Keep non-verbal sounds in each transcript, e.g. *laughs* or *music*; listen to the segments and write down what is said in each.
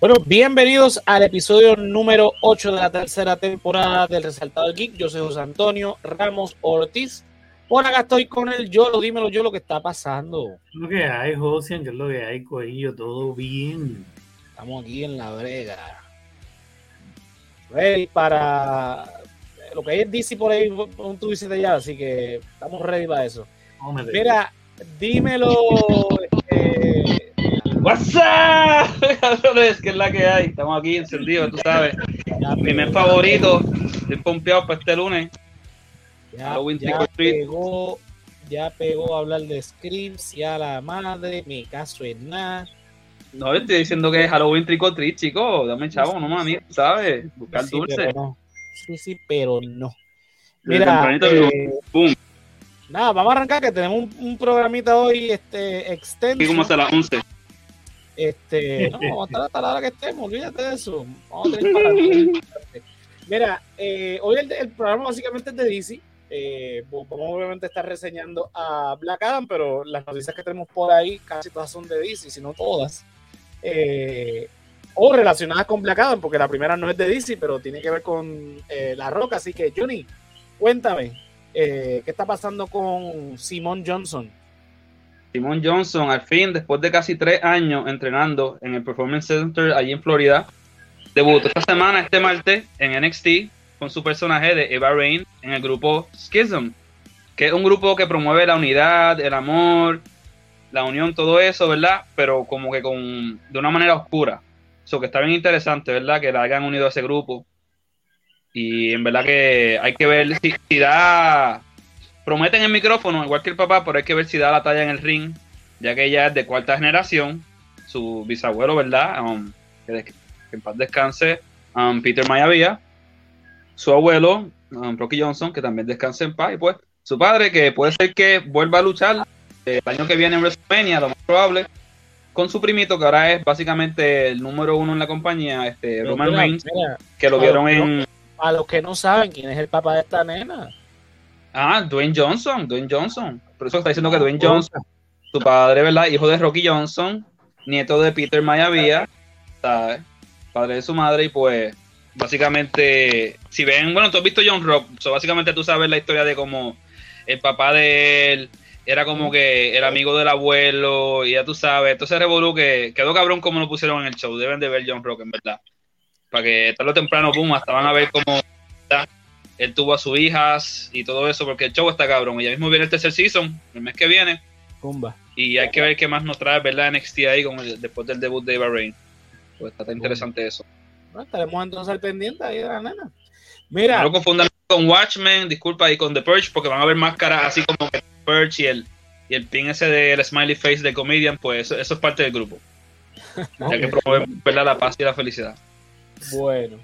Bueno, bienvenidos al episodio número 8 de la tercera temporada del Resaltado Geek. Yo soy José Antonio Ramos Ortiz. Por acá estoy con el Yolo. Dímelo, yo lo que está pasando. Lo que hay, José, que es lo que hay, Coello, todo bien. Estamos aquí en la brega. Ready para lo que hay es DC por ahí, un tú dices ya, así que estamos ready para eso. Mira, dímelo. What's *laughs* up? que es la que hay. Estamos aquí encendidos, tú sabes. Mi mes favorito. Estoy pompeado para este lunes. Ya, ya pegó, ya pegó a hablar de scripts, ya la madre, mi caso es nada. No, estoy diciendo que es Halloween Treat, chico. Dame chavo, no mami, ¿sabes? Buscar sí, dulce. No. Sí, sí, pero no. Mira, eh, boom. Nada, vamos a arrancar que tenemos un, un programita hoy este, extenso. Y como hasta las 11. Este, *laughs* no, vamos a estar hasta la hora que estemos, olvídate de eso. Vamos a tener *laughs* para Mira, eh, hoy el, el, programa básicamente es de DC. Eh, vamos obviamente a estar reseñando a Black Adam, pero las noticias que tenemos por ahí casi todas son de DC, si no todas. Eh, o relacionadas con Black Adam, porque la primera no es de DC, pero tiene que ver con eh, La Roca. Así que, Johnny, cuéntame, ¿qué está pasando con Simon Johnson? Simon Johnson, al fin, después de casi tres años entrenando en el Performance Center allí en Florida, debutó esta semana, este martes, en NXT con su personaje de Eva Rain en el grupo Schism, que es un grupo que promueve la unidad, el amor, la unión, todo eso, ¿verdad? Pero como que con de una manera oscura. Eso que está bien interesante, ¿verdad? Que la hayan unido a ese grupo. Y en verdad que hay que ver si, si da prometen el micrófono, igual que el papá, pero hay que ver si da la talla en el ring, ya que ella es de cuarta generación, su bisabuelo, ¿verdad? Um, que, que, en paz descanse, um, Peter Mayavia, su abuelo, um, Rocky Johnson, que también descanse en paz, y pues su padre, que puede ser que vuelva a luchar el año que viene en WrestleMania, lo más probable, con su primito, que ahora es básicamente el número uno en la compañía, este Roman Reigns, que lo vieron en... A los que no saben quién es el papá de esta nena. Ah, Dwayne Johnson, Dwayne Johnson. Por eso está diciendo que Dwayne Johnson, su padre, ¿verdad? Hijo de Rocky Johnson, nieto de Peter Mayavia, ¿sabes? Padre de su madre, y pues, básicamente, si ven, bueno, tú has visto John Rock, so, básicamente tú sabes la historia de cómo el papá de él era como que el amigo del abuelo, y ya tú sabes, entonces revolú que quedó cabrón como lo pusieron en el show, deben de ver John Rock, en verdad. Para que tarde o temprano, boom, hasta van a ver cómo él tuvo a sus hijas y todo eso, porque el show está cabrón. Y ya mismo viene el tercer season, el mes que viene. Pumba. Y hay que ver qué más nos trae, ¿verdad? NXT ahí con el, después del debut de Eva Rain. Pues está interesante eso. Bueno, estaremos entonces al pendiente ahí de la nena. Mira. No lo confundan con Watchmen, disculpa, y con The Purge, porque van a ver máscaras así como The Purge y el, y el pin ese del smiley face de Comedian, pues eso, eso es parte del grupo. *laughs* ya que promueve la paz y la felicidad. Bueno.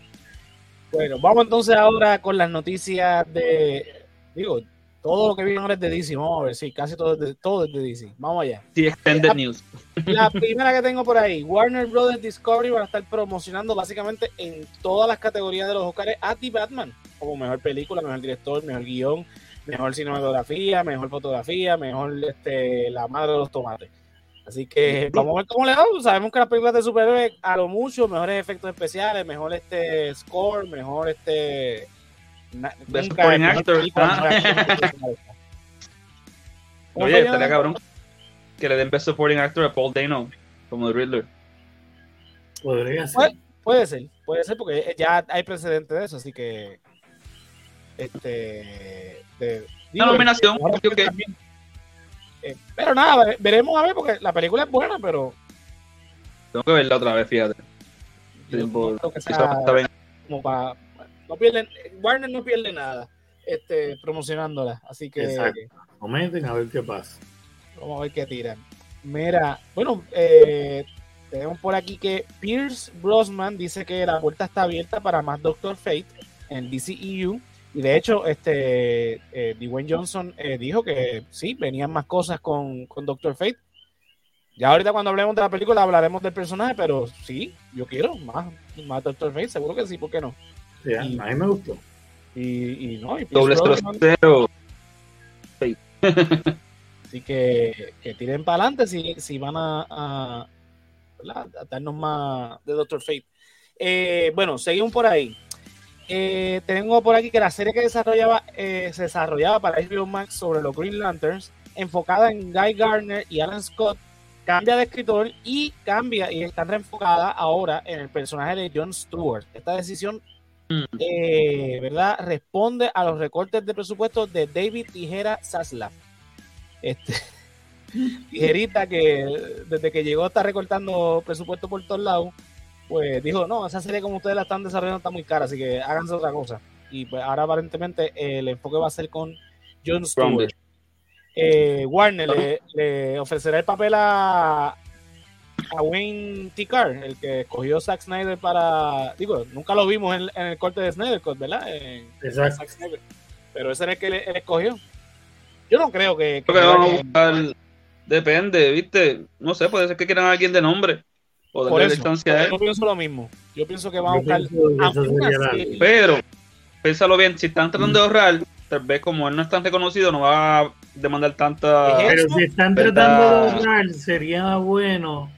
Bueno, vamos entonces ahora con las noticias de. Digo, todo lo que viene ahora es de DC. Vamos a ver, sí, casi todo es de, todo es de DC. Vamos allá. Sí, Extended la, News. La *laughs* primera que tengo por ahí: Warner Brothers Discovery van a estar promocionando básicamente en todas las categorías de los Oscars a The Batman, como mejor película, mejor director, mejor guion, mejor cinematografía, mejor fotografía, mejor este, la madre de los tomates. Así que vamos a ver cómo le da. Sabemos que las películas de superhéroes a lo mucho, mejores efectos especiales, mejor este score, mejor este. Best supporting actor. Ah. Oye, estaría cabrón que le den Best Supporting Actor a Paul Dano como The Riddler. Podría ser. Puede, puede, ser, puede ser porque ya hay precedente de eso, así que. Este. De, Una nominación, que. Eh, pero nada, veremos a ver, porque la película es buena, pero. Tengo que verla otra vez, fíjate. No, como para, no pierden, Warner no pierde nada este, promocionándola, así que. Exacto. Comenten a ver qué pasa. Vamos a ver qué tiran. Mira, bueno, eh, tenemos por aquí que Pierce Brosnan dice que la puerta está abierta para más Doctor Fate en DCEU y de hecho, este eh, Dwayne Johnson eh, dijo que sí, venían más cosas con, con Doctor Fate. Ya ahorita cuando hablemos de la película hablaremos del personaje, pero sí, yo quiero más, más Doctor Fate, seguro que sí, ¿por qué no? Sí, y, a mí me gustó. Y, y no, y Doble trocero. Sí. *laughs* Así que, que tiren para adelante si, si van a, a, darnos más de Doctor Fate. Eh, bueno, seguimos por ahí. Eh, tengo por aquí que la serie que desarrollaba, eh, se desarrollaba para HBO Max sobre los Green Lanterns, enfocada en Guy Gardner y Alan Scott, cambia de escritor y cambia y está reenfocada ahora en el personaje de Jon Stewart. Esta decisión, eh, ¿verdad? Responde a los recortes de presupuesto de David Tijera Zaslav. Este, *laughs* tijerita que desde que llegó está recortando presupuesto por todos lados pues dijo, no, esa serie como ustedes la están desarrollando está muy cara, así que háganse otra cosa. Y pues ahora aparentemente el enfoque va a ser con Jon Stewart. Eh, Warner le, le, ofrecerá el papel a, a Wayne T. Carr, el que escogió Zack Snyder para. Digo, nunca lo vimos en, en el corte de Snyder, ¿verdad? En, Exacto. Zack Snyder. Pero ese era el que él, él escogió. Yo no creo que. que Creo que vamos a buscar. Depende, ¿viste? No sé, puede ser que quieran a alguien de nombre. O por eso, distancia él. yo pienso lo mismo. Yo pienso que van a buscar. Pero, piénsalo bien, si están tratando de ahorrar, tal vez como él no es tan reconocido, no va a demandar tanta. Es Pero si están ¿verdad? tratando de ahorrar, sería bueno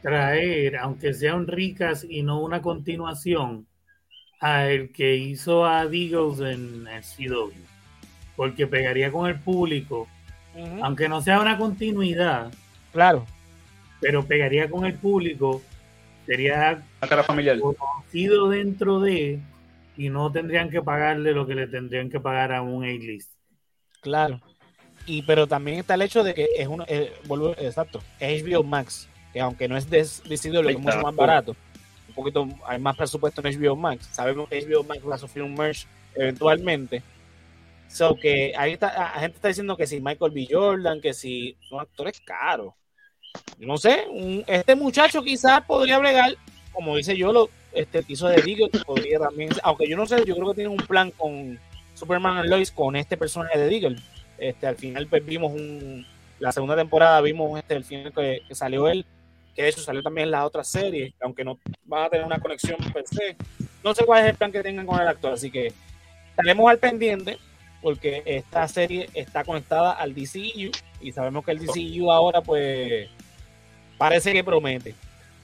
traer, aunque sean ricas y no una continuación, a el que hizo a Deagles en el CW. Porque pegaría con el público, aunque no sea una continuidad, Claro. Pero pegaría con el público, sería La cara familiar. conocido dentro de y no tendrían que pagarle lo que le tendrían que pagar a un A-list. Claro. Y pero también está el hecho de que es uno, eh, vuelvo, exacto, es HBO Max, que aunque no es de visible, es mucho más barato. Un poquito, hay más presupuesto en HBO Max. Sabemos que HBO Max va a sufrir un merge eventualmente. So que ahí está, la gente está diciendo que si Michael B. Jordan, que si son actores caros. No sé, este muchacho quizás podría bregar, como dice yo, lo este hizo de que podría también, aunque yo no sé, yo creo que tiene un plan con Superman and Lois con este personaje de Diggle. Este, al final pues, vimos un, la segunda temporada vimos este el final que, salió él, que de hecho salió también en las otras series, aunque no van a tener una conexión per se. No sé cuál es el plan que tengan con el actor, así que estaremos al pendiente porque esta serie está conectada al DCU y sabemos que el DCU ahora pues parece que promete.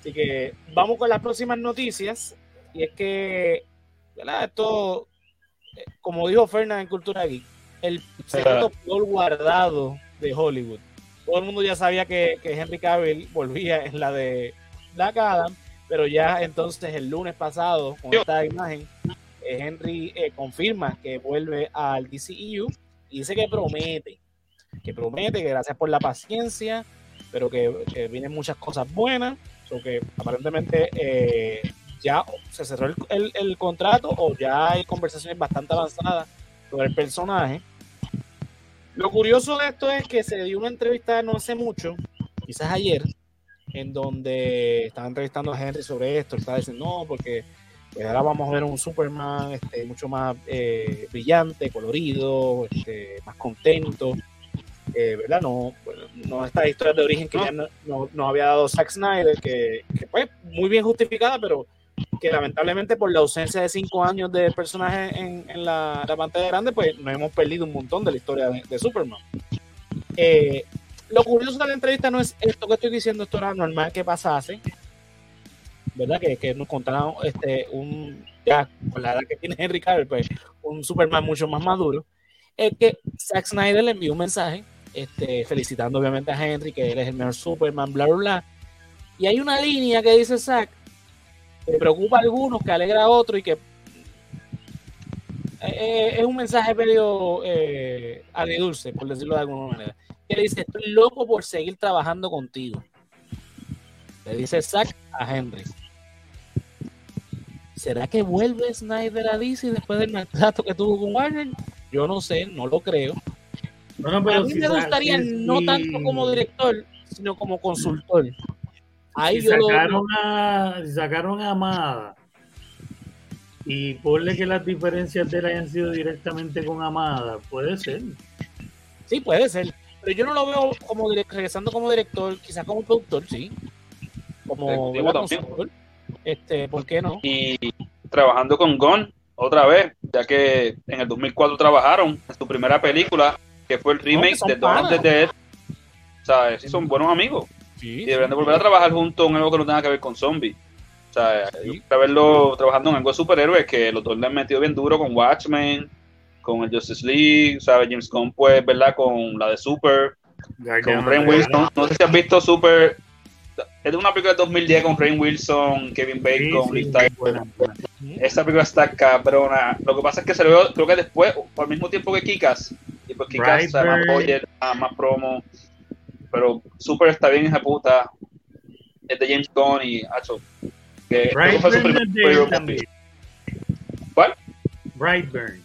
Así que vamos con las próximas noticias y es que ¿verdad? esto eh, como dijo Fernández en Cultura Geek, el secreto peor guardado de Hollywood. Todo el mundo ya sabía que, que Henry Cavill volvía en la de Black Adam, pero ya entonces el lunes pasado, con esta imagen, eh, Henry eh, confirma que vuelve al DCEU y dice que promete, que promete, que gracias por la paciencia, pero que, vienen muchas cosas buenas, o que aparentemente eh, ya se cerró el, el- el contrato o ya hay conversaciones bastante avanzadas sobre el personaje. Lo curioso de esto es que se dio una entrevista no hace mucho, quizás ayer, en donde estaba entrevistando a Henry sobre esto. Estaba diciendo, no, porque pues, ahora vamos a ver un Superman este, mucho más eh, brillante, colorido, este, más contento. Eh, ¿Verdad? No, bueno, no esta historia de origen que No. ya no, no- no había dado Zack Snyder, que, que pues muy bien justificada, pero que lamentablemente por la ausencia de cinco años de personaje en, en la, la pantalla grande, pues nos hemos perdido un montón de la historia de, de Superman. Eh, lo curioso de la entrevista no es esto que estoy diciendo, esto era normal que pasase, ¿verdad? Que, que nos contaran este, un, ya con la edad que tiene Henry Cavill, pues un Superman mucho más maduro, es que Zack Snyder le envió un mensaje este, felicitando obviamente a Henry, que él es el mejor Superman, bla, bla, bla. Y hay una línea que dice Zack, que preocupa a algunos, que alegra a otros y que eh, es un mensaje medio eh, agridulce, por decirlo de alguna manera. Que le dice, estoy loco por seguir trabajando contigo. Le dice Zack a Henry. ¿Será que vuelve Snyder a DC después del maltrato que tuvo con Warner? Yo no sé, no lo creo. Bueno, A pero mí si me gustaría si- no si- tanto como director, sino como consultor. Ahí si yo lo- sacaron, a, si sacaron a Amada y ponle que las diferencias de él hayan sido directamente con Amada, puede ser. Sí, puede ser. Pero yo no lo veo como regresando como director, quizás como productor, sí. Como consultor. Este, ¿por qué no? Y trabajando con Gon otra vez, ya que en el 2004 trabajaron en su primera película, que fue el remake de Dawn of the. Dead. O sea, sí son buenos amigos. y deberían de volver a trabajar juntos en algo que no tenga que ver con zombies. O sea, verlo trabajando en algo de superhéroes que los dos le han metido bien duro con Watchmen, con el Justice League, ¿sabes? James Gunn, pues, ¿verdad? Con la de Super, con Rain Wilson. No sé si has visto Super. Es de una película de 2010 con Rain Wilson, Kevin Bacon, sí, sí, Esa película está cabrona. Lo que pasa es que se lo creo que después, al mismo tiempo que Kikas, y pues Kikas, más, más, más promo. Pero Super está bien, esa puta. Es de James Gunn y Hacho. Que Brightburn ¿Cuál? Brightburn.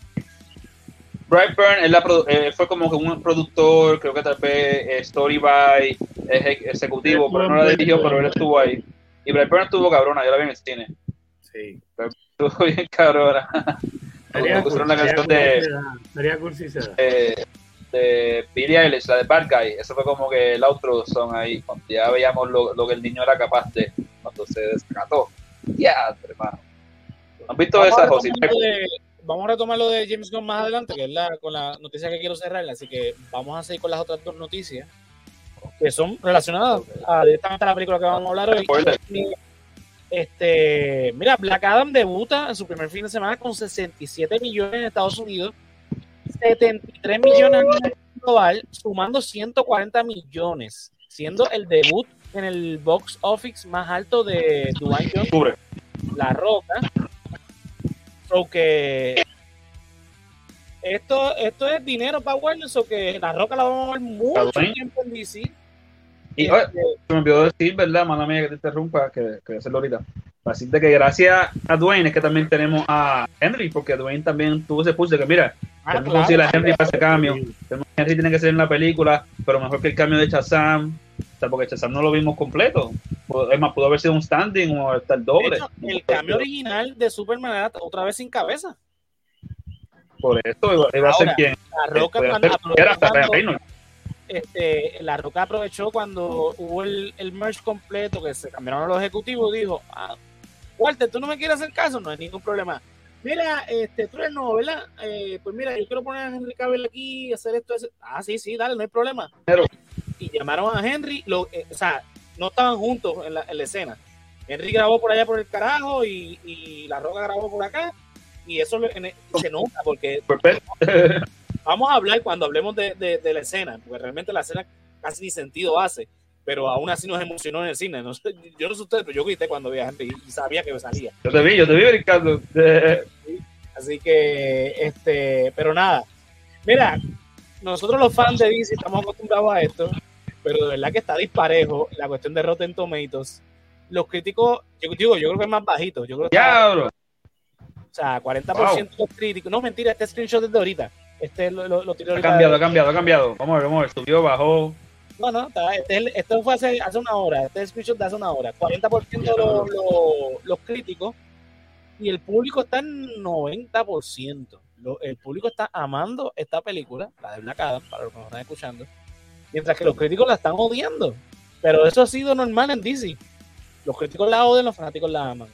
Brightburn él la, eh, fue como un productor, creo que tal vez eh, story by ejecutivo, pero no la dirigió, pero él estuvo ahí. Y Brightburn estuvo cabrona, yo la vi en el cine. Sí. estuvo *laughs* bien cabrona. Sería pusieron la canción de, de, de Billie Eilish, la de Bad Guy. Eso fue como que el outro son ahí, cuando ya veíamos lo, lo que el niño era capaz de, cuando se descató. Ya, hermano. ¿Han visto esa, José? vamos a retomar lo de James Gunn más adelante, que es la, con la noticia que quiero cerrar, así que vamos a seguir con las otras dos noticias que son relacionadas a, directamente a la película que vamos a hablar hoy. Este, mira, Black Adam debuta en su primer fin de semana con 67 millones en Estados Unidos, 73 millones en global, sumando 140 millones, siendo el debut en el box office más alto de Dwayne Johnson, La Roca, que esto, esto es dinero para Warner, o que la roca la vamos a ver mucho tiempo en DC. Y oye, me olvidó decir, ¿verdad? Manda mía que te interrumpa, que, que hacerlo ahorita. Para decirte que gracias a Dwayne es que también tenemos a Henry, porque Dwayne también tuvo ese pulso de que, mira, ah, tenemos que a Henry para ese cambio. Henry tiene que ser en la película, pero mejor que el cambio de Shazam, porque Shazam no lo vimos completo. Es más, pudo haber sido un standing o hasta el doble. el cambio original de Superman otra vez sin cabeza. Por esto iba, a ser quien. La Roca, este, la Roca aprovechó cuando hubo el, el merge completo, que se cambiaron los ejecutivos, dijo, ah, Walter, tú no me quieres hacer caso, no hay ningún problema. Mira, este, tú eres nuevo, ¿verdad? Eh, pues mira, yo quiero poner a Henry Cavill aquí y hacer esto. Ah, sí, sí, dale, no hay problema. Pero, y llamaron a Henry, lo, eh, o sea, no estaban juntos en la, en la, escena. Henry grabó por allá por el carajo y, y La Roca grabó por acá. Y eso se nota porque *laughs* vamos a hablar cuando hablemos de, de, la escena, porque realmente la escena casi ni sentido hace, pero aún así nos emocionó en el cine. No sé, yo no sé ustedes, pero yo grité cuando vi a Henry y sabía que me salía. Yo te vi, yo te vi brincando. Así que, este, pero nada. Mira, nosotros los fans de DC estamos acostumbrados a esto, pero de verdad que está disparejo la cuestión de Rotten Tomatoes. Los críticos, yo digo, yo creo que es más bajito. Yo creo que O sea, 40% de los críticos. No, mentira, este screenshot es de ahorita. Este lo, lo, lo Ha cambiado, ha cambiado, ha cambiado. Vamos a ver, vamos a ver. Subió, bajó. No, no, este, fue hace, hace una hora. Este screenshot de hace una hora. 40% de los, los, los críticos y el público está en 90% el público está amando esta película, la de Black Adam, para los que nos están escuchando, mientras que los críticos la están odiando. Pero eso ha sido normal en DC. Los críticos la odian, los fanáticos la aman.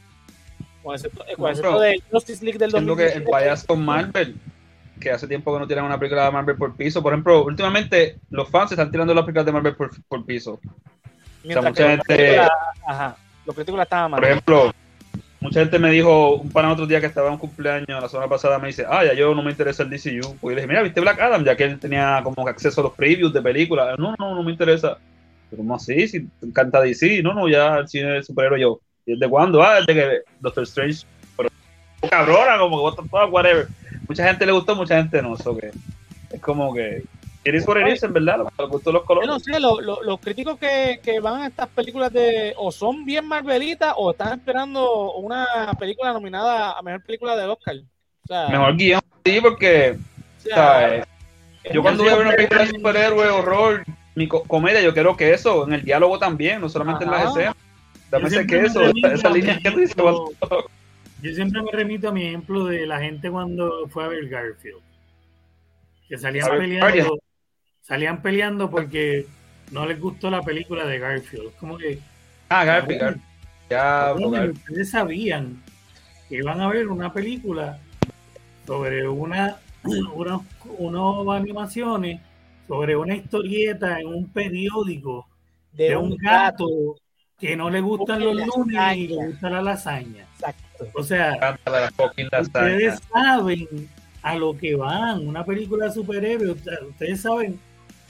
Con excepto, con de Justice League del 2000. que el con Marvel, que hace tiempo que no tiran una película de Marvel por piso. Por ejemplo, últimamente los fans están tirando las películas de Marvel por, por piso. Mientras que los, críticos ajá, los críticos la están amando. Por ejemplo, mucha gente me dijo, un pana otro día que estaba en un cumpleaños, la semana pasada, me dice, ah, ya yo no me interesa el DCU. Pues le dije, mira, ¿viste Black Adam? Ya que él tenía como acceso a los previews de películas. No, no, no me interesa. Pero no así, si te encanta DC, no, no, ya el cine del superhéroe yo. ¿Y desde cuándo? Ah, desde que Doctor Strange, pero cabrona, como que what the fuck, whatever. Mucha gente le gustó, mucha gente no, eso que es como que Iris por Iris, en verdad, me gustó los colores. no sé, los críticos que, que, van a estas películas de o son bien Marvelitas o están esperando una película nominada a mejor película de Oscar. O sea, mejor guion, sí, porque o sea, eh, yo cuando voy a ver una película de superhéroe, horror, mi comedia, yo quiero que eso, en el diálogo también, no solamente en las escenas. Dame ese queso, esa, línea que tú dices. Yo siempre me remito a mi ejemplo de la gente cuando fue a ver Garfield. Que salían peleando salían peleando porque no les gustó la película de Garfield. Como que. Ah, Garfield. Ya, ustedes sabían que iban a ver una película sobre una, *clears throat* unas animaciones, sobre una historieta en un periódico de, un gato, que no le gustan los lunes y le gusta la lasaña. Exacto. O sea, ustedes saben a lo que van, una película de superhéroes, ustedes saben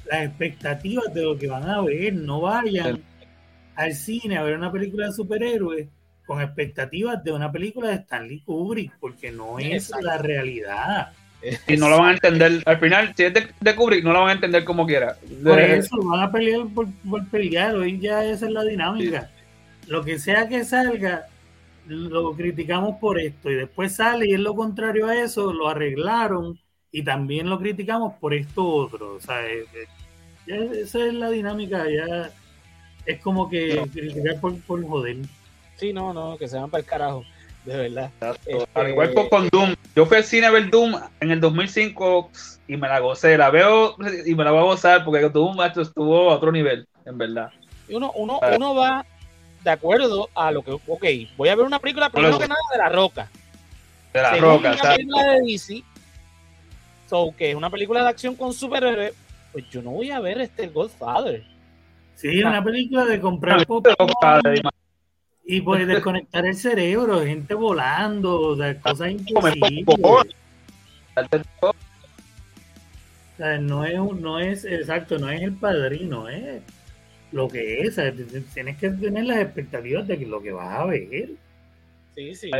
las expectativas de lo que van a ver, no vayan al cine a ver una película de superhéroes con expectativas de una película de Stanley Kubrick, porque no es la realidad. Y no lo van a entender, al final, si es de, Kubrick, no lo van a entender como quiera. Por eso van a pelear por, pelear, hoy ya esa es la dinámica. Lo que sea que salga, lo criticamos por esto, y después sale y es lo contrario a eso, lo arreglaron, y también lo criticamos por esto otro. O sea, esa es la dinámica, ya es como que criticar por, por joder. Sí, no, no, que se van para el carajo, de verdad. Este, al igual con Doom. Yo fui al cine a ver Doom en el 2005 y me la gocé. La veo y me la voy a gozar porque Doom macho, estuvo a otro nivel, en verdad. Uno, uno, uno va de acuerdo a lo que, ok, voy a ver una película primero que nada de La Roca. De La Roca, Una película de DC, so, que es una película de acción con superhéroes, pues yo no voy a ver este Godfather. Sí, una película de comprar pop y pues desconectar el cerebro, gente volando, de cosas imposibles. O sea, no es, no es, exacto, no es el padrino, es lo que es. Tienes que tener las expectativas de lo que vas a ver. Sí, sí.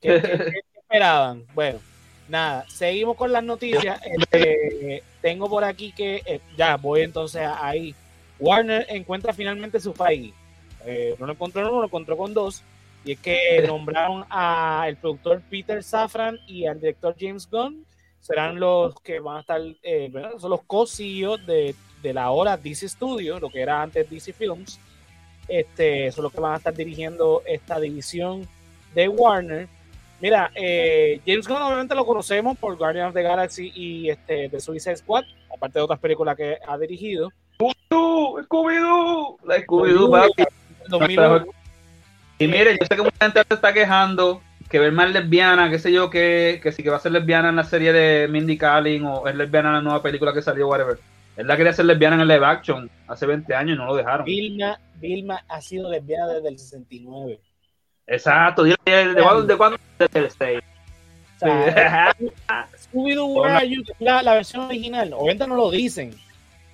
¿Qué, esperaban? Bueno, nada, seguimos con las noticias. *laughs* Este, tengo por aquí que, eh, ya voy entonces ahí. Warner encuentra finalmente su país eh, no lo encontró uno, lo encontró con dos. Y es que *laughs* nombraron al productor Peter Safran y al director James Gunn. Serán los que van a estar, eh, son los co-CEOs de, de, la hora DC Studio, lo que era antes DC Films. Este, son los que van a estar dirigiendo esta división de Warner. Mira, eh, James Gunn obviamente lo conocemos por Guardians of the Galaxy y este, The Suicide Squad, aparte de otras películas que ha dirigido. Scooby-Doo, Scooby-Doo, la Scooby-Doo, y mire, yo sé que mucha gente se está quejando que ver más lesbiana, qué sé yo, que, que sí que va a ser lesbiana en la serie de Mindy Kaling o es lesbiana en la nueva película que salió, whatever. Él la quería ser lesbiana en el live action hace 20 años y no lo dejaron. Vilma, Vilma ha sido lesbiana desde el 69. Exacto, ¿de, de, de cuándo? Desde el 6. Scooby-Doo, la, la versión original, obviamente no lo dicen,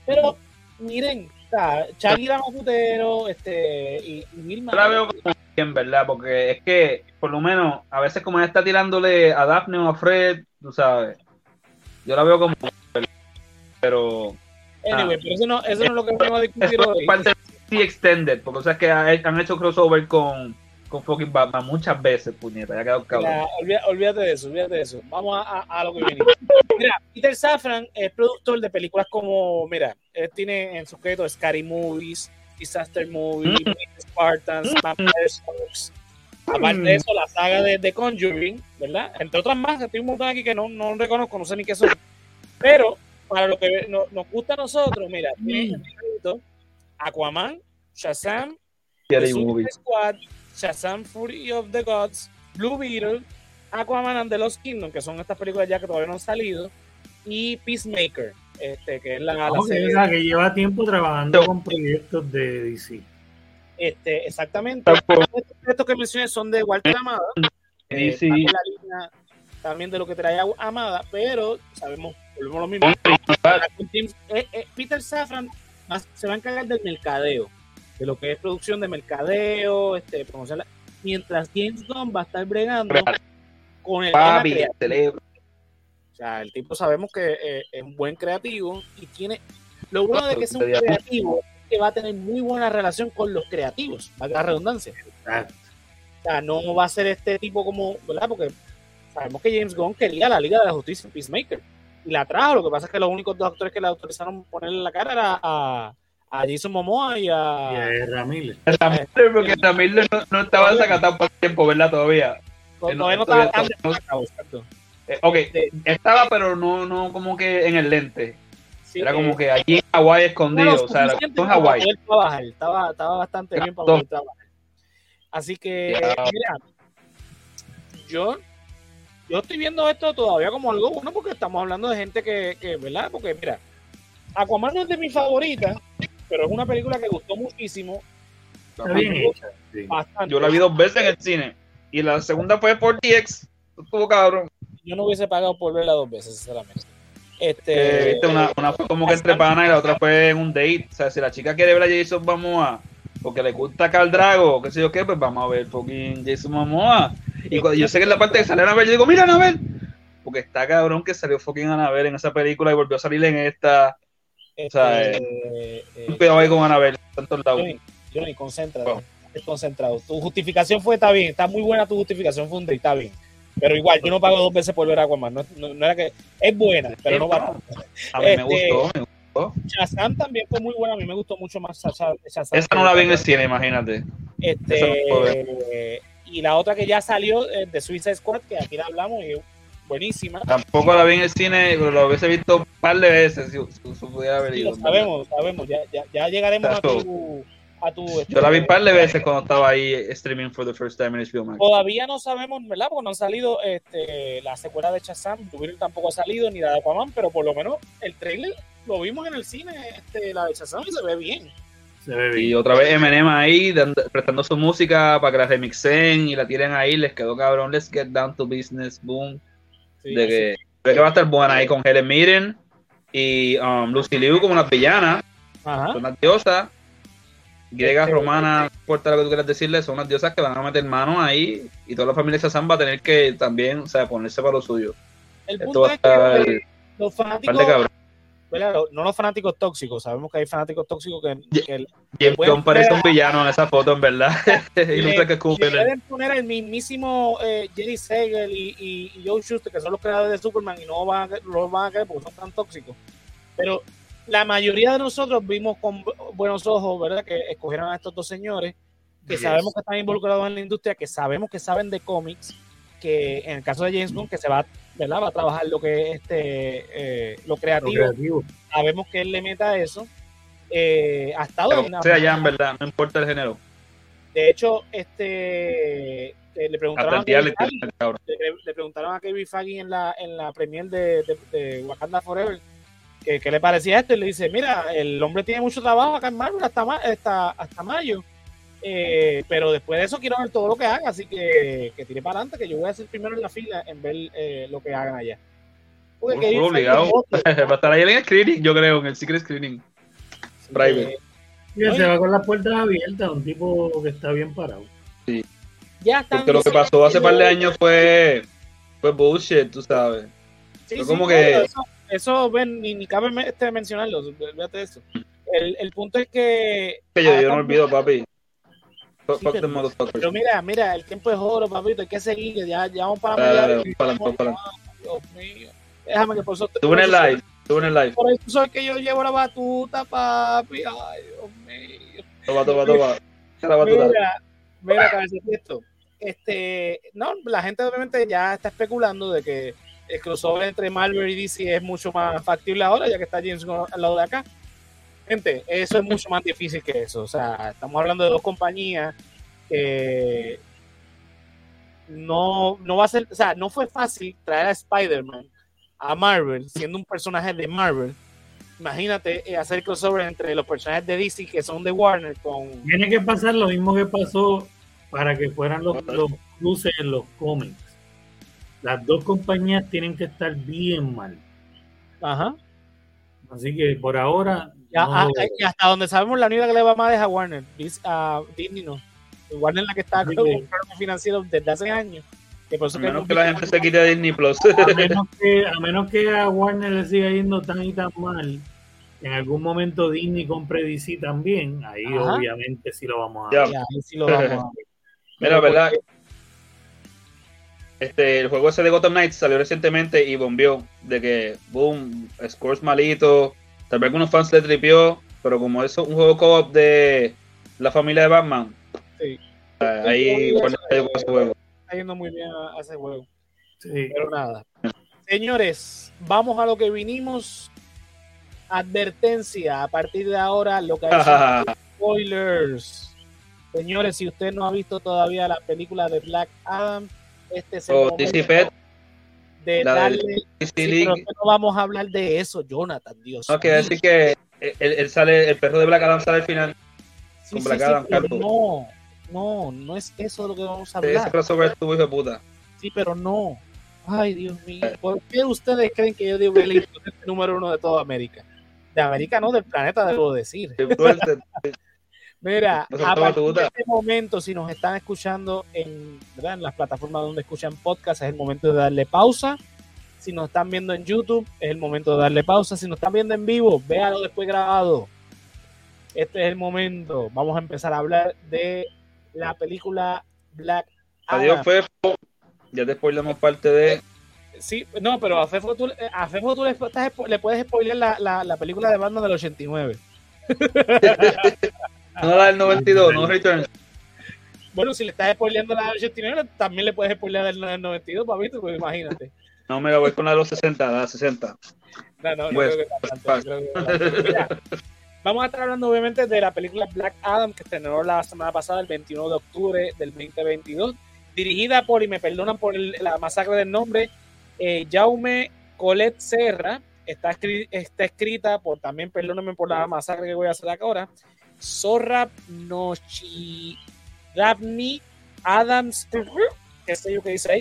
pero miren, Charlie era este, y, y Yo la veo como bien, ¿verdad? Porque es que, por lo menos, a veces como ella está tirándole a Daphne o a Fred, tú sabes, yo la veo como pero... Anyway, pero eso no, eso no es lo que vamos a discutir hoy. Parte de Extended, porque o sea, que han hecho crossover con con fucking Batman muchas veces, puñeta, ya quedado cabrón. olvídate de eso, olvídate de eso. Vamos a, a, lo que viene. Mira, Peter Safran es productor de películas como, mira, él tiene en su crédito Scary Movies, Disaster Movies, mm. Spartans, mm. Aparte de eso, la saga de, The Conjuring, ¿verdad? Entre otras más, estoy un montón aquí que no, no reconozco, no sé ni qué son. Pero, para lo que nos gusta a nosotros, mira, mm. Aquaman, Shazam, The Squad, Shazam Fury of the Gods, Blue Beetle, Aquaman and the Lost Kingdom, que son estas películas ya que todavía no han salido, y Peacemaker, este, que es la, la serie que lleva tiempo trabajando con proyectos de DC. Este, exactamente. Estos que mencioné son de Walter Amada. Eh, también, la línea, también de lo que trae Amada, pero sabemos, volvemos lo mismo. Eh, eh, Peter Safran se va a encargar del mercadeo de lo que es producción de mercadeo, este, mientras James Gunn va a estar bregando con el Papi, cerebro. O sea, el tipo sabemos que eh, es un buen creativo y tiene lo bueno de que es un creativo que va a tener muy buena relación con los creativos, valga la redundancia. O sea, no va a ser este tipo como, ¿verdad? Porque sabemos que James Gunn quería la Liga de la Justicia en Peacemaker y la trajo. Lo que pasa es que los únicos dos actores que le autorizaron ponerle la cara era a, a Jason Momoa y a, y a Ramírez. porque Ramírez no, no estaba sacatado por tiempo, ¿verdad? Todavía. Todavía no, estaba tan exacto. Eh, ok, estaba, pero no, no como que en el lente. era como eh, que allí en Hawái escondido. o sea, en Hawái. Estaba, estaba bastante bien para poder trabajar. Así que, mira, yo, yo estoy viendo esto todavía como algo bueno porque estamos hablando de gente que, que ¿verdad? Porque, mira, Aquaman no es de mis favoritas, pero es una película que gustó muchísimo. Está bien hecha. sí. Bastante. Yo la vi dos veces en el cine. Y la segunda fue por DX. Estuvo cabrón. Yo no hubiese pagado por verla dos veces, sinceramente. Eh, Este, viste, una, una fue como que entre pana y la otra fue en un date. O sea, si la chica quiere ver a Jason Momoa porque le gusta Cal Drago qué sé yo qué, pues vamos a ver fucking Jason Momoa. Y cuando yo sé que en la parte que sale Anabel, yo digo, mira Anabel. Porque está cabrón que salió fucking Anabel en esa película y volvió a salir en esta. este, o sea, eh, eh, Cuidado ahí con Anabel. Tantos lados. Johnny, Johnny, concéntrate. Oh. concentrado. Tu justificación fue, está bien, está muy buena tu justificación, fue un date, está bien. Pero igual, yo no pago dos veces por ver Aquaman. No, no, no era que, es buena, pero no va tanto. A mí me Este, gustó. me gustó. Shazam también fue muy buena. A mí me gustó mucho más Shazam. Shazam Esa no la vi en el cine, imagínate. Este, no y la otra que ya salió eh, de Suicide Squad, que aquí la hablamos, y es buenísima. Tampoco la vi en el cine, pero la hubiese visto un par de veces si, si- si pudiera haber ido. sabemos, sabemos. Ya, ya, ya llegaremos a tu, a tu. Yo la vi un par de veces cuando estaba ahí streaming for the first time en HBO Max. Todavía no sabemos, ¿verdad? Porque no han salido este, la secuela de Shazam, Twitter tampoco ha salido, ni la de Aquaman, pero por lo menos el trailer lo vimos en el cine, este, la de Shazam, y se ve bien. Se ve Y bien. otra vez Eminem ahí dando- prestando su música para que la remixen y la tiren ahí, les quedó cabrón. Let's get down to business, boom. Sí, de que, creo que va a estar buena ahí con Helen Mirren y um, Lucy Liu como unas villanas, Ajá. son unas diosas. Griegas, Este- romanas, no importa lo que tú quieras decirle, son unas diosas que van a meter mano ahí y toda la familia de Shazam va a tener que también, o sea, ponerse para lo suyo. El Esto punto va a es que estar los fanáticos. ¿Verdad? Los- no los fanáticos tóxicos, sabemos que hay fanáticos tóxicos que, que James Gunn parece un villano en esa foto, en verdad. *laughs* *laughs* y no sé qué es le pueden poner el mismísimo eh, Jerry Segel y, y, y Joe Schuster, que son los creadores de Superman, y no van a, no van a caer porque son tan tóxicos. Pero la mayoría de nosotros vimos con bu- buenos ojos, ¿verdad? Que escogieron a estos dos señores, que Yes. sabemos que están involucrados en la industria, que sabemos que saben de cómics, que en el caso de James Gunn, que se va, ¿verdad? Va a trabajar lo que es este, eh, lo Lo creativo, sabemos que él le meta eso. Eh, ha estado Pero, en- o sea, ya en verdad, no importa el género. de hecho, este eh, le preguntaron le preguntaron a Kevin Feige en la en la premier de, de, de Wakanda Forever que, que le parecía esto y le dice, mira, el hombre tiene mucho trabajo acá en Marvel hasta hasta, hasta mayo. Eh, pero después de eso quiero ver todo lo que haga, así que, que tire para adelante, que yo voy a ser primero en la fila en ver eh, lo que hagan allá. Uf, obligado. otro, *laughs* Va a estar ahí en el screening, yo creo, en el secret screening. Private. que Y se va con las puertas abiertas, un tipo que está bien parado. Ya están Porque lo que pasó hace par de años fue, fue bullshit, tú sabes. Sí, Fue sí, como que- Eso, eso, ven, ni, ni cabe este, mencionarlo, de eso. El, el punto es que... Que yo, yo no olvido, papi. Fuck, Sí, fuck pero- the motherfuckers. Pero mira, mira, el tiempo es oro, papito, hay que seguir, ya, ya vamos para Dale, dale, mediados. para adelante, para Dios mío. Déjame que por eso... Tú en el live, tú en el live. Por eso soy que yo llevo la batuta, papi. Ay, Dios mío. Toma, toma, toma. La batuta. Mira, mira, cabeza esto. Este, no, la gente obviamente ya está especulando de que el crossover entre Marvel y DC es mucho más factible ahora, ya que está James Gunn al lado de acá. Gente, eso es mucho más difícil que eso. O sea, estamos hablando de dos compañías que no, no va a ser, o sea, no fue fácil traer a Spider-Man a Marvel, siendo un personaje de Marvel. Imagínate eh, hacer crossover entre los personajes de DC que son de Warner con Tiene que pasar lo mismo que pasó para que fueran los, los cruces en los cómics. Las dos compañías tienen que estar bien mal. Ajá. Así que por ahora. Ya, no- y hasta donde sabemos, la única que le va más es a Warner. Dis- a Disney no. Warner es la que está con un problema financiero desde hace años. Que por eso A menos que la gente se quite de Disney Plus. a, menos que, *laughs* a menos que a Warner le siga yendo tan y tan mal, en algún momento Disney compre DC también. Ahí Ajá. obviamente sí lo vamos a Ya. Ya, ahí sí lo vamos a ver. *laughs* Mira, verdad. Este, el juego ese de Gotham Knights salió recientemente y bombió de que, boom, scores malito. Tal vez algunos fans le tripió, pero como eso es un juego co-op de la familia de Batman, Sí. eh, ahí ese juego. Está yendo muy bien a, a ese juego. Sí. Pero nada. Señores, vamos a lo que vinimos. Advertencia, a partir de ahora, lo que hay son *laughs* spoilers. Señores, si usted no ha visto todavía la película de Black Adam, este es el O momento DC Pet, de la darle Sí, pero no vamos a hablar de eso, Jonathan, Dios. No, quiere decir que él, él sale, el perro de Black Adam sale al final. Sí, con sí, Black sí, Adam, pero Calvo. no, no, no es eso de lo que vamos a Ese hablar. crossover estuvo hijo de puta. Sí, pero no. Ay, Dios mío. ¿Por qué ustedes creen que yo digo que el *laughs* número uno de toda América? De América no, del planeta debo decir. *laughs* Mira, No a partir de este momento, si nos están escuchando en, ¿verdad? en las plataformas donde escuchan podcast, es el momento de darle pausa. Si nos están viendo en YouTube, es el momento de darle pausa. Si nos están viendo en vivo, véalo después grabado. Este es el momento. Vamos a empezar a hablar de la película Black Adiós, Adam. Fefo. Ya te spoilamos parte de. Sí, no, pero a Fefo tú, a Fefo tú le, estás- le puedes spoiler la, la, la película de Batman del 89. *laughs* No la del 92, no Returns. Bueno, si le estás spoileando la del 89, también le puedes spoilear la del 92, papito, pues imagínate. No me la voy con la de los 60, la de 60. No, no, no Pues, creo que tanto, no creo que tanto. Mira, Vamos a estar hablando obviamente de la película Black Adam que estrenó la semana pasada, el 21 de octubre del 2022, dirigida por, y me perdonan por el- la masacre del nombre, eh, Jaume Colette Serra. Está, escri- está escrita por, también perdónenme por la masacre que voy a hacer acá ahora, Zorra Nochirabni Adams, qué sé yo qué dice ahí.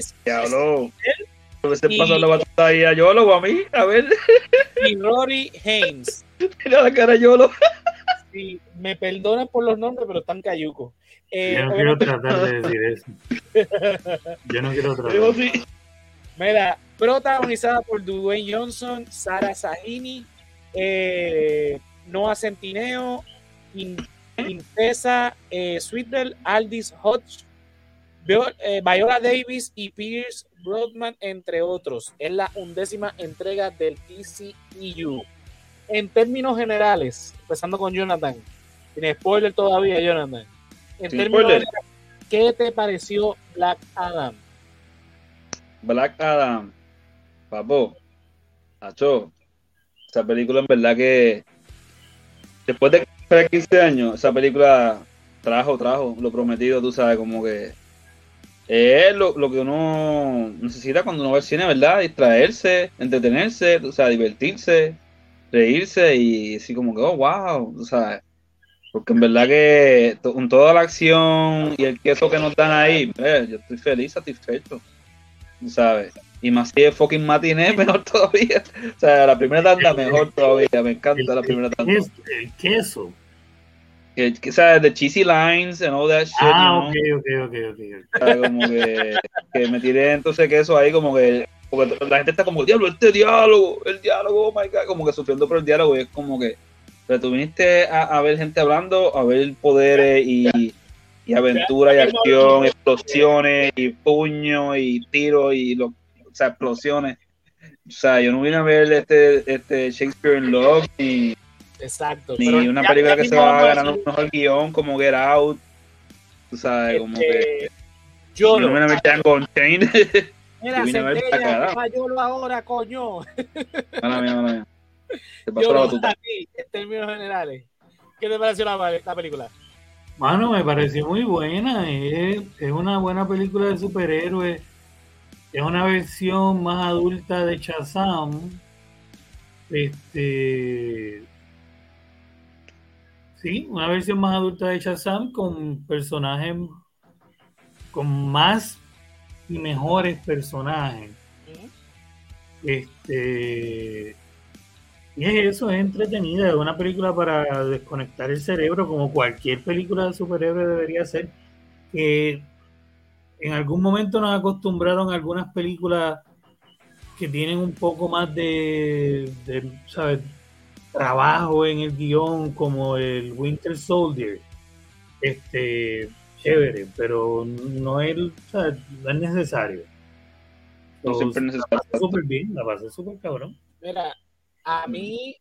Lo que se pasó la batalla a Yolo o a mí. A ver, *laughs* y Rory Haynes. *laughs* mira la cara Yolo. *laughs* Sí, me perdonan por los nombres, pero están cayucos. Eh, Yo no quiero tratar de decir eso. Yo no quiero tratar. Digo, sí. Mira, protagonizada por Dwayne Johnson, Sara Sahini, eh, Noah Centineo, In- Intesa eh, Sweetel, Aldis Hodge, eh, Viola Davis y Pierce Broadman, entre otros. Es la undécima entrega del TCEU. En términos generales, empezando con Jonathan, sin spoiler todavía, Jonathan. En Sin términos spoiler. generales, ¿qué te pareció Black Adam? Black Adam. Papo. Nacho. Esa película en verdad que. Después de esperar 15 años, esa película trajo, trajo lo prometido, tú sabes, como que. Es lo, lo que uno necesita cuando uno va al cine, ¿verdad? Distraerse, entretenerse, tú sabes, divertirse, reírse y así como que, oh, wow, tú sabes. Porque en verdad que con toda la acción y el queso que nos dan ahí, yo estoy feliz, satisfecho. ¿Sabes? Y más si es fucking matiné, *laughs* mejor todavía. O sea, la primera tanda mejor todavía. Me encanta la primera tanda. El queso. Que, que, ¿sabes? The cheesy lines and all that shit. Ah, you know? ok, ok, ok, ok. ok. ¿Sabes? Como que, que me tiré entonces queso ahí como que porque la gente está como diablo este diálogo el diálogo oh my god como que sufriendo por el diálogo y es como que pero tú viniste a, a ver gente hablando a ver poderes y, y aventura y acción explosiones y puños y tiros y lo, o sea explosiones o sea yo no vine a ver este este Shakespeare in Love ni, Exacto. ni pero una ya- película ya que se va a ganar un mejor guion como Get Out tú sabes como que este, Yo no vine a ver Django Unchained *laughs* Mira, vine a ver Yolo ahora, coño. Mala mía, mala mía. Te pasó la batuta. en términos generales. ¿Qué te pareció la, la película? Mano, me pareció muy buena. Es, es una buena película de superhéroes. Es una versión más adulta de Shazam. Este. Sí, una versión más adulta de Shazam con personajes. con más y mejores personajes. Este. Y es eso, es entretenida, es una película para desconectar el cerebro, como cualquier película de superhéroe debería ser. Que en algún momento nos acostumbraron a algunas películas que tienen un poco más de, de, ¿sabes? trabajo en el guion, como el Winter Soldier. Este, chévere, pero no es, ¿sabes? no es necesario. No siempre es la necesario. pasé súper bien, la pasé súper cabrón. Mira, a mí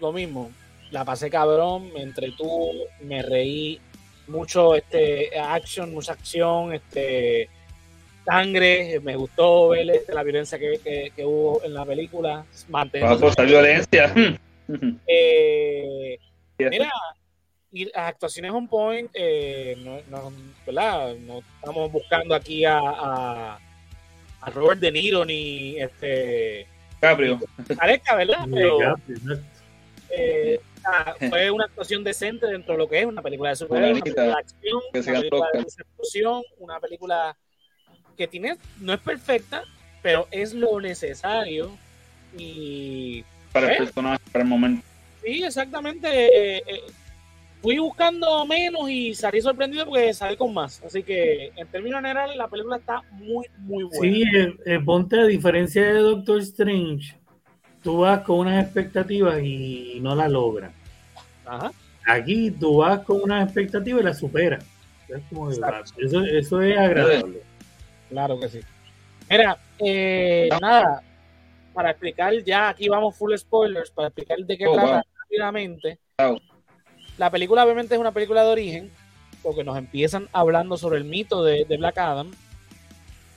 lo mismo. La pasé cabrón, me entretuvo, me reí. Mucho este action, mucha acción, este sangre. Me gustó ver este, la violencia que, que- que hubo en la película. Mantener- violencia. *laughs* Eh, mira, y las actuaciones on point, eh, no, no- ¿verdad? No estamos buscando aquí a, a, a Robert De Niro ni este Caprio. Areca, ¿verdad? Pero eh, fue una actuación decente dentro de lo que es una película de superhéroes, una película de acción, una película de explosión, una película que tiene, no es perfecta, pero es lo necesario y para el personaje, para el momento. Sí, exactamente. Eh, eh, fui buscando menos y salí sorprendido porque salí con más. Así que en términos generales la película está muy, muy buena. Sí, eh, ponte a diferencia de Doctor Strange, tú vas con unas expectativas y no la logras. Ajá. Aquí tú vas con unas expectativas y la superas. eso, eso es agradable. Claro que sí. Mira, eh, nada, para explicar, ya aquí vamos full spoilers, para explicar de qué oh, trata rápidamente. La película obviamente es una película de origen, porque nos empiezan hablando sobre el mito de, Black Adam.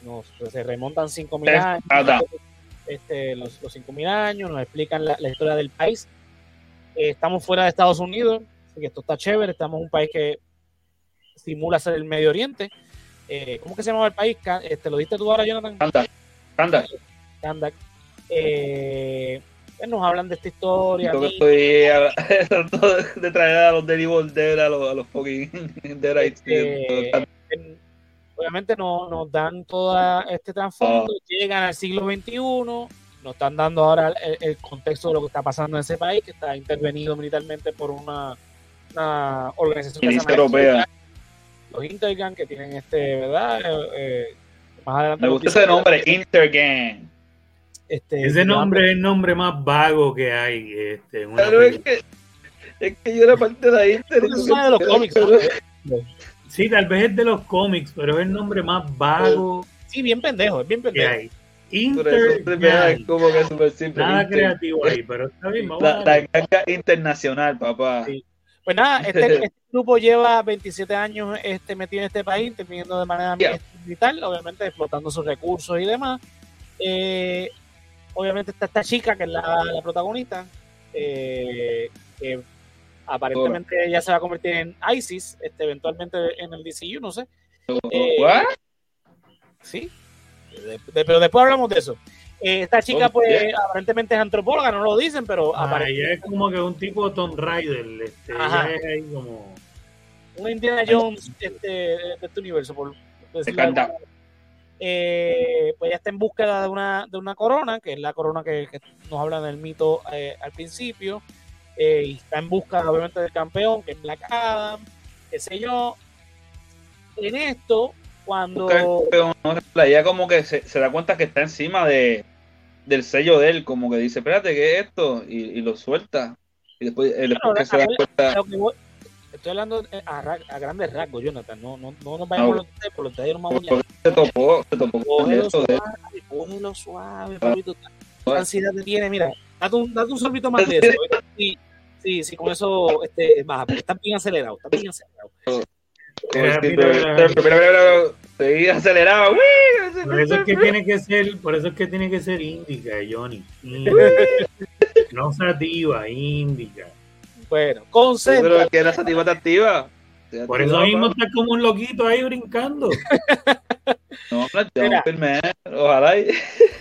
Nos, pues, se remontan 5.000 años, este, los, los 5.000 años, nos explican la, historia del país. Eh, estamos fuera de Estados Unidos, así que esto está chévere, estamos en un país que simula ser el Medio Oriente. Eh, ¿Cómo que se llama el país? ¿Te este, lo diste tú ahora, Jonathan? Kandak. Kandak. Kandak. Eh, nos hablan de esta historia. *laughs* de traer a los Dead, a los, a los fucking este, Obviamente no, nos dan todo este trasfondo, ah. llegan al siglo XXI, nos están dando ahora el, contexto de lo que está pasando en ese país, que está intervenido militarmente por una, una organización europea. Los Intergang, que tienen este, ¿verdad? Eh, eh, más adelante. Me gusta ese nombre, Intergang. Este, Ese nombre es el nombre más vago que hay. Este, es que, es que yo era parte de ahí. de los cómics. Sí, tal vez es de los cómics, pero es el nombre más vago. Sí, bien pendejo, es bien pendejo. Hay. Inter como que super simple. Nada creativo ahí, pero está bien. la, la internacional, papá. Pues nada, *laughs* este, este, grupo lleva 27 años este, metido en este país, teniendo de manera militar, obviamente explotando sus recursos y demás. Eh, obviamente está esta chica que es la, protagonista, eh, que aparentemente ella se va a convertir en ISIS, este, eventualmente en el DCU, no sé. Eh, sí, pero después hablamos de eso. Eh, esta chica, pues, aparentemente es antropóloga, no lo dicen, pero ah, ella es como que un tipo Tom Raider, este, ella es ahí como... Una Indiana Jones este, de este universo, por decirlo eh, pues ya está en búsqueda de una, de una corona, que es la corona que, nos habla del mito eh, al principio, eh, y está en busca obviamente del campeón, que es Black Adam, qué sé yo. En esto, cuando... Ella como que se, da cuenta que está encima de, del sello de él, como que dice, espérate, ¿qué es esto? Y, lo suelta. Y después, después se da cuenta estoy hablando eh, a, a, grandes rasgos, Jonathan. No, no, no nos vayamos ah, por los detalles, no vamos a Se topó, se topó con eso. Suave, de... Cógelo suave, ah. papito. ¿Qué ansiedad te tiene? Mira, date un, date un sorbito más de eso. Sí, sí, sí, con eso este, baja, porque está bien acelerado, está bien acelerado. Seguí acelerado. Por eso es que tiene que ser, por eso es que tiene que ser índica, Johnny. *laughs* No sativa, índica. Bueno, concéntrate. Pero que la sativa está activa. Por eso mismo está como un loquito ahí brincando. *laughs* no, no, firme, ojalá.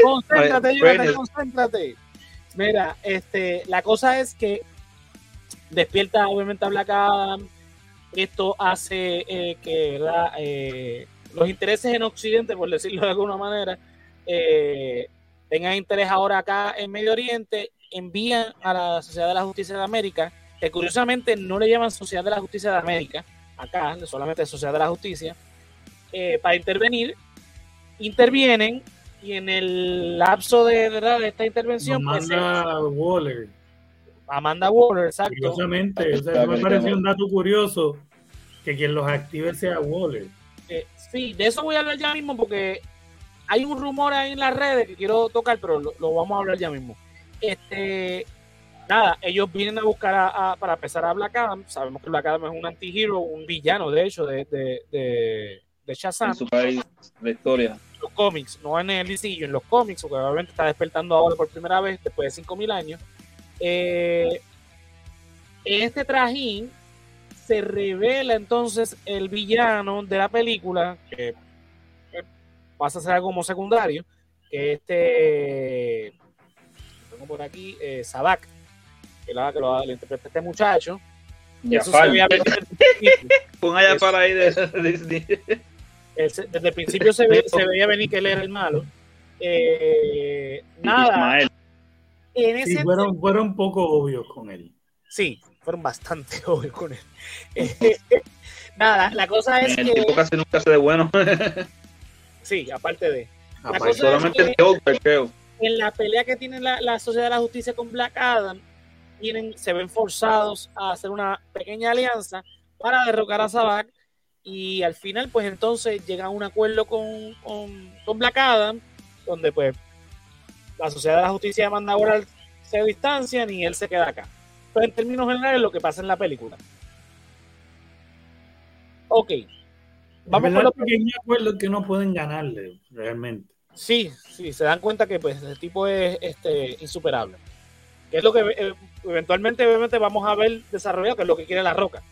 Concéntrate, *laughs* Jonathan, concéntrate. Mira, este, la cosa es que despierta obviamente a Black Adam. Esto hace eh, que eh, los intereses en Occidente, por decirlo de alguna manera, eh, tengan interés ahora acá en Medio Oriente, envían a la Sociedad de la Justicia de América que curiosamente no le llaman Sociedad de la Justicia de América, acá, solamente Sociedad de la Justicia, para intervenir, intervienen y en el lapso de, de esta intervención... Pues, Amanda Waller. Amanda Waller, exacto. Curiosamente, o sea, me pareció un dato curioso que quien los active sea Waller. Eh, sí, de eso voy a hablar ya mismo porque hay un rumor ahí en las redes que quiero tocar, pero lo, lo vamos a hablar ya mismo. Este, nada, ellos vienen a buscar a, para empezar a Black Adam. Sabemos que Black Adam es un antihero, un villano, de hecho, de, de, de, de Shazam. En su país, la historia. Los cómics, no en el DC, en los cómics, porque obviamente está despertando ahora por primera vez después de 5000 años. Eh, en este trajín se revela entonces el villano de la película, que pasa a ser algo como secundario, que este, tengo por aquí, eh, Sadak que lo, que lo, lo interpreta este muchacho. Ya Eso se veía venir desde el principio. Pon allá para ahí de Disney. Ese- Desde el principio se, ve- se veía venir que él era el malo. Eh, nada, Ismael. En Sí, fueron, fueron un poco obvios con él. Sí, fueron bastante *laughs* obvios con él. *laughs* *laughs* Nada, la cosa es El tipo que. casi nunca hace de bueno. Sí, aparte de. La es Solamente que el Joker, creo. en la pelea que tiene la, la Sociedad de la Justicia con Black Adam, tienen, se ven forzados a hacer una pequeña alianza para derrocar a Sabak. Y al final, pues entonces llegan a un acuerdo con, con, con Black Adam, donde pues la Sociedad de la Justicia manda ahora se distancian y él se queda acá. Pero en términos generales, lo que pasa en la película. Ok. Vamos con los que no pueden ganarle realmente. Sí, sí, se dan cuenta que pues el tipo es este insuperable. Que es lo que eh, eventualmente obviamente vamos a ver desarrollado, que es lo que quiere la roca.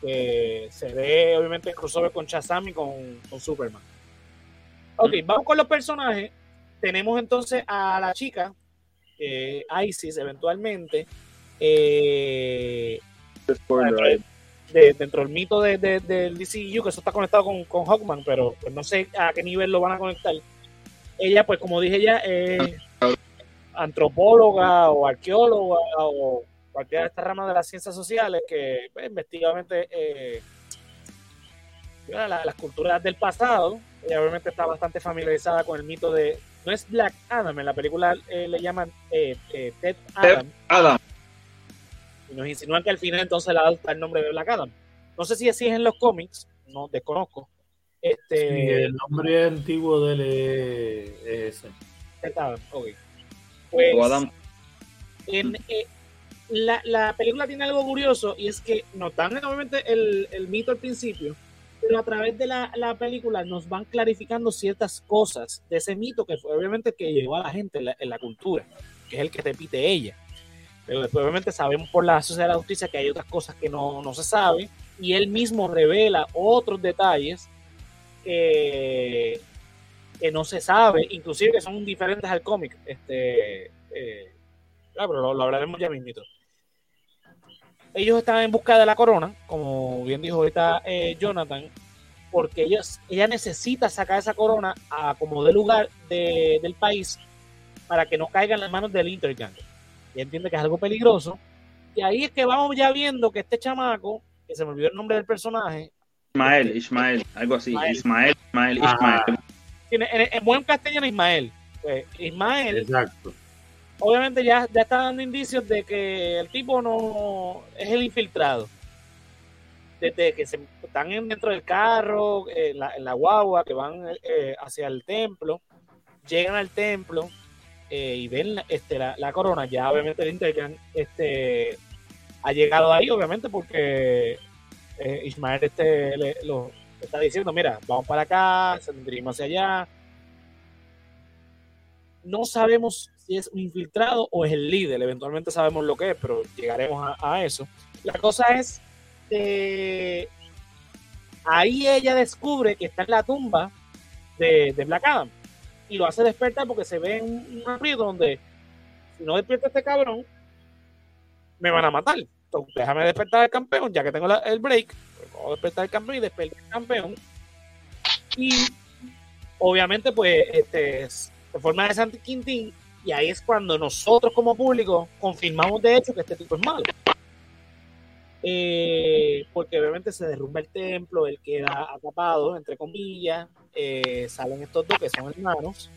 Que se ve obviamente el crossover con Shazam y con, con Superman. Ok, vamos con los personajes. Tenemos entonces a la chica, eh, Isis, eventualmente. eh, de- dentro del mito de, de- del DCU, que eso está conectado con, con Hawkman, pero pues, no sé a qué nivel lo van a conectar. Ella, pues como dije ya, es antropóloga o arqueóloga o cualquiera de estas ramas de las ciencias sociales que pues, investigadamente eh, la- las culturas del pasado. Ella obviamente está bastante familiarizada con el mito de... No es Black Adam, en la película eh, le llaman eh, eh, Ted Adam. Adam. Y nos insinúan que al final entonces le adopta el nombre de Black Adam. No sé si así es en los cómics, no desconozco. Este, Sí, el nombre antiguo de él es, es ese. Ted Adam, ok. Pues, O Adam. en, eh, la, la película tiene algo curioso y es que nos dan obviamente el, el mito al principio, pero a través de la, la película nos van clarificando ciertas cosas de ese mito que fue obviamente que llevó a la gente en la, en la cultura, que es el que repite ella. Pero después obviamente sabemos por la Sociedad de la Justicia que hay otras cosas que no, no se sabe y él mismo revela otros detalles que, que no se sabe, inclusive que son diferentes al cómic. Este, eh, claro, pero lo, lo hablaremos ya mismito. Ellos están en busca de la corona, como bien dijo ahorita eh, Jonathan, porque ellos, ella necesita sacar esa corona a como de lugar de- del país para que no caiga en las manos del Intergang. Y entiende que es algo peligroso. Y ahí es que vamos ya viendo que este chamaco, que se me olvidó el nombre del personaje, Ismael, Ismael, algo así. Ismael. Ismael. Ismael. tiene, en, en buen castellano Ismael. Pues Ismael Exacto. Obviamente ya, ya está dando indicios de que el tipo no es el infiltrado. Desde que se están en- dentro del carro, la, en la guagua, que van eh, hacia el templo, llegan al templo eh, y ven la, este, la, corona. Ya obviamente el Intergang este, ha llegado ahí, obviamente, porque eh, Ismael este, le, lo, está diciendo, mira, vamos para acá, se hacia allá, no sabemos si es un infiltrado o es el líder. Eventualmente sabemos lo que es, pero llegaremos a, eso. La cosa es que ahí ella descubre que está en la tumba de, de Black Adam y lo hace despertar porque se ve en un aprieto donde si no despierta este cabrón, me van a matar. Entonces, déjame despertar al campeón, ya que tengo la- el break. Pues, Voy a despertar al campeón y despertar campeón. Y obviamente, pues, este, se forma de San Quintín y ahí es cuando nosotros como público confirmamos de hecho que este tipo es malo. Eh, porque obviamente se derrumba el templo, él queda atrapado, entre comillas, eh, salen estos dos que son hermanos,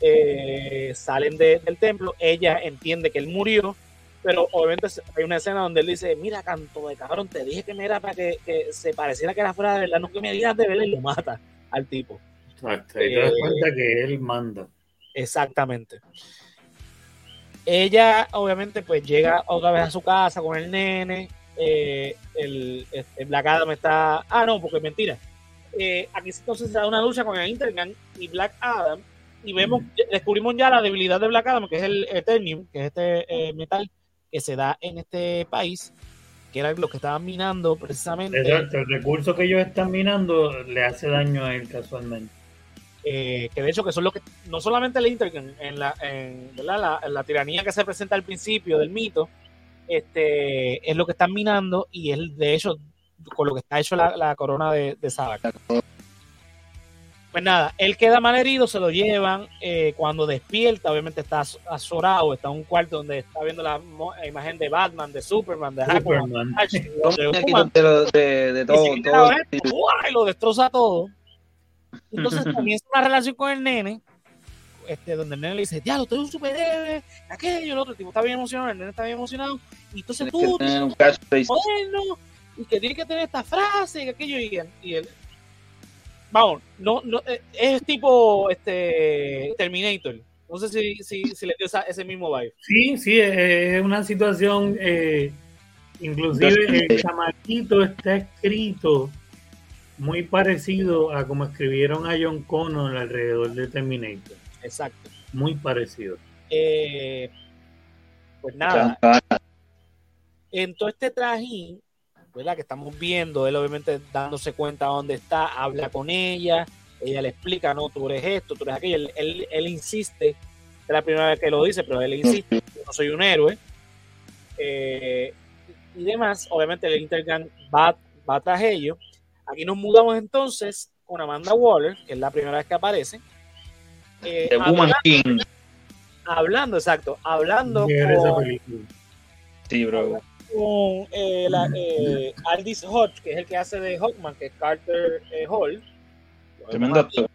eh, salen de- del templo, ella entiende que él murió, pero obviamente hay una escena donde él dice, mira, canto de cabrón, te dije que me era para que, que se pareciera que era fuera de verdad, no que me digas de verdad y lo mata al tipo. Exacto. Y te das Eh, cuenta que él manda. Exactamente. Ella, obviamente, pues llega otra vez a su casa con el nene. eh, el, el Black Adam está. Ah, no, porque es mentira. Eh, aquí entonces se da una lucha con el Intergang y Black Adam. Y vemos, descubrimos ya la debilidad de Black Adam, que es el Eternium, que es este eh, metal que se da en este país, que era lo que estaban minando precisamente. Exacto. El recurso que ellos están minando le hace daño a él casualmente. Eh, que de hecho que son lo que no solamente el Intergang en la la en la tiranía que se presenta al principio del mito este, es lo que están minando y es de hecho con lo que está hecho la, la corona de, de Sabak. Pues nada, él queda mal herido, se lo llevan. eh, cuando despierta, obviamente está az- azorado, está en un cuarto donde está viendo la imagen de Batman, de Superman, de Aquaman, de Los de, de, todo, todo. esto, ¡guau! y lo destroza todo. Entonces comienza una relación con el nene, este, donde el nene le dice, ya, lo tengo un superhéroe, aquello, el otro, el tipo está bien emocionado, el nene está bien emocionado, y entonces Tienes tú, que tener un moderno y que tiene que tener esta frase y que aquello y él, y él- vamos no, no eh, es tipo este Terminator no sé si, si, si le dio esa- ese mismo vibe. Sí, sí, es es una situación, eh, inclusive el chamaquito está escrito muy parecido a como escribieron a John Connor alrededor de Terminator. exacto. Muy parecido. Eh, pues nada. En todo este trajín verdad que estamos viendo él obviamente dándose cuenta dónde está habla con ella ella le explica no tú eres esto tú eres aquello él, él, él insiste es la primera vez que lo dice pero él insiste yo no soy un héroe eh, y demás obviamente el Intergang va, va tras ellos aquí nos mudamos entonces con Amanda Waller que es la primera vez que aparece eh, The Woman King. hablando exacto hablando con, película. Sí, bro. con eh, la, eh, Aldis Hodge, que es el que hace de Hawkman, que es Carter eh, Hall. Tremendo actor.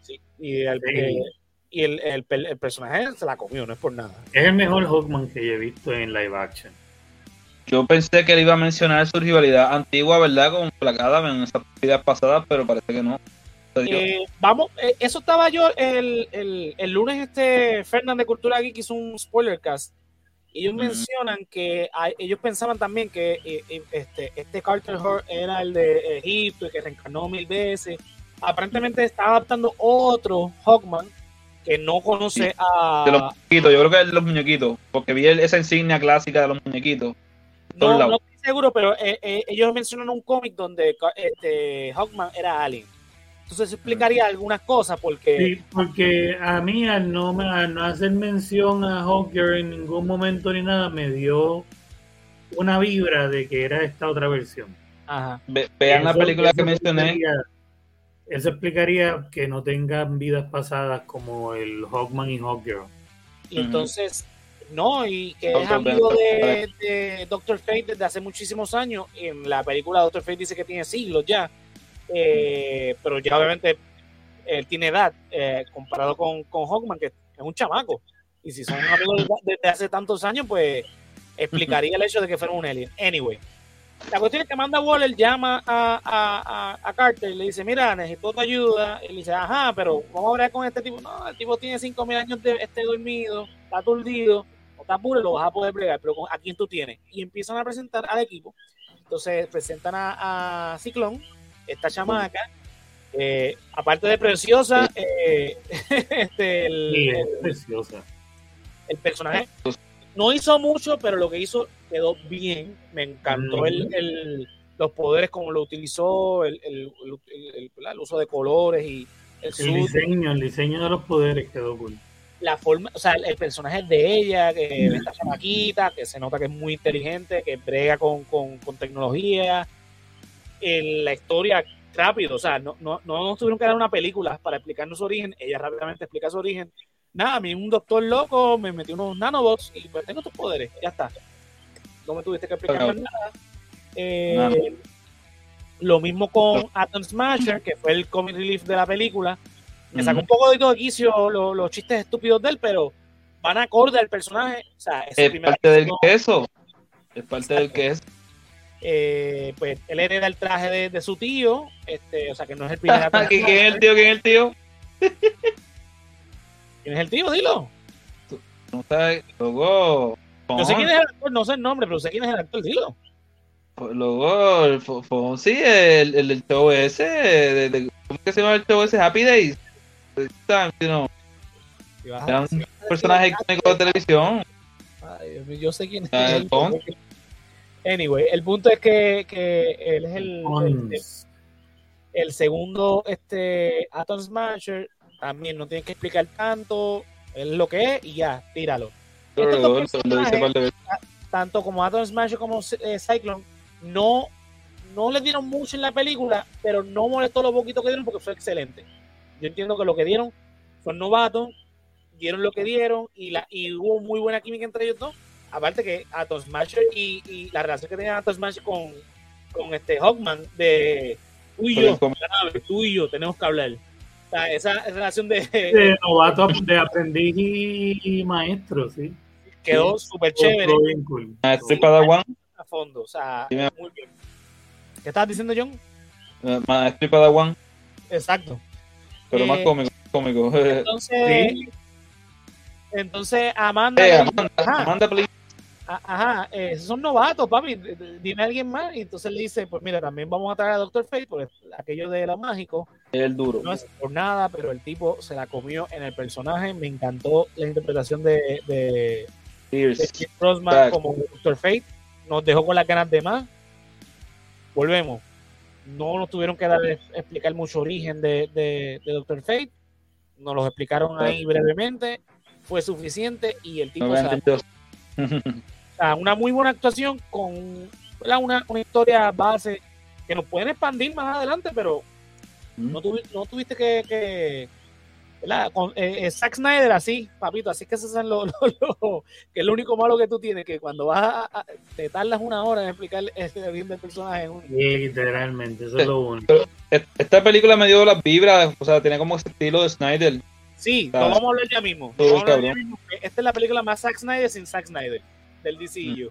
Sí, y el, Sí. eh, y el, el, el- el personaje se la comió, no es por nada. Es el mejor Hawkman que yo he visto en live action. Yo pensé que él iba a mencionar su rivalidad antigua, ¿verdad? Con Black Adam en esas partidas pasadas, pero parece que no. Eh, vamos, eh, eso estaba yo el, el, el lunes, este Fernand de Cultura Geek hizo un spoiler cast. Y ellos mencionan que ellos pensaban también que eh, este, este Carter Hall era el de Egipto y que reencarnó mil veces. Aparentemente está adaptando otro Hawkman que no conoce Sí. a. de los muñequitos, yo creo que es de los muñequitos, porque vi esa insignia clásica de los muñequitos. No, lados. no estoy seguro, pero eh, eh, ellos mencionan un cómic donde este, Hawkman era alien. Entonces eso explicaría algunas cosas porque Sí, porque a mí al no, me- al no hacer mención a Hawker en ningún momento ni nada, me dio una vibra de que era esta otra versión. ajá, Ve- vean la película que mencioné. Eso explicaría que no tengan vidas pasadas como el Hawkman y Hawkgirl. y entonces no, y que es amigo de, Doctor Fate desde hace muchísimos años. En la película Doctor Fate dice que tiene siglos ya, eh, pero ya obviamente él tiene edad eh, comparado con, con Hawkman, que es un chamaco. Y si son amigos desde, hace tantos años, pues explicaría el hecho de que fuera un alien. Anyway, la cuestión es que Amanda Waller llama a, a, a, Carter y le dice, mira, necesito tu ayuda. Él dice, ajá, pero vamos a hablar con este tipo. No, el tipo tiene 5.000 años de este dormido, está aturdido, puro, lo vas a poder bregar, pero con- ¿a quién tú tienes? Y empiezan a presentar al equipo. Entonces presentan a, a Ciclón, esta chamaca, eh, aparte de preciosa, eh, *laughs* este, el, Sí, es preciosa. el personaje no hizo mucho, pero lo que hizo quedó bien. Me encantó Ujú. el, el- los poderes, como lo utilizó, el, el- el- el- el uso de colores y el diseño, el diseño de los poderes quedó cool. La forma, o sea, el, el personaje de ella, que esta chamaquita, que se nota que es muy inteligente, que brega con, con, con tecnología, en la historia rápido, o sea, no, no, no nos tuvieron que dar una película para explicarnos su origen, ella rápidamente explica su origen. Nada, a mí un doctor loco me metió unos nanobots y pues tengo tus poderes, ya está. No me tuviste que explicar nada. Eh, Nada. Lo mismo con Atom Smasher, que fue el comic relief de la película. Me sacó un poco de todo quicio lo- los chistes estúpidos de él, pero van acorde al personaje. O sea, Es primer parte del queso. Es parte del queso. eh, pues él hereda el traje de, de su tío, este, o sea que no es el primer *laughs* ¿Quién es el tío? ¿Quién es el tío? ¿Quién es el tío? Dilo. No sabes, luego. Yo sé quién es el actor, no sé el nombre, pero sé quién es el actor, dilo. Luego, el Fo- Fonsi, el, el del show ese. de- de- ¿Cómo que se llama el show ese? Happy Days. Time, you know, Si vas a- Era un personaje icónico de televisión. Ay, Dios mío, yo sé quién es. Bond. Anyway, el punto es que, que él es el, el, el segundo este Atom Smasher. También no tienes que explicar tanto. Es lo que es y ya, tíralo. Estos dos tanto como Atom Smash como eh, Cyclone, no, no le dieron mucho en la película, pero no molestó lo poquito que dieron porque fue excelente. Yo entiendo que lo que dieron son novatos, dieron lo que dieron y, la, y hubo muy buena química entre ellos dos. Aparte que Atom Smasher y, y la relación que tenía Atom Smash con, con este Hawkman de tú y yo, tú y yo tenemos que hablar. O sea, esa relación de, de novato, de aprendiz y, maestro, sí. Quedó súper chévere. Cool. Maestro y Padawan. A fondo, o sea, muy bien. ¿Qué estabas diciendo, John? Maestro y Padawan. Exacto. Pero más eh, cómico, cómico. Entonces, *laughs* sí. entonces Amanda. Eh, Amanda, Amanda, please. Ajá, eh, son novatos, papi. Dime a alguien más. Y entonces le dice: Pues mira, también vamos a traer a Doctor Fate, porque aquello de lo mágico. El duro. No es por nada, pero el tipo se la comió en el personaje. Me encantó la interpretación de, de, de Rosman como Doctor Fate. Nos dejó con las ganas de más. Volvemos. No nos tuvieron que dar explicar mucho origen de, de, de Doctor Fate. Nos lo explicaron ahí brevemente. Fue suficiente y el tipo. una muy buena actuación con una, una, historia base que nos pueden expandir más adelante, pero no, no tuviste que, que con, eh, eh, Zack Snyder así, papito, así que eso es *laughs* lo, que es lo único malo que tú tienes, que cuando vas a, te tardas una hora en explicar ese bien del personaje. literalmente, eso es lo único. Esta película me dio las vibras, o sea, tiene como ese estilo de Snyder. Sí, lo vamos a hablar ya mismo. Esta es la película más Zack Snyder sin Zack Snyder del DCU.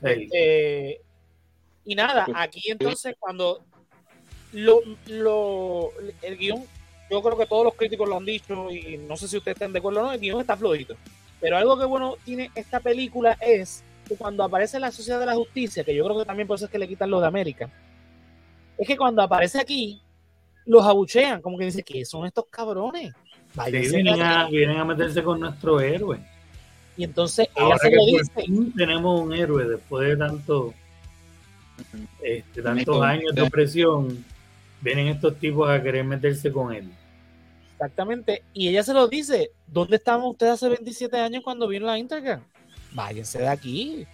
Mm. Este, y nada, aquí entonces cuando lo, lo, el guion, yo creo que todos los críticos lo han dicho y no sé si ustedes están de acuerdo o no, el guion está flojito. Pero algo que bueno tiene esta película es que cuando aparece la Sociedad de la Justicia, que yo creo que también por eso es que le quitan lo de América, es que cuando aparece aquí, los abuchean, como que dicen que son estos cabrones. vienen, a, vienen a meterse con nuestro héroe. Y entonces ella se lo dice. Tenemos un héroe después de tanto, este, tantos años de opresión. Vienen estos tipos a querer meterse con él. Exactamente. Y ella se lo dice. ¿Dónde estaban ustedes hace 27 años cuando vino la Instagram? Váyanse de aquí.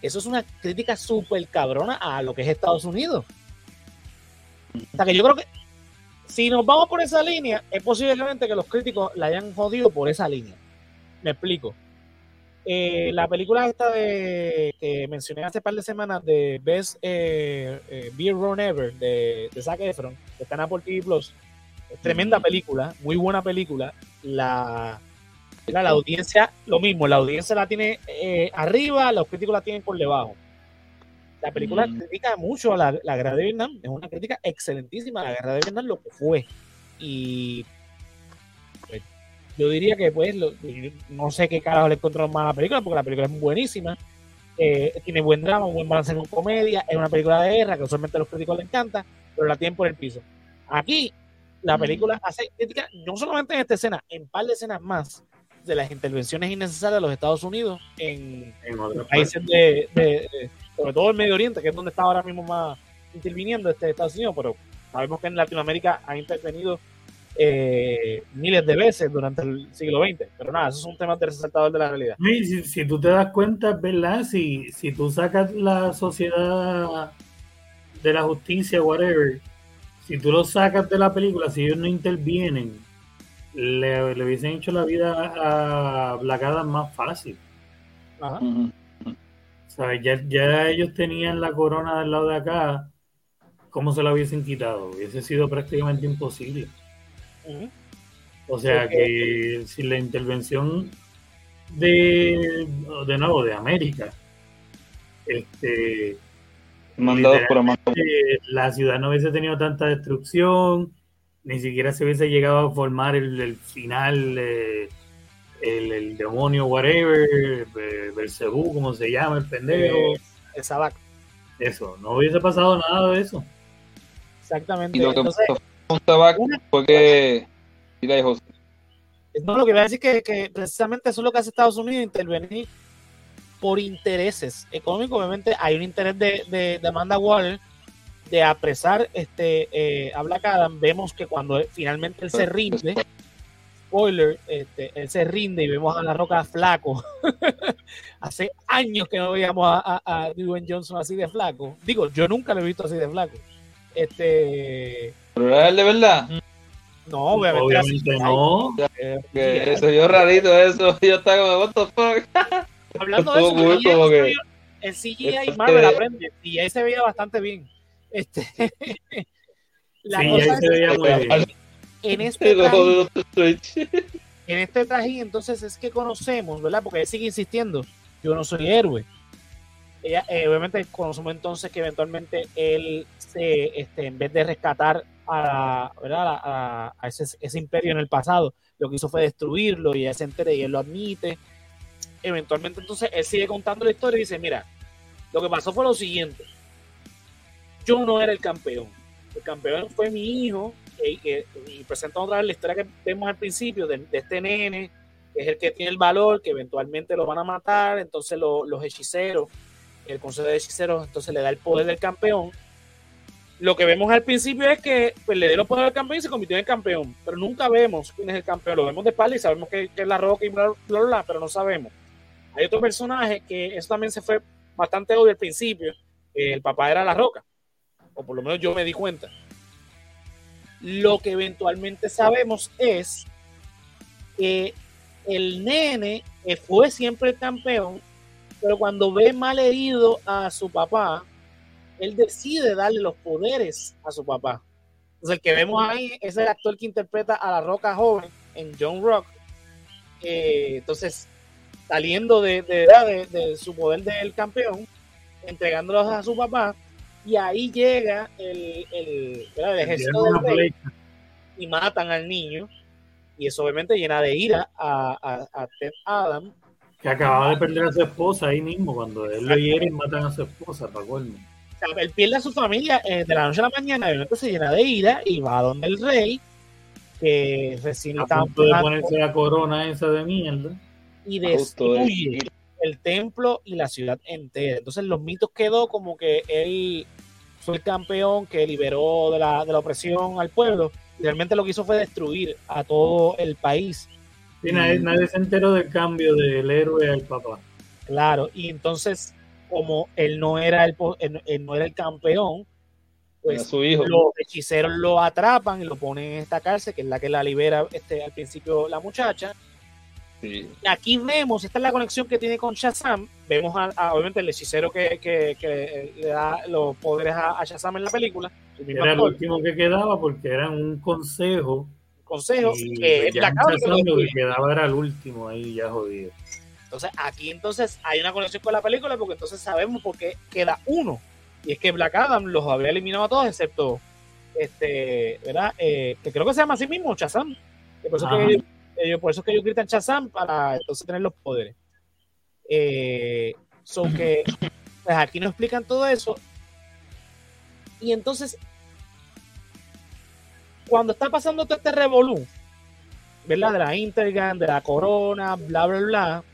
Eso es una crítica súper cabrona a lo que es Estados Unidos. O sea que yo creo que si nos vamos por esa línea, es posiblemente que los críticos la hayan jodido por esa línea. Me explico. Eh, la película esta de que mencioné hace par de semanas de Best eh, eh, Beer Run Ever de, de Zac Efron, que está en Apple TV Plus, tremenda película, muy buena película. La, la, audiencia, lo mismo, la audiencia la tiene arriba, los críticos la tienen por debajo. La película mm. critica mucho a la, la, guerra de Vietnam, es una crítica excelentísima a la guerra de Vietnam, lo que fue. Y yo diría que pues no sé qué carajo le encontró más a la película porque la película es buenísima eh, tiene buen drama, buen balance en comedia es una película de guerra que usualmente a los críticos les encanta pero la tienen por el piso aquí la película hace crítica no solamente en esta escena en un par de escenas más de las intervenciones innecesarias de los Estados Unidos en, países de, sobre todo el Medio Oriente que es donde está ahora mismo más interviniendo este Estados Unidos pero sabemos que en Latinoamérica ha intervenido eh, miles de veces durante el siglo XX. Pero nada, eso es un tema de resaltador de la realidad. si, tú te das cuenta, ¿verdad? Si, si tú sacas la sociedad de la justicia, whatever, si tú lo sacas de la película, si ellos no intervienen, le, le hubiesen hecho la vida a Black más fácil. Ajá. ya, ya ellos tenían la corona del lado de acá, ¿cómo se la hubiesen quitado? Hubiese sido prácticamente imposible. O sea que si la intervención de, de nuevo, de América, este, por la ciudad no hubiese tenido tanta destrucción, ni siquiera se hubiese llegado a formar el, final, el, demonio, whatever, Belcebú, como se llama, el pendejo. Eh, el Sabac. Eso, no hubiese pasado nada de eso. Exactamente. Y lo que Entonces, fue que No, lo que voy a decir que, que precisamente eso es lo que hace Estados Unidos, intervenir por intereses económicos. Obviamente hay un interés de, de, Amanda Waller de apresar este, eh, a Black Adam. Vemos que cuando finalmente él se rinde, spoiler, este, él se rinde y vemos a la roca flaco *laughs* Hace años que no veíamos a, a, a Dwayne Johnson así de flaco. Digo, yo nunca lo he visto así de flaco. Este. Pero era él de verdad. No, obviamente. no. Eh, Que se vio rarito eso. *laughs* Yo estaba como, what the fuck. *laughs* Hablando de eso, CGI, como que- el CGI Marvel aprende. Y ahí se veía bastante bien. Este. *laughs* la Sí, cosa ahí es se veía muy bien. en este traje, en este traje, entonces es que conocemos, ¿verdad? Porque él sigue insistiendo, yo no soy héroe. Ella, eh, obviamente conocemos entonces que eventualmente él se, este, en vez de rescatar a, ¿verdad? a, ese, ese imperio en el pasado, lo que hizo fue destruirlo y él se entera y él lo admite. Eventualmente entonces él sigue contando la historia y dice, mira, lo que pasó fue lo siguiente. Yo no era el campeón. El campeón fue mi hijo y, y- presenta otra vez la historia que vemos al principio de, este nene, que es el que tiene el valor, que eventualmente lo van a matar, entonces lo- los hechiceros, el consejo de hechiceros, entonces le da el poder del campeón. Lo que vemos al principio es que pues, le dio los poderes al campeón y se convirtió en campeón, pero nunca vemos quién es el campeón, lo vemos de espalda y sabemos que, que es la roca y bla, bla, bla, bla, pero no sabemos. Hay otro personaje que eso también se fue bastante obvio al principio, el papá era la roca, o por lo menos yo me di cuenta. Lo que eventualmente sabemos es que el nene fue siempre el campeón, pero cuando ve mal herido a su papá, él decide darle los poderes a su papá. Entonces, el que vemos ahí es el actor que interpreta a la roca joven en John Rock. Eh, entonces, saliendo de, de, de- de su poder del campeón, entregándolos a su papá, y ahí llega el, el, el ejército del rey y matan al niño. Y eso obviamente llena de ira a, a, a Ted Adam. Que acababa de perder a su esposa ahí mismo. Cuando él lo hiere y matan a su esposa, ¿te acuerdas? O sea, él pierde a su familia eh, de la noche a la mañana, obviamente se llena de ira y va a donde el rey, que recién A está punto de ponerse la corona esa de mierda. Y de- destruye el templo y la ciudad entera. Entonces los mitos quedó como que él fue el campeón que liberó de la, de la opresión al pueblo. Y realmente lo que hizo fue destruir a todo el país. Sí, nadie, nadie se enteró del cambio del héroe al papá. Claro, y entonces, como él no era el, po- él, él no era el campeón, pues su hijo. los hechiceros lo atrapan y lo ponen en esta cárcel, que es la que la libera este, al principio la muchacha. Sí. Y aquí vemos, esta es la conexión que tiene con Shazam. Vemos a, a, obviamente el hechicero que, que- que le da los poderes a, a Shazam en la película. El Era el último que quedaba porque era un consejo. consejo, Y que es ya Black Adam que lo Shazam lo que quedaba era el último ahí ya jodido. Entonces, aquí entonces hay una conexión con la película porque entonces sabemos por qué queda uno. Y es que Black Adam los había eliminado a todos excepto este, ¿verdad? Eh, que creo que se llama así mismo, Shazam. Que por, eso que ellos, ellos- por eso es que ellos gritan Shazam para entonces tener los poderes. Eh, so que pues aquí nos explican todo eso. Y entonces, cuando está pasando todo este revolú, ¿verdad? De la Intergang, de la corona, bla, bla, bla.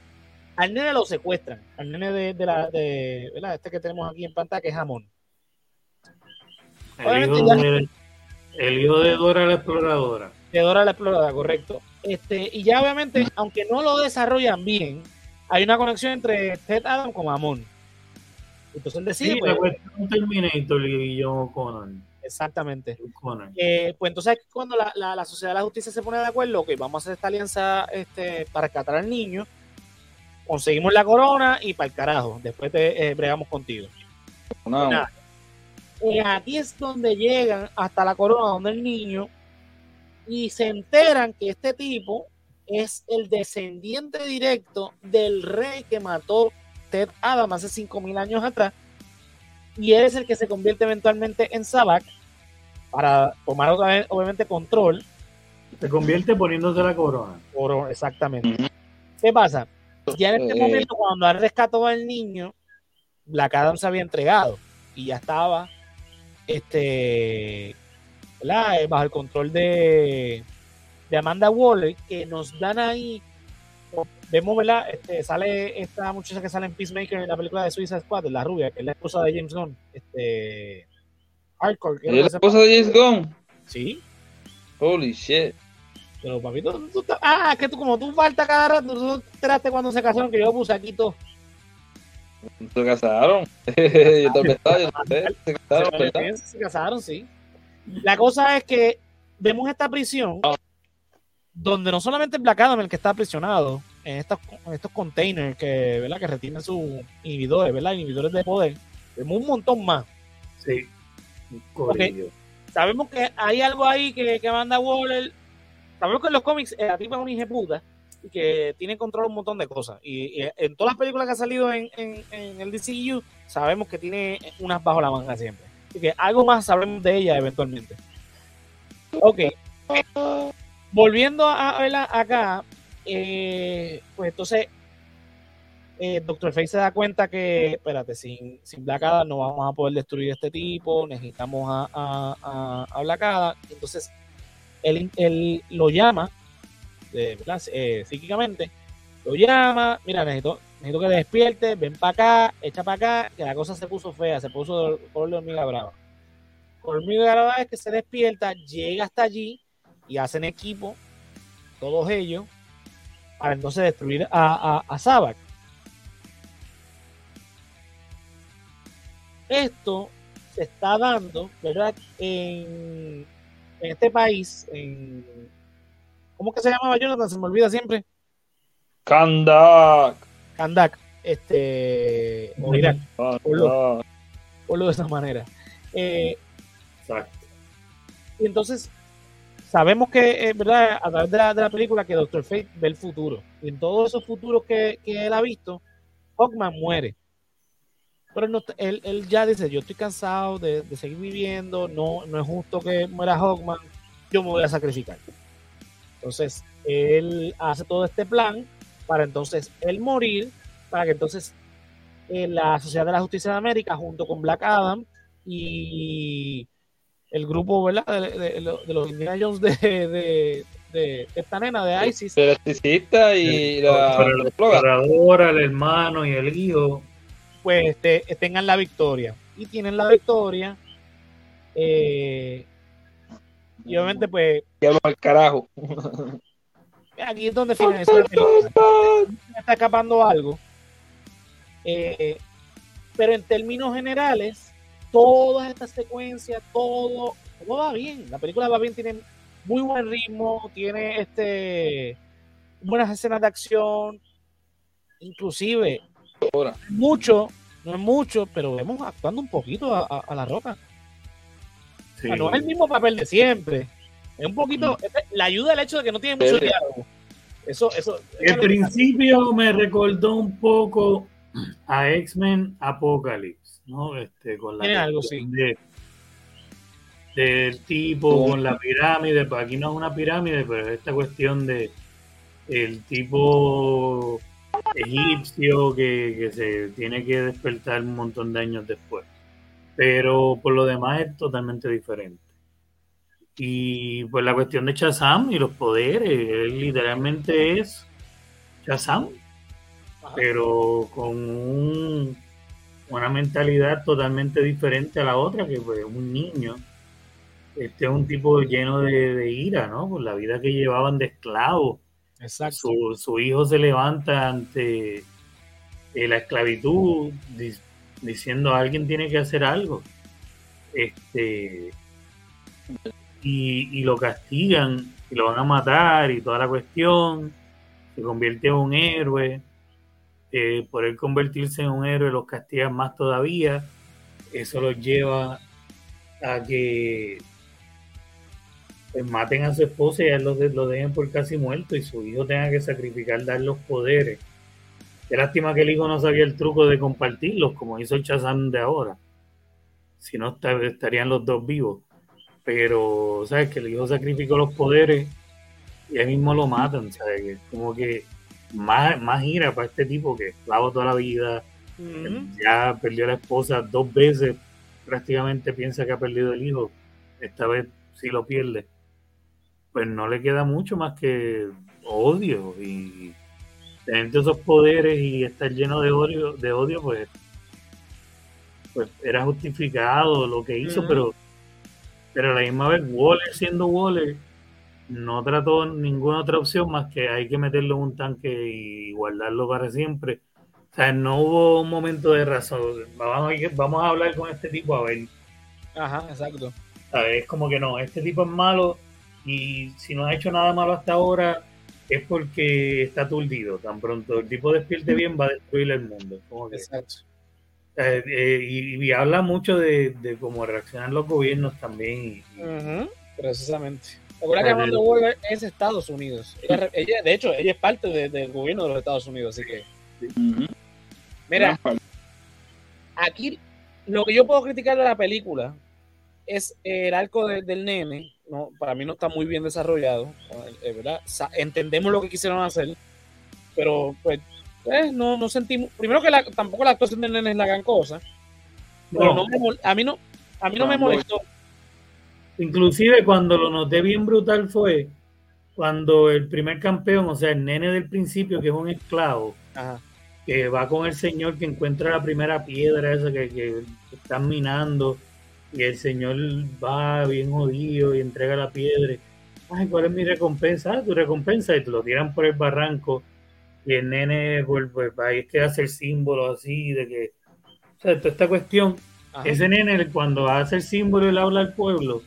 Al nene lo secuestran. Al nene de, de la, de, ¿verdad? Este que tenemos aquí en pantalla, que es Jamón. El hijo, ya- el hijo de Dora la exploradora. De Dora la Exploradora, correcto. Este, y ya obviamente, aunque no lo desarrollan bien, hay una conexión entre Ted Adam con Amon. Entonces él decide, Sí, pues, cuestión Terminator y John Connor. exactamente. Eh, pues entonces cuando la, la- la sociedad de la justicia se pone de acuerdo, que vamos a hacer esta alianza este, para rescatar al niño, conseguimos la corona y para el carajo, después te eh, bregamos contigo. No, Nada. Eh, aquí es donde llegan hasta la corona donde el niño y se enteran que este tipo es el descendiente directo del rey que mató Ted Adam hace 5000 años atrás y él es el que se convierte eventualmente en Sabak para tomar otra vez, obviamente control Se convierte poniéndose la corona. exactamente. ¿Qué pasa? Ya en este momento, cuando él rescató al niño, Black Adam se había entregado y ya estaba este ¿verdad? Eh, bajo el control de, de Amanda Waller, que nos dan ahí. Vemos, ¿verdad? Este, sale esta muchacha que sale en Peacemaker en la película de Suicide Squad, la rubia, que es la esposa de James Gunn. Este. Hardcore. que ¿Y es la esposa de James Gunn? Sí, Holy shit. pero papito, tú, tú- ah, que tú como tú falta cada rato, tú te enteraste cuando se casaron que yo puse aquí todo. Se casaron. *laughs* yo también estaba, yo también, se casaron, se casaron, sí. La cosa es que vemos esta prisión donde no solamente es Black Adam el que está aprisionado en, estos, en estos containers que, ¿verdad? que retienen sus inhibidores, ¿verdad? Inhibidores de poder. Vemos un montón más. Sí. Corillo. Sabemos que hay algo ahí que, que manda Waller. Sabemos que en los cómics eh, la tipa es una hija puta y que tiene control de un montón de cosas. Y, y en todas las películas que ha salido en, en, en el DCU, sabemos que tiene unas bajo la manga siempre. Que algo más sabemos de ella eventualmente. Ok. Volviendo a verla acá, eh, pues entonces eh, Doctor Fate se da cuenta que, espérate, sin, sin Black Adam no vamos a poder destruir este tipo, necesitamos a, a, a, a Black Adam. Entonces, él, él lo llama, eh. Eh, psíquicamente, lo llama, mira, necesito, necesito que despierte, ven para acá, echa para acá, que la cosa se puso fea, se puso color de hormiga brava. Hormiga brava es que se despierta, llega hasta allí y hacen equipo, todos ellos, para entonces destruir a, a, a Sabak. Esto se está dando, ¿verdad? En, en este país, en, ¿cómo que se llamaba Jonathan? Se me olvida siempre. Kandak. Kandak, este, o *laughs* Irak, Kandak. por lo de esa manera. Eh, Exacto. y entonces sabemos que, eh, ¿verdad? A través de la, de la película que Doctor Fate ve el futuro. Y en todos esos futuros que, que él ha visto, Hawkman muere. Pero él, no- él, él ya dice, yo estoy cansado de, de seguir viviendo, no, no es justo que muera Hawkman, yo me voy a sacrificar. Entonces, él hace todo este plan para entonces él morir, para que entonces eh, la Sociedad de la Justicia de América, junto con Black Adam y el grupo ¿verdad? De, de- de los- de los Indiana Jones de, de, de- de esta nena, de ISIS, El electricista y la exploradora. explorador, el hermano y el hijo. pues este, tengan la victoria. Y tienen la victoria. eh, y obviamente, pues, al carajo. Aquí es donde finaliza la película. Me está escapando algo. Eh, pero en términos generales, todas estas secuencias, todo, todo va bien. La película va bien, tiene muy buen ritmo, tiene este buenas escenas de acción, inclusive Ahora. mucho, no es mucho, pero vemos actuando un poquito a, a- a la roca. O Sí. sea, no es el mismo papel de siempre. Es un poquito, la ayuda el hecho de que no tiene mucho diálogo. Eso, eso. Al principio me recordó un poco a X-Men Apocalypse, ¿no? Este, con la Tiene algo, de- del tipo con la pirámide, pues aquí no es una pirámide, pero es esta cuestión de el tipo egipcio que, que se tiene que despertar un montón de años después. Pero por lo demás es totalmente diferente. Y pues la cuestión de Shazam y los poderes, él literalmente es Shazam, Ajá. pero con un- una mentalidad totalmente diferente a la otra, que pues un niño. Este es un tipo lleno de, de ira, ¿no? Por la vida que llevaban de esclavos. Exacto. Su, su hijo se levanta ante eh, la esclavitud di- diciendo alguien tiene que hacer algo. Este y, lo castigan y lo van a matar y toda la cuestión. Se convierte en un héroe. Eh, por él convertirse en un héroe los castigan más todavía. Eso los lleva a que pues, maten a su esposa y a él lo, lo dejen por casi muerto y su hijo tenga que sacrificar, dar los poderes. Qué lástima que el hijo no sabía el truco de compartirlos, como hizo el Chazam de ahora. Si no, esta- estarían los dos vivos. Pero, ¿sabes? Que el hijo sacrificó los poderes y ahí mismo lo matan, ¿sabes? Que como que más, más ira para este tipo que esclavo toda la vida, ya perdió a la esposa dos veces, prácticamente piensa que ha perdido el hijo, esta vez sí lo pierde. Pues no le queda mucho más que odio y tener todos esos poderes y estar lleno de odio, de odio pues, pues era justificado lo que hizo, pero, pero a la misma vez Waller siendo Waller no trató ninguna otra opción más que hay que meterlo en un tanque y guardarlo para siempre sea, no hubo un momento de razón. Vamos a, vamos a hablar con este tipo a ver. Ajá, exacto. ¿sabes? Es como que no, este tipo es malo y si no ha hecho nada malo hasta ahora es porque está aturdido. Tan pronto el tipo despierte bien va a destruir el mundo. Como que, Exacto. Eh, eh, y, y habla mucho de, de cómo reaccionan los gobiernos también. y- y- Ujú, Precisamente. Recuerda que Ah, Amanda Waller es Estados Unidos. Ella, ella- de hecho, ella es parte de- del gobierno de los Estados Unidos, así que. Mira, aquí lo que yo puedo criticar de la película es el arco de- del nene. No, para mí no está muy bien desarrollado, eh, ¿verdad? Entendemos lo que quisieron hacer, pero pues eh, no, no sentimos. Primero que la- tampoco la actuación del nene es la gran cosa, pero No, no me a mí no, a mí no me molestó. Inclusive cuando lo noté bien brutal fue cuando el primer campeón, o sea, el nene del principio, que es un esclavo, Ajá. que va con el señor que encuentra la primera piedra esa que, que están minando y el señor va bien jodido y entrega la piedra. Ay, ¿cuál es mi recompensa? Ah, tu recompensa y te lo tiran por el barranco y el nene pues, pues, ahí es que hace el símbolo así de que o sea, toda esta cuestión Ajá. ese nene cuando hace el símbolo y le habla al pueblo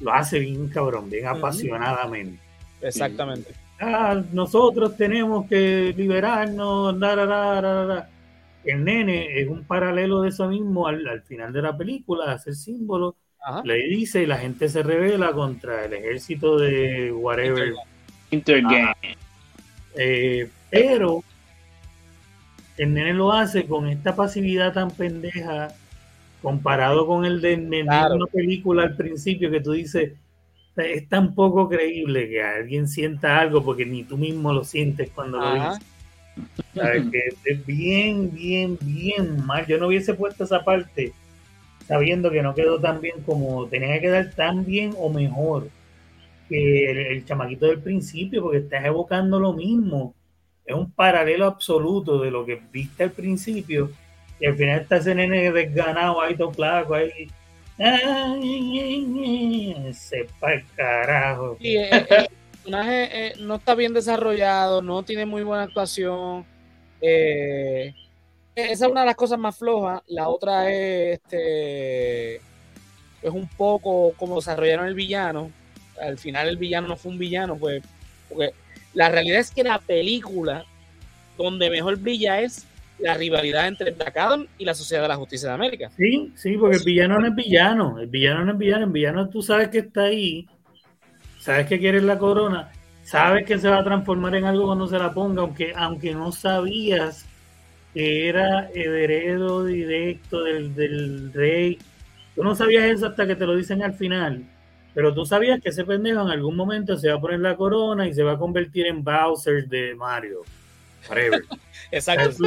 lo hace bien cabrón, bien apasionadamente Exactamente. ah, nosotros tenemos que liberarnos, da, da, da, da, da. El nene es un paralelo de eso mismo al, al final de la película, hace el símbolo, Ajá. le dice y la gente se revela contra el ejército de whatever. Intergame. Eh, pero el nene lo hace con esta pasividad tan pendeja comparado con el de de Claro. una película al principio que tú dices es tan poco creíble que alguien sienta algo porque ni tú mismo lo sientes cuando lo dices. ¿Sabes? Que es bien, bien, bien mal. Yo no hubiese puesto esa parte sabiendo que no quedó tan bien como tenía que quedar tan bien o mejor que el, el chamaquito del principio, porque estás evocando lo mismo. Es un paralelo absoluto de lo que viste al principio. Y al final está ese nene desganado ahí, todo ahí. Sepa el carajo. Sí, eh, eh, el personaje eh, no está bien desarrollado, no tiene muy buena actuación. eh, esa es una de las cosas más flojas. La otra es este es un poco como desarrollaron el villano. Al final el villano no fue un villano, pues, porque la realidad es que la película donde mejor brilla es la rivalidad entre Black Adam y la Sociedad de la Justicia de América. Sí, sí, porque el villano no es villano. El villano no es villano. El villano tú sabes que está ahí. Sabes que quieres la corona. Sabes que se va a transformar en algo cuando se la ponga, aunque, aunque no sabías que era heredero directo del, del rey. Tú no sabías eso hasta que te lo dicen al final. Pero tú sabías que ese pendejo en algún momento se va a poner la corona y se va a convertir en Bowser de Mario. Whatever. *laughs* Exacto. Tú,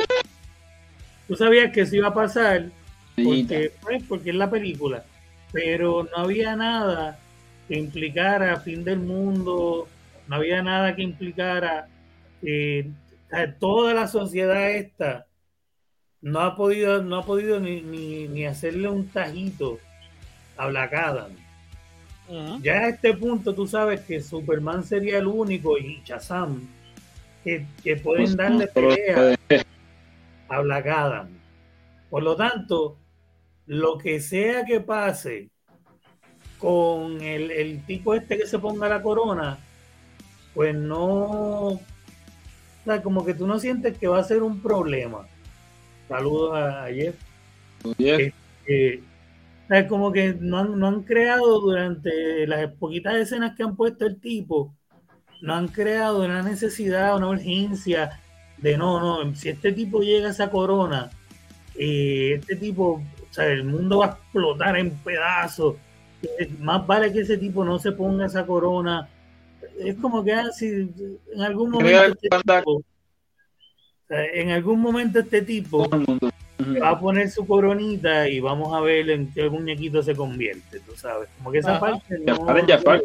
tú sabías que eso iba a pasar porque, pues, porque es la película. Pero no había nada que implicara fin del mundo, no había nada que implicara eh, toda la sociedad esta no ha podido, no ha podido ni, ni, ni hacerle un tajito a Black Adam. Ya a este punto tú sabes que Superman sería el único y Shazam que, que pueden Pues, darle pelea a Black Adam. Por lo tanto, lo que sea que pase con el, el tipo este que se ponga la corona, pues no, o sea, como que tú no sientes que va a ser un problema. Saludos a, Jeff. Eh, sea, como que no han, no han creado durante las poquitas escenas que han puesto el tipo, no han creado una necesidad, una urgencia de no, no, si este tipo llega a esa corona, eh, este tipo, o sea, el mundo va a explotar en pedazos. Eh, Más vale que ese tipo no se ponga esa corona. Es como que ah, si en algún momento este tipo, o sea, en algún momento este tipo va a poner su coronita y vamos a ver en qué muñequito se convierte, tú sabes. Como que esa Ajá. parte no. Jafar es Jafar.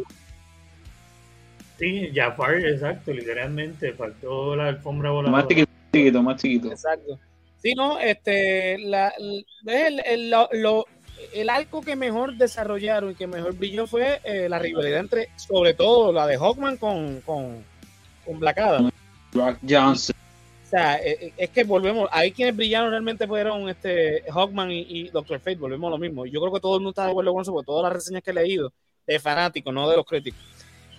Sí, Jafar, exacto, literalmente. Faltó la alfombra Más voladora. chiquito, chiquito, más chiquito. Exacto. Sí, no, este, la, el, el, el- lo- lo- el arco que mejor desarrollaron y que mejor brilló fue eh, la rivalidad entre, sobre todo la de Hawkman con, con, con Black Adam. Rock Johnson. Sea, eh, eh, es que volvemos, ahí quienes brillaron realmente fueron este Hawkman y, y Doctor Fate, volvemos a lo mismo. Yo creo que todo el mundo está de acuerdo con eso, porque todas las reseñas que he leído de fanáticos, no de los críticos,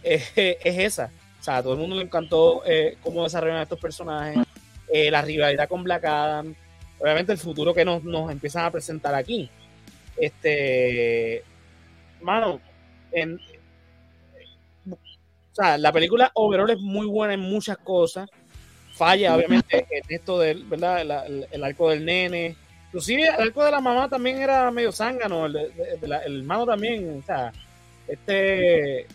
eh, *laughs* es esa. O sea, a todo el mundo le encantó eh, cómo desarrollan estos personajes, la rivalidad con Black Adam, obviamente el futuro que nos, nos empiezan a presentar aquí. Este, mano, en, o sea, la película overall es muy buena en muchas cosas. Falla, obviamente, en esto del, ¿verdad? El, el- el arco del nene. Inclusive el arco de la mamá también era medio zángano, el, la- el hermano también, o sea, este,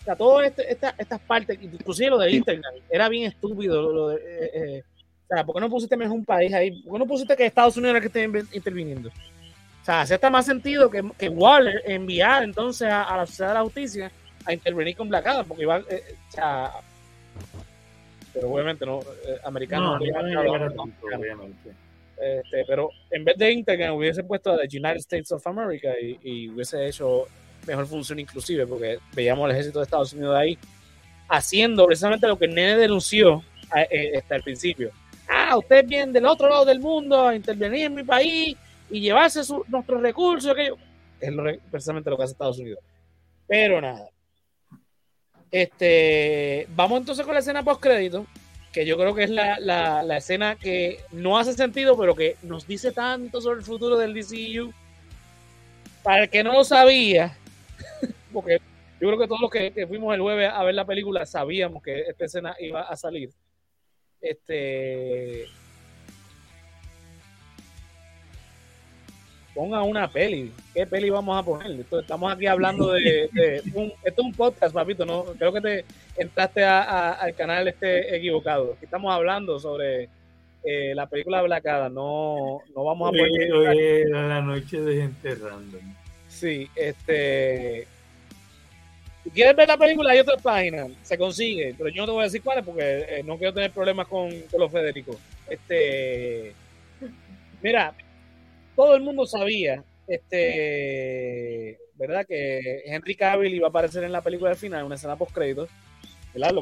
o sea, todas este, esta- estas partes, inclusive lo del internet, era bien estúpido. Lo, lo de, eh, eh, o sea, ¿por qué no pusiste mejor un país ahí? ¿Por qué no pusiste que Estados Unidos era el que esté interviniendo? O sea, hace hasta más sentido que, que Waller enviar entonces a, a la Sociedad de la Justicia a intervenir con Black Adam, porque iba, eh, o sea, pero obviamente no, eh, americanos No, este, pero en vez de Internet hubiese puesto a The United States of America y, y hubiese hecho mejor función inclusive, porque veíamos el ejército de Estados Unidos ahí haciendo precisamente lo que nene denunció eh, hasta el principio. Ah, ustedes vienen del otro lado del mundo a intervenir en mi país y llevarse su- nuestros recursos, aquello. Es lo- precisamente lo que hace Estados Unidos. Pero nada. Este, vamos entonces con la escena post crédito, que yo creo que es la, la, la escena que no hace sentido, pero que nos dice tanto sobre el futuro del DCU. Para el que no lo sabía, *laughs* porque yo creo que todos los que, que fuimos el jueves a ver la película sabíamos que esta escena iba a salir. Este. Ponga una peli. ¿Qué peli vamos a poner? Estamos aquí hablando de. de un, esto es un podcast, papito. No, creo que te entraste a- a- al canal este equivocado. Aquí estamos hablando sobre eh, la película Black Adam. No, no vamos a poner. Hoy era la noche de gente random. Sí, este. Si quieres ver la película, hay otras páginas, se consigue, pero yo no te voy a decir cuáles porque eh, no quiero tener problemas con, con los Federico. Este. Mira, todo el mundo sabía, este. ¿Verdad? Que Henry Cavill iba a aparecer en la película al final, una escena post créditos. ¿Verdad? Lo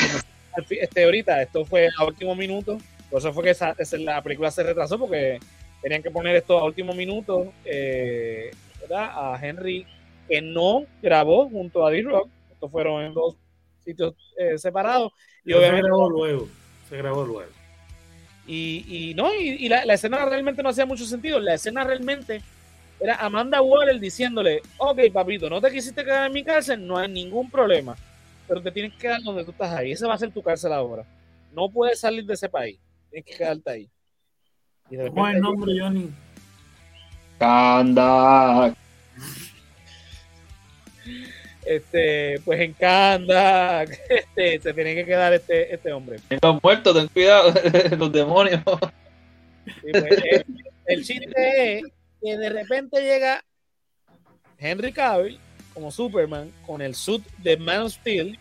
este, ahorita, esto fue a último minuto, por eso fue que esa- esa- la película se retrasó porque tenían que poner esto a último minuto. Eh, ¿verdad? A Henry, que no grabó junto a D-Rock. Estos fueron en dos sitios eh, separados. Y Pero obviamente. se grabó luego. Se grabó luego. Y, y no, y, y la, la escena realmente no hacía mucho sentido. La escena realmente era Amanda Waller diciéndole: Ok, papito, no te quisiste quedar en mi cárcel, no hay ningún problema. Pero te tienes que quedar donde tú estás ahí. Esa va a ser tu cárcel ahora. No puedes salir de ese país. Tienes que quedarte ahí. Y de ¿Cómo es el nombre, Johnny? Kanda. Este, pues en Kanda, *laughs* este, se tiene que quedar este, este hombre. Los muertos, ten cuidado, *laughs* los demonios. Pues, el, el chiste es que de repente llega Henry Cavill como Superman con el suit de Man of Steel,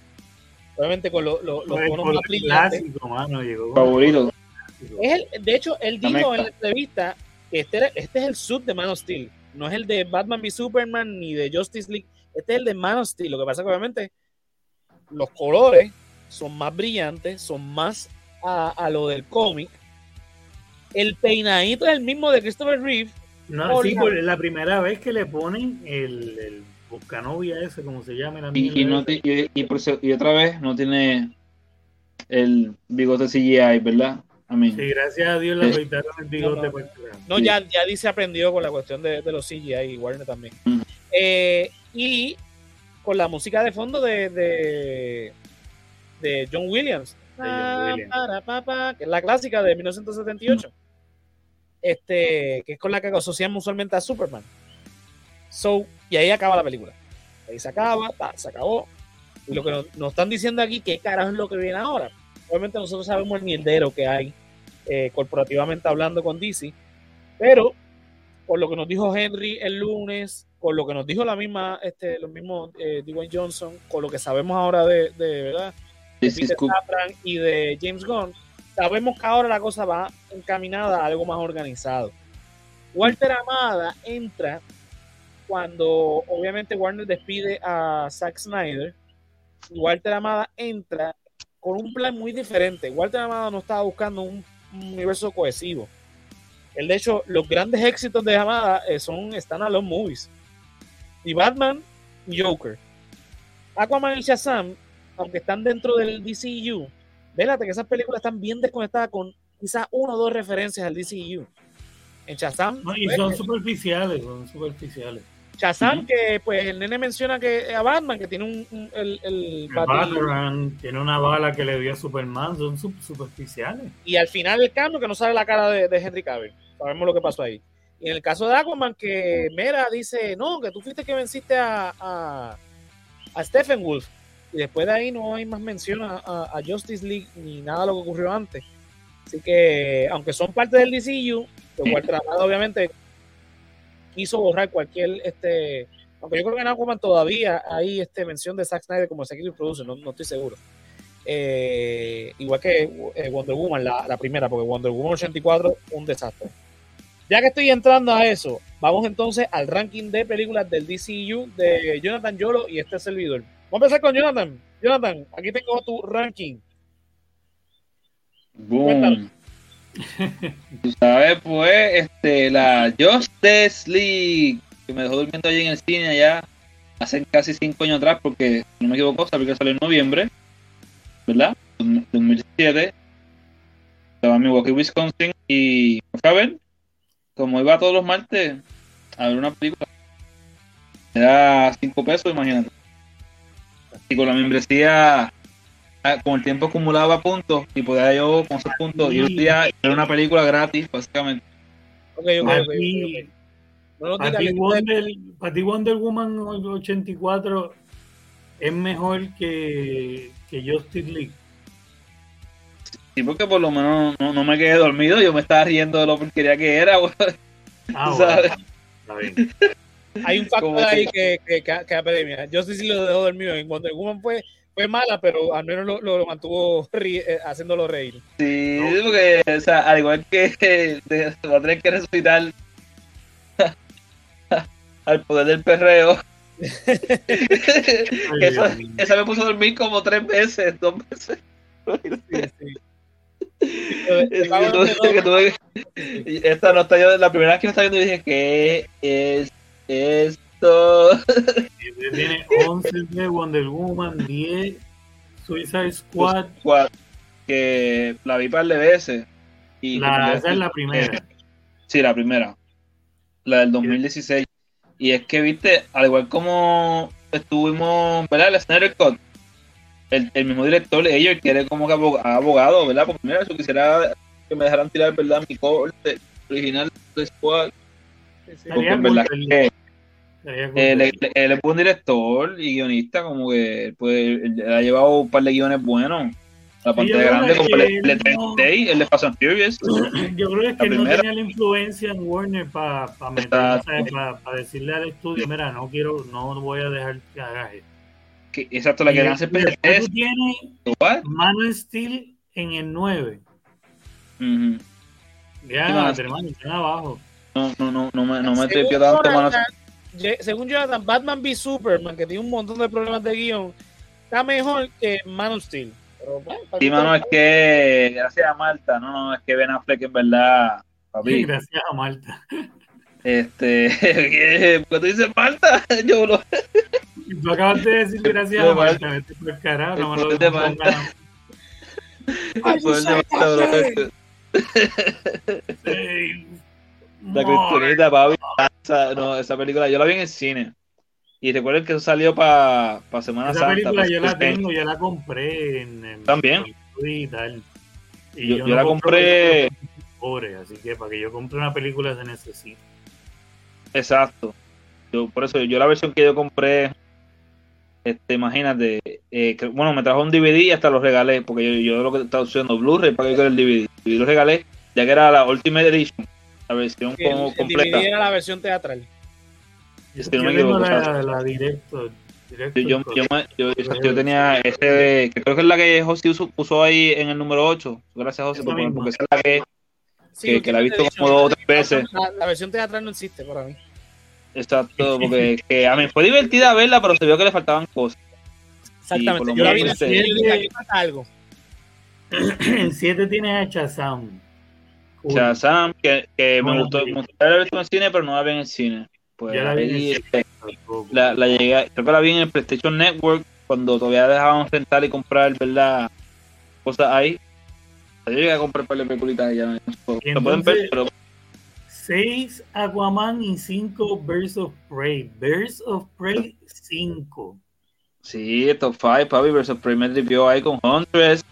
obviamente con lo- lo- los por más brillantes. Favorito. Es el- de hecho, él La dijo en la entrevista que este, era- este es el suit de Man of Steel, no es el de Batman v Superman ni de Justice League, este es el de Man of Steel. Lo que pasa es que obviamente los colores son más brillantes, son más a, a lo del cómic. El peinadito es el mismo de Christopher Reeve. No, sí, por la primera vez que le ponen el, el Buscanovia ese, como se llama. la Y, y, mierda no esa. ti- y, y por se- y otra vez no tiene el bigote CGI, ¿verdad? A mí. Sí, gracias a Dios le Eh, afeitaron el bigote no, no. atrás. No, Sí. ya, ya dice aprendió con la cuestión de, de los CGI y Warner también. Eh, y con la música de fondo de, de, de John Williams. De John Williams. Para, pa, pa, que es la clásica de 1978. Este, que es con la que asociamos usualmente a Superman. So, y ahí acaba la película. Ahí se acaba, ta, se acabó. Y lo que nos, nos están diciendo aquí, ¿qué carajo es lo que viene ahora? Obviamente nosotros sabemos el mierdero que hay eh, corporativamente hablando con DC, pero por lo que nos dijo Henry el lunes, con lo que nos dijo la misma, este, los mismos eh, Dwayne Johnson, con lo que sabemos ahora de, de verdad, de Peter. Safran y de James Gunn, sabemos que ahora la cosa va encaminada a algo más organizado. Walter Amada entra cuando obviamente Warner despide a Zack Snyder. y Walter Amada entra con un plan muy diferente. Walter Amada no estaba buscando un, un universo cohesivo. Él, de hecho, los grandes éxitos de Amada eh, son están a los movies. Y Batman y Joker. Aquaman y Shazam, aunque están dentro del DCU, vélate que esas películas están bien desconectadas con quizás una o dos referencias al DCU. En Shazam, No, y pues, son superficiales, son superficiales. Shazam, que pues el nene menciona que a Batman, que tiene un, un- el, Batarang tiene una bala que le dio a Superman, son su- superficiales. y al final el cambio que no sale la cara de, de Henry Cavill. Sabemos lo que pasó ahí. Y en el caso de Aquaman, que Mera dice, no, que tú fuiste que venciste a, a, a Stephen Wolf. Y después de ahí no hay más mención a, a- Justice League ni nada de lo que ocurrió antes. Así que, aunque son parte del DCU, Walter Amado obviamente quiso borrar cualquier, este, aunque yo creo que en Aquaman todavía hay este mención de Zack Snyder como executive producer, no, no estoy seguro. Eh, igual que eh, Wonder Woman, la, la primera, porque Wonder Woman 84, un desastre. Ya que estoy entrando a eso, vamos entonces al ranking de películas del DCU de Jonathan Yolo y este servidor. Vamos a empezar con Jonathan. Jonathan, aquí tengo tu ranking. Boom. Tú *laughs* sabes, pues, este, la Justice League, que me dejó durmiendo allí en el cine allá hace casi cinco años atrás, porque, si no me equivoco, esa película salió en noviembre, ¿verdad? 2017. Estaba en Milwaukee, Wisconsin, y fue a ver, como iba todos los martes a ver una película, era cinco pesos, imagínate. Y con la membresía ah, con el tiempo acumulaba puntos y podía yo con esos puntos ir un día ver una película gratis, básicamente. Ok, ok, ok, ti-. No para Wonder, para ti Wonder Woman 84 es mejor que, que Justice League. Sí, porque por lo menos no, no me quedé dormido, yo me estaba riendo de lo porquería que era, güey. Ah, *laughs* ¿Sabes? bueno, está bien. hay un factor ahí que- que, que, que, que apremia. Yo sí, sí lo dejó dormido. En Wonder Woman fue, fue mala, pero al menos lo, lo, mantuvo *laughs* ri- eh, haciéndolo reír. Sí, porque, o sea, al igual que *laughs* de- va a tener que resucitar al poder del perreo. que esa, esa me puso a dormir como tres veces, dos veces. Es que esta no está yo, la primera vez que me estaba viendo dije, ¿qué es esto? Tiene 11 de Wonder Woman, 10 Suicide Squad. Cua- Que la vi par de veces. Y La, esa es la primera. Sí, la primera. La del 2016. Y es que, viste, al igual como estuvimos, ¿verdad? El Snyder Cut, el, el mismo director, ellos quiere como que abog- abogado, ¿verdad? Porque mira, yo quisiera que me dejaran tirar, ¿verdad? Mi corte original de Squad. Porque verdad que él, él- él es buen director y guionista, como que pues, él ha llevado un par de guiones buenos. La pantalla grande, como que el, el de él no- 30 Day, el de Fast and Furious. *clears throat* Yo creo que es que no tenía la influencia en Warner para Exacto. decirle al estudio, mira, no quiero, no voy a dejar que hagas esto. Que, exacto, la Y que hace PG-13, tú tienes igual. Man of Steel en el 9. Ujú. Ya, Sí, Man of hermano, están abajo. No, no, no, no me, no me tanto, mano. Según Jonathan, Batman v Superman, que tiene un montón de problemas de guion, está mejor que Man of Steel. Pero, bueno, Sí, mano, es que gracias a Marta, no, no, es que Ben Affleck en verdad, papi, *laughs* Gracias a Marta. Este, ¿qué? ¿por qué tú dices Marta? Yo lo, Tú acabas de decir gracias a Marta. Marta. Vete por el carajo, no me lo de Fue el de Marta, bro. La esa, no, esa película, yo la vi en el cine, y recuerden que eso salió para pa Semana Esa Santa. película pues, yo la tengo, yo la compré en, en También. y tal. Y Yo- yo no la compré- pobre, así que para que yo compre una película se necesita. Exacto. Yo, por eso, yo la versión que yo compré, este, imagínate, eh, que- bueno, me trajo un DVD y hasta lo regalé, porque yo, yo lo que estaba usando Blu-ray para que yo el DVD. Y lo regalé, ya que era la Ultimate Edition, la versión El, como el completa. DVD era la versión teatral. Yo, no me equivoco, la, la directo. directo Yo, yo, yo, me- yo- yo- yo tenía ese, que creo que es la que José puso ahí en el número 8. Gracias, José, porque esa es la que, Sí, que, que la he visto como dos o tres veces. La, la versión teatral no existe para mí. Exacto, *laughs* porque que a mí fue divertida verla, pero se vio que le faltaban cosas. Exactamente. Yo la vi en el cine y dije, aquí falta algo. En 7 tienes a Shazam. Cool. Shazam, que, que me gustó, me gustaría haberla visto en el cine, pero no la vi en el cine. Pues Ya la vi en el este, Tampoco. la, la llegué, creo que la vi en el PlayStation Network cuando todavía dejaban rentar y comprar, ¿verdad? Cosas ahí. Yo llegué a comprar par de ya. no se Y lo pueden ver, entonces- pero 6 Aquaman y 5 Birds of Prey. Birds of Prey 5. sí, Top 5, papi, versus Prey tripió ahí con Huntress.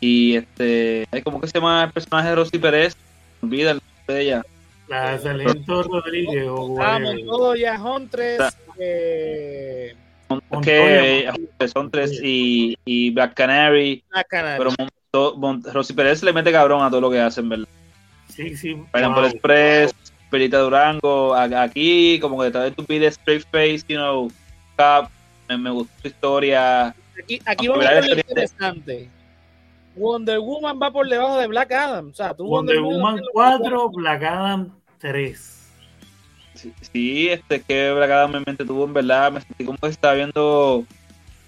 Y este, ¿cómo que se llama el personaje de Rosy Pérez? Me Olvida el nombre de ella. La Sargento Rodríguez Vamos, whatever. todo ya Huntress. Eh, Es que son tres y, y Black Canary, la Canary. pero Rosy Pérez le mete cabrón a todo lo que hacen, ¿verdad? Sí, sí. Pineapple wow. Express, Perita Durango, aquí como que tal vez tú pides Straight Face, you know, Cap, me, me gustó su historia. Aquí, aquí vamos a ver lo interesante. Wonder Woman va por debajo de Black Adam. O sea, tú Wonder Woman 4, Black Adam 3. Sí, sí, este que Black Adam me mente tuvo en verdad, me sentí como que estaba viendo,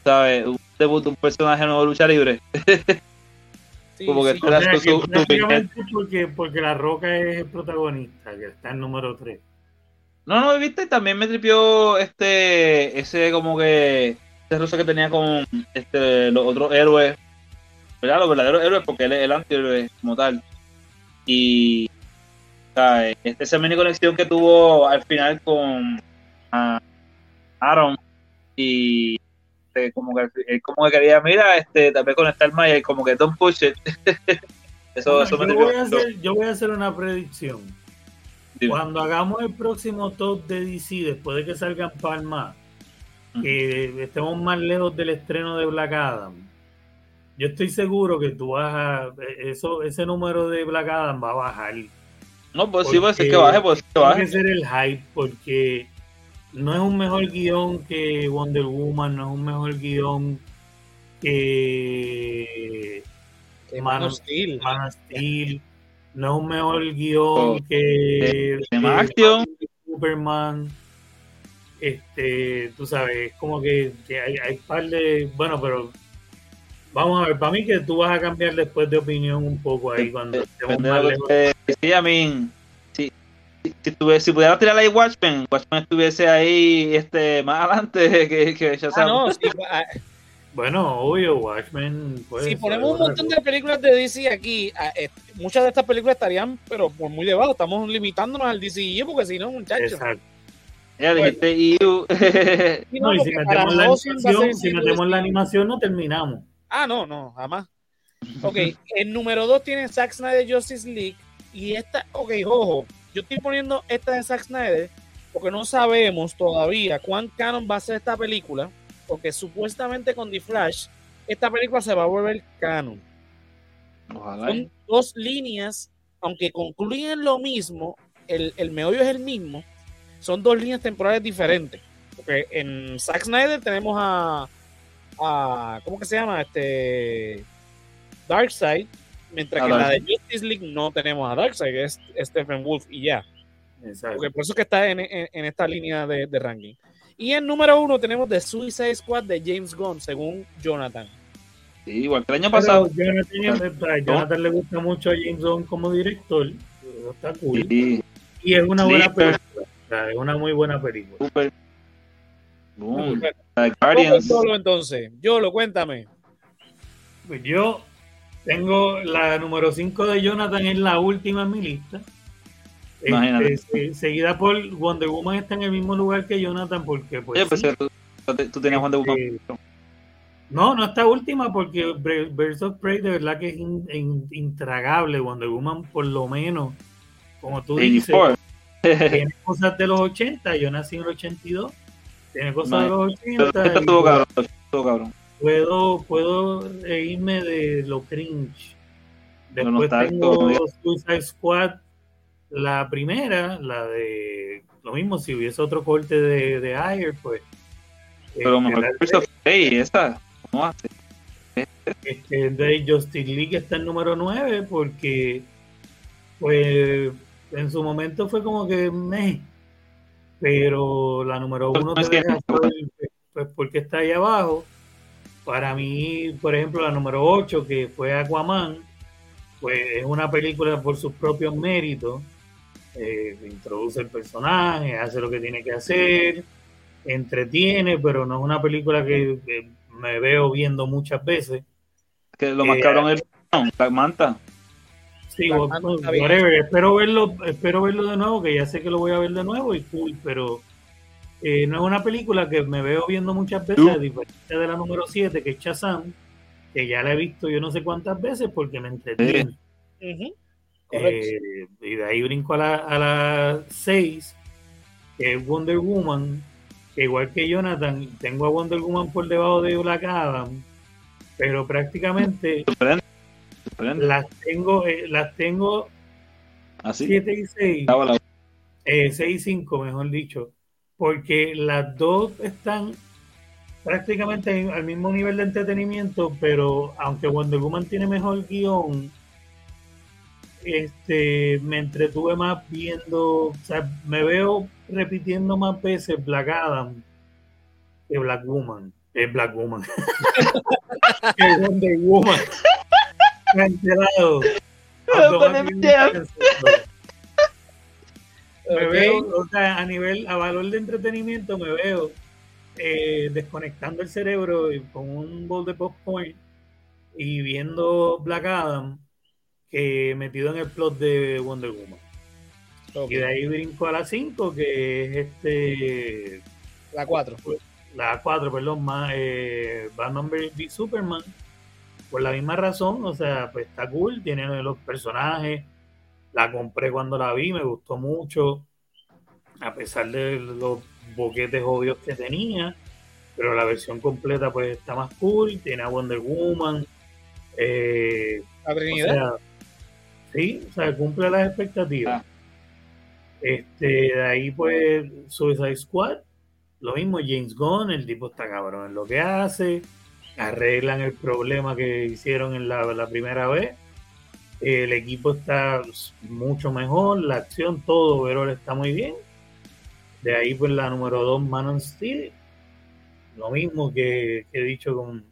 ¿sabes? Un debut de un personaje nuevo de lucha libre. *laughs* Sí, como que sí. O Era sea, su- que su- su prácticamente porque, porque La Roca es el protagonista, que está en número 3. No, no, viste, también me tripió este, ese como que, ese roce que tenía con este, los otros héroes, ¿verdad? Los verdaderos héroes, porque él es el antihéroe como tal. Y, ¿sabes? Este, esa mini conexión que tuvo al final con ah, Aaron y este, como que él como que quería, mira, este, vez conectar más y como que don't push it. eso, Bueno, eso yo, voy a hacer, yo voy a hacer una predicción. Dime. Cuando hagamos el próximo top de DC, después de que salgan Palma, que estemos más lejos del estreno de Black Adam, yo estoy seguro que tú vas a. Eso, ese número de Black Adam va a bajar. No, pues sí, puede ser que baje, puede ser que Tiene baje. que ser el hype, porque no es un mejor guion que Wonder Woman, no es un mejor guion que Que Man of Steel. Man of Steel, no es un mejor guion Oh, que, más que. Superman. Este, tú sabes, es como que, que hay, hay par de. Bueno, pero vamos a ver, para mí que tú vas a cambiar después de opinión un poco ahí cuando estemos Depende de más lejos. Sí, a mí, si, tuve- si pudiera tirar ahí Watchmen, Watchmen estuviese ahí este, más adelante *laughs* que, que ya Ah, sabes. no, sí, *laughs* ah, Bueno, obvio, Watchmen. Pues, si ponemos un montón de películas de DC aquí, ah, eh, muchas de estas películas estarían, pero por muy debajo. Estamos limitándonos al DCU porque si no, muchachos. Exacto. Ya dijiste EU. *laughs* Sí, No, y si metemos la animación, si metemos la animación, no terminamos. Ah, no, no, jamás. Ok, el número 2 tiene Zack Snyder Justice League. Y esta, ok, ojo, yo estoy poniendo esta de Zack Snyder porque no sabemos todavía cuán canon va a ser esta película. Porque supuestamente con The Flash, esta película se va a volver canon. Ojalá. Son dos líneas, aunque concluyen lo mismo, el, el meollo es el mismo, son dos líneas temporales diferentes. Porque en Zack Snyder tenemos a, a ¿cómo que se llama? Este Darkseid, mientras A que en la de. Justice League no tenemos a Darkseid, que es Stephen Wolf y ya. Exacto. Porque por eso es que está en, en- en esta línea de, de ranking. Y en número uno tenemos The Suicide Squad de James Gunn, según Jonathan. Sí, igual que el año Pero pasado. Jonathan, le gusta mucho a James Gunn como director. Está cool. Sí, Y es una buena película. es una muy buena película. super. Boom. Bueno, La de ¿Cómo Guardians. solo entonces? Yo lo cuéntame. Pues yo tengo la número 5 de Jonathan, es la última en mi lista. Este, seguida por Wonder Woman está en el mismo lugar que Jonathan porque pues Oye, pues sí, tú, tú- tenías de Woman. Este, no, no está última porque Birds of Prey de verdad que es in- in- intragable. Wonder Woman por lo menos, como tú dices, 84. tiene *laughs* cosas de los 80, yo nací en el 82, tiene cosas de los Pero 80 esto y estuvo cabrón. Estuvo cabrón. Puedo, puedo reírme de lo cringe. Después tengo Suicide Squad, la primera, la de lo mismo, si hubiese otro corte de, de Ayer, pues. Pero este, mejor la- que Birds of Prey, esa. ¿Cómo hace? este, de Justice League está en número 9 porque pues en su momento fue como que meh, pero la número uno te Pues, deja pues, saber, pues porque está ahí abajo para mí, por ejemplo, la número 8, que fue Aquaman, pues es una película por sus propios méritos. Eh, introduce el personaje, hace lo que tiene que hacer, entretiene, pero no es una película que, que me veo viendo muchas veces. Que lo más Eh, cabrón es la manta. Sí, Black o- Manta o- está bien. whatever. Espero verlo, espero verlo de nuevo, que ya sé que lo voy a ver de nuevo y cool, pero eh, no es una película que me veo viendo muchas veces, a diferencia de la número 7, que es Shazam, que ya la he visto yo no sé cuántas veces porque me entretiene. Eh, y de ahí brinco a la, a la 6, que es Wonder Woman, que igual que Jonathan, tengo a Wonder Woman por debajo de Black Adam, pero prácticamente las tengo, eh, las tengo Así. 7 y 6, Estaba la- eh, 6 y 5, mejor dicho, porque las dos están prácticamente al mismo nivel de entretenimiento, pero aunque Wonder Woman tiene mejor guion, este, me entretuve más viendo, o sea, me veo repitiendo más veces Black Adam que Black Woman, es Black Woman, *laughs* que Wonder Woman. Cancelado. Me veo, o sea, a nivel, a valor de entretenimiento, me veo eh, desconectando el cerebro con un bol de popcorn y viendo Black Adam que metido en el plot de Wonder Woman. Y de ahí brinco a la 5, que es este La 4. la 4, perdón, más eh, Batman v Superman, por la misma razón, o sea, pues está cool, tiene los personajes, la compré cuando la vi, me gustó mucho, a pesar de los boquetes obvios que tenía, pero la versión completa pues está más cool, tiene a Wonder Woman, eh, La o Trinidad. sea, sí, o sea, cumple las expectativas. Ah. Este, de ahí pues Suicide Squad, lo mismo James Gunn, el tipo está cabrón en lo que hace, arreglan el problema que hicieron en la, la primera vez, el equipo está mucho mejor, la acción, todo, pero está muy bien. De ahí pues la número 2, Man on Steel, lo mismo que, que he dicho con...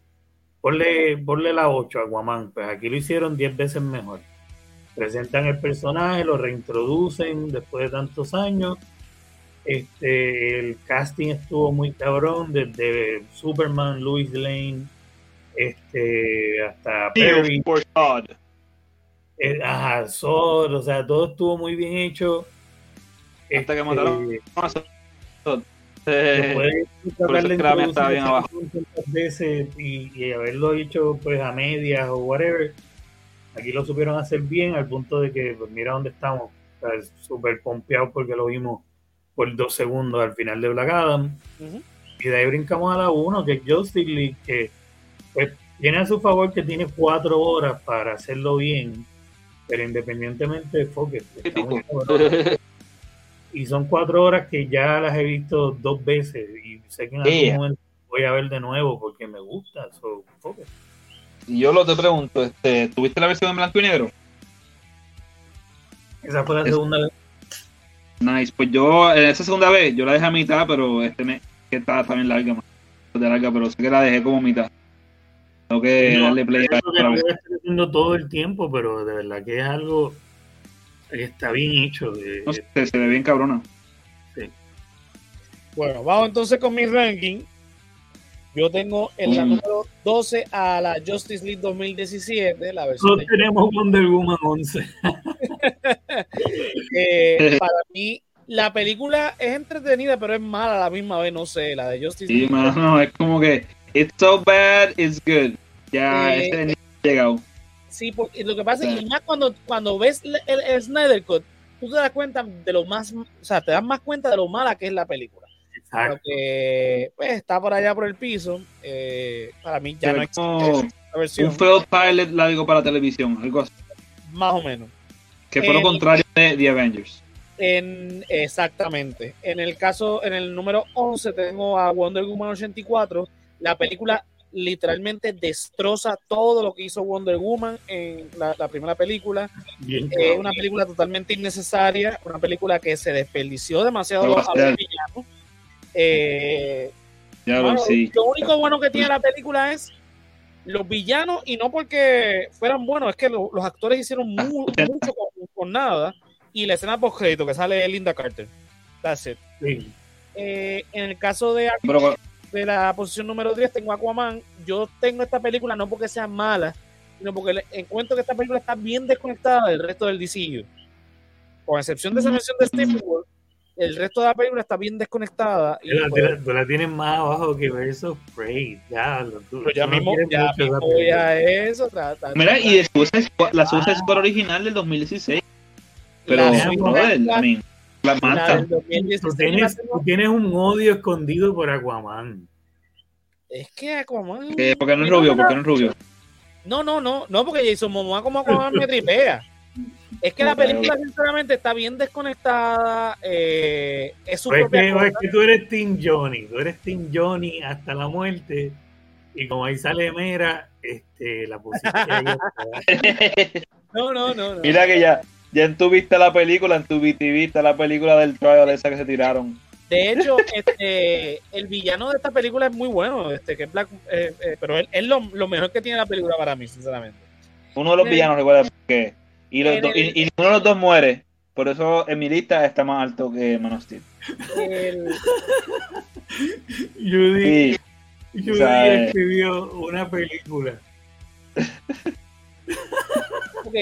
Ponle, ponle la 8 a Aquaman, pues aquí lo hicieron 10 veces mejor presentan el personaje, lo reintroducen después de tantos años. Este, el casting estuvo muy cabrón, desde Superman, Louis Lane, este, hasta Perry, Por God. Eh, ajá, Zod, o sea, todo estuvo muy bien hecho. Hasta que Este, mataron a Zod. Eh, después de por eso mía estaba bien abajo. veces y, y haberlo hecho pues a medias o whatever, aquí lo supieron hacer bien al punto de que pues, mira dónde estamos, o sea, súper pompeados porque lo vimos por dos segundos al final de Black Adam y de ahí brincamos a la 1 que es Justice League que pues, tiene a su favor que tiene cuatro horas para hacerlo bien pero independientemente de Focus está muy cabrón. *laughs* y son cuatro horas que ya las he visto dos veces y sé que en algún Yeah. momento voy a ver de nuevo porque me gusta. So, fuck it. Y yo lo te pregunto, este, ¿tuviste la versión en blanco y negro? Esa fue la Es- segunda vez. Nice, pues yo, en esa segunda vez, yo la dejé a mitad, pero este me, que está también larga, man. de larga, pero sé que la dejé como mitad. Tengo que No, darle play es a lo que otra no vez. voy a estar haciendo todo el tiempo, pero de verdad que es algo que está bien hecho. No sé, se ve bien cabrona. Bueno, vamos entonces con mi ranking. Yo tengo en la Mm. número 12 a la Justice League 2017, la versión Nosotros tenemos Wonder Woman 11. de, *laughs* eh, para mí la película es entretenida, pero es mala a la misma vez, no sé, la de Justice Sí, League. mano, es como que, it's so bad, it's good. Ya, Eh, ese nivel ha llegado. Sí, porque lo que pasa es que más cuando, cuando ves el, el- el Snyder Cut, tú te das cuenta de lo más, o sea, te das más cuenta de lo mala que es la película. Exacto. Porque pues está por allá por el piso. eh, para mí ya no existe versión, un failed pilot largo para televisión, algo así. más o menos. Que fue lo Eh, contrario de The Avengers. En, exactamente. En el caso, en el número 11 tengo a Wonder Woman 84. La película literalmente destroza todo lo que hizo Wonder Woman en la, la primera película. Bien, Es una película totalmente innecesaria, una película que se desperdició demasiado a los, a los Demasiado. villanos. Eh, lo sí. Lo único bueno que tiene la película es los villanos, y no porque fueran buenos, es que lo- los actores hicieron Ah, mu- mucho con, con nada. Y la escena post crédito que sale Linda Carter. That's it. Sí. Eh, en el caso de, Pero de la posición número 10 tengo Aquaman. Yo tengo esta película no porque sea mala, sino porque encuentro que esta película está bien desconectada del resto del DCU. Con excepción de esa mención de Stephen Wolf, el resto de la película está bien desconectada. Y, Tú la, pues, tú la- tú la tienes más abajo que Verso Prey. Ya, lo- tú- pero ya no mismo, ya mismo voy a eso. tra- tra- Mira, tra- y de Suicide la Suicide Squad original del 2016. Pero, La mean, la la mata. del 2016 Tú tienes, tú un odio escondido por Aquaman. Es que Aquaman. Eh, porque no es rubio, porque no es rubio. No, no, no, no, porque Jason Momoa como Aquaman me tripea. Es que la película, sinceramente, está bien desconectada. eh, es su O es, propia que, cosa. es que tú eres Team Johnny, tú eres Team Johnny hasta la muerte. Y como ahí sale Mera, este, la pusiste *laughs* ahí. No, no, no. no. Mira que ya, ya en tu vista la película, en tu VTV está la película del trial esa que se tiraron. De hecho, *laughs* este, el villano de esta película es muy bueno, este, que es Black, eh, eh, pero él es lo, lo mejor que tiene la película para mí, sinceramente. Uno de los En- villanos, recuerda que. Y, los y, uno de los dos muere. Por eso en mi lista está más alto que Man of Steel. El- Judy, Sí, Judy o sea, eh. escribió una película. ok,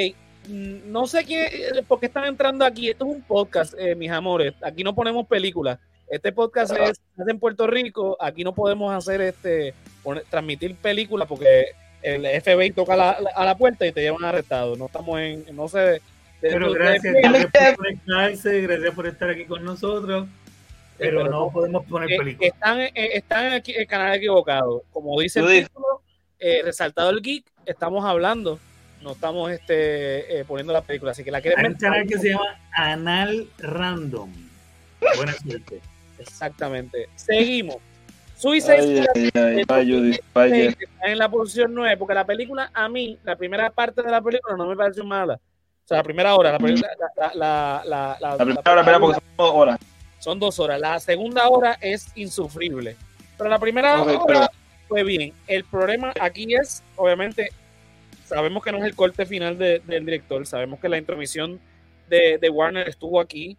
no sé quién, eh, por qué están entrando aquí. Esto es un podcast, eh, mis amores. Aquí no ponemos películas. Este podcast es, es en Puerto Rico. Aquí no podemos hacer este, poner- transmitir películas porque el FBI toca la- la- a la puerta y te llevan arrestado. No estamos en, no sé. de- Pero gracias, de- gracias por *laughs* conectarse, gracias por estar aquí con nosotros. Pero pero no podemos poner Eh, películas. están, eh, están en el canal equivocado. Como dice el título, eh, resaltado el geek, estamos hablando, no estamos este, eh, poniendo la película. Así que la quieren Hay un canal que se llama Anal Random. Buena suerte. Exactamente. Seguimos. Suicide está en la posición 9, porque la película, a mí, la primera parte de la película no me pareció mala. O sea, la primera hora, la, película- la, la, la, la- La la- primera hora, espera, porque son dos horas. son dos horas. La segunda hora es insufrible. Pero la primera hora pero- fue bien. El problema aquí es, obviamente, sabemos que no es el corte final de- del director, sabemos que la intromisión de, de Warner estuvo aquí.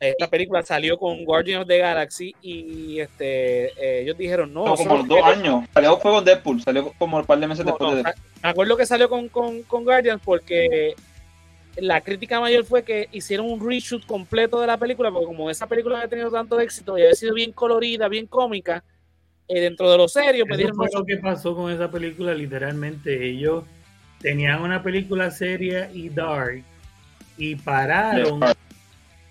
Esta película salió con Guardians of the Galaxy y este eh, ellos dijeron no. No, como solo- dos años. Salió fue con Deadpool, salió como un par de meses no, después no, de me acuerdo que salió con, con, con Guardians porque la crítica mayor fue que hicieron un reshoot completo de la película, porque como esa película había tenido tanto éxito y había sido bien colorida, bien cómica, eh, dentro de lo serio, me Eso fue "No, lo que pasó con esa película, literalmente. Ellos tenían una película seria y dark y pararon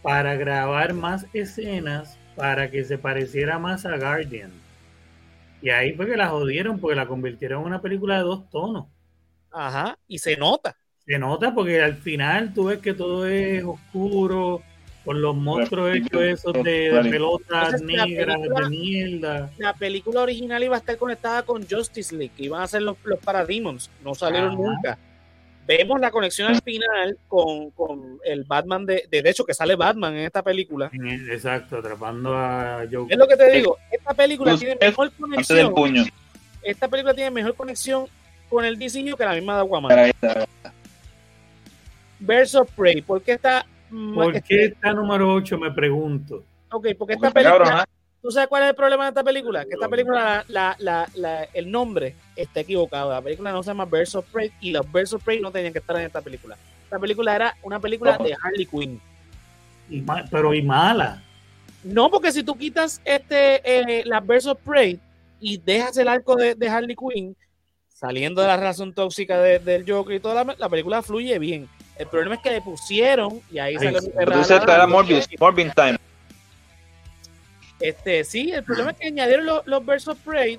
para grabar más escenas para que se pareciera más a Guardian. Y ahí fue que la jodieron porque la convirtieron en una película de dos tonos. Ajá, y se nota. Se nota porque al final tú ves que todo es oscuro, con los monstruos hechos esos de, pelotas negras, de mierda. La película original iba a estar conectada con Justice League, que iban a ser los, los Parademons, no salieron Ajá. nunca. Vemos la conexión al final con, con el Batman de, de, de hecho, que sale Batman en esta película. Exacto, atrapando a Joker. Es lo que te digo, esta película Pues, tiene mejor del conexión. puño. Esta película tiene mejor conexión con el DCU que la misma de Aquaman. Versus Prey, ¿por qué está ¿Por este, qué está número 8? Me pregunto. Ok, porque esta película, cabrón, ¿ah? ¿tú sabes cuál es el problema de esta película? Que esta película, la, la, la- el nombre está equivocado. La película no se llama Birds of Prey y los Birds of Prey no tenían que estar en esta película. Esta película era una película de Harley Quinn. Y ma- pero y mala. No, porque si tú quitas este eh, las Birds of Prey y dejas el arco de, de Harley Quinn, saliendo de la razón tóxica de- del Joker y toda la, la película fluye bien. El problema es que le pusieron y ahí salió tú ladrando. Morbius, Morbin Time. Este, sí, el problema es que añadieron los, los Birds of Prey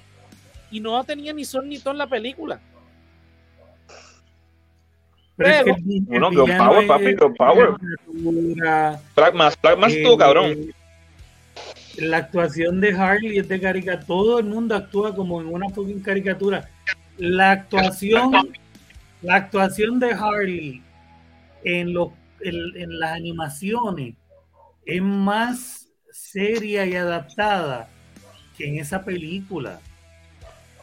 y no tenía ni son ni ton la película. Pero es que Pero- el vi- el Bueno, girl villano power, papi, girl power. Mass eh, estuvo cabrón. La actuación de Harley es de caricatura. Todo el mundo actúa como en una fucking caricatura. La actuación, la actuación de Harley en, los, en, en las animaciones es más seria y adaptada que en esa película.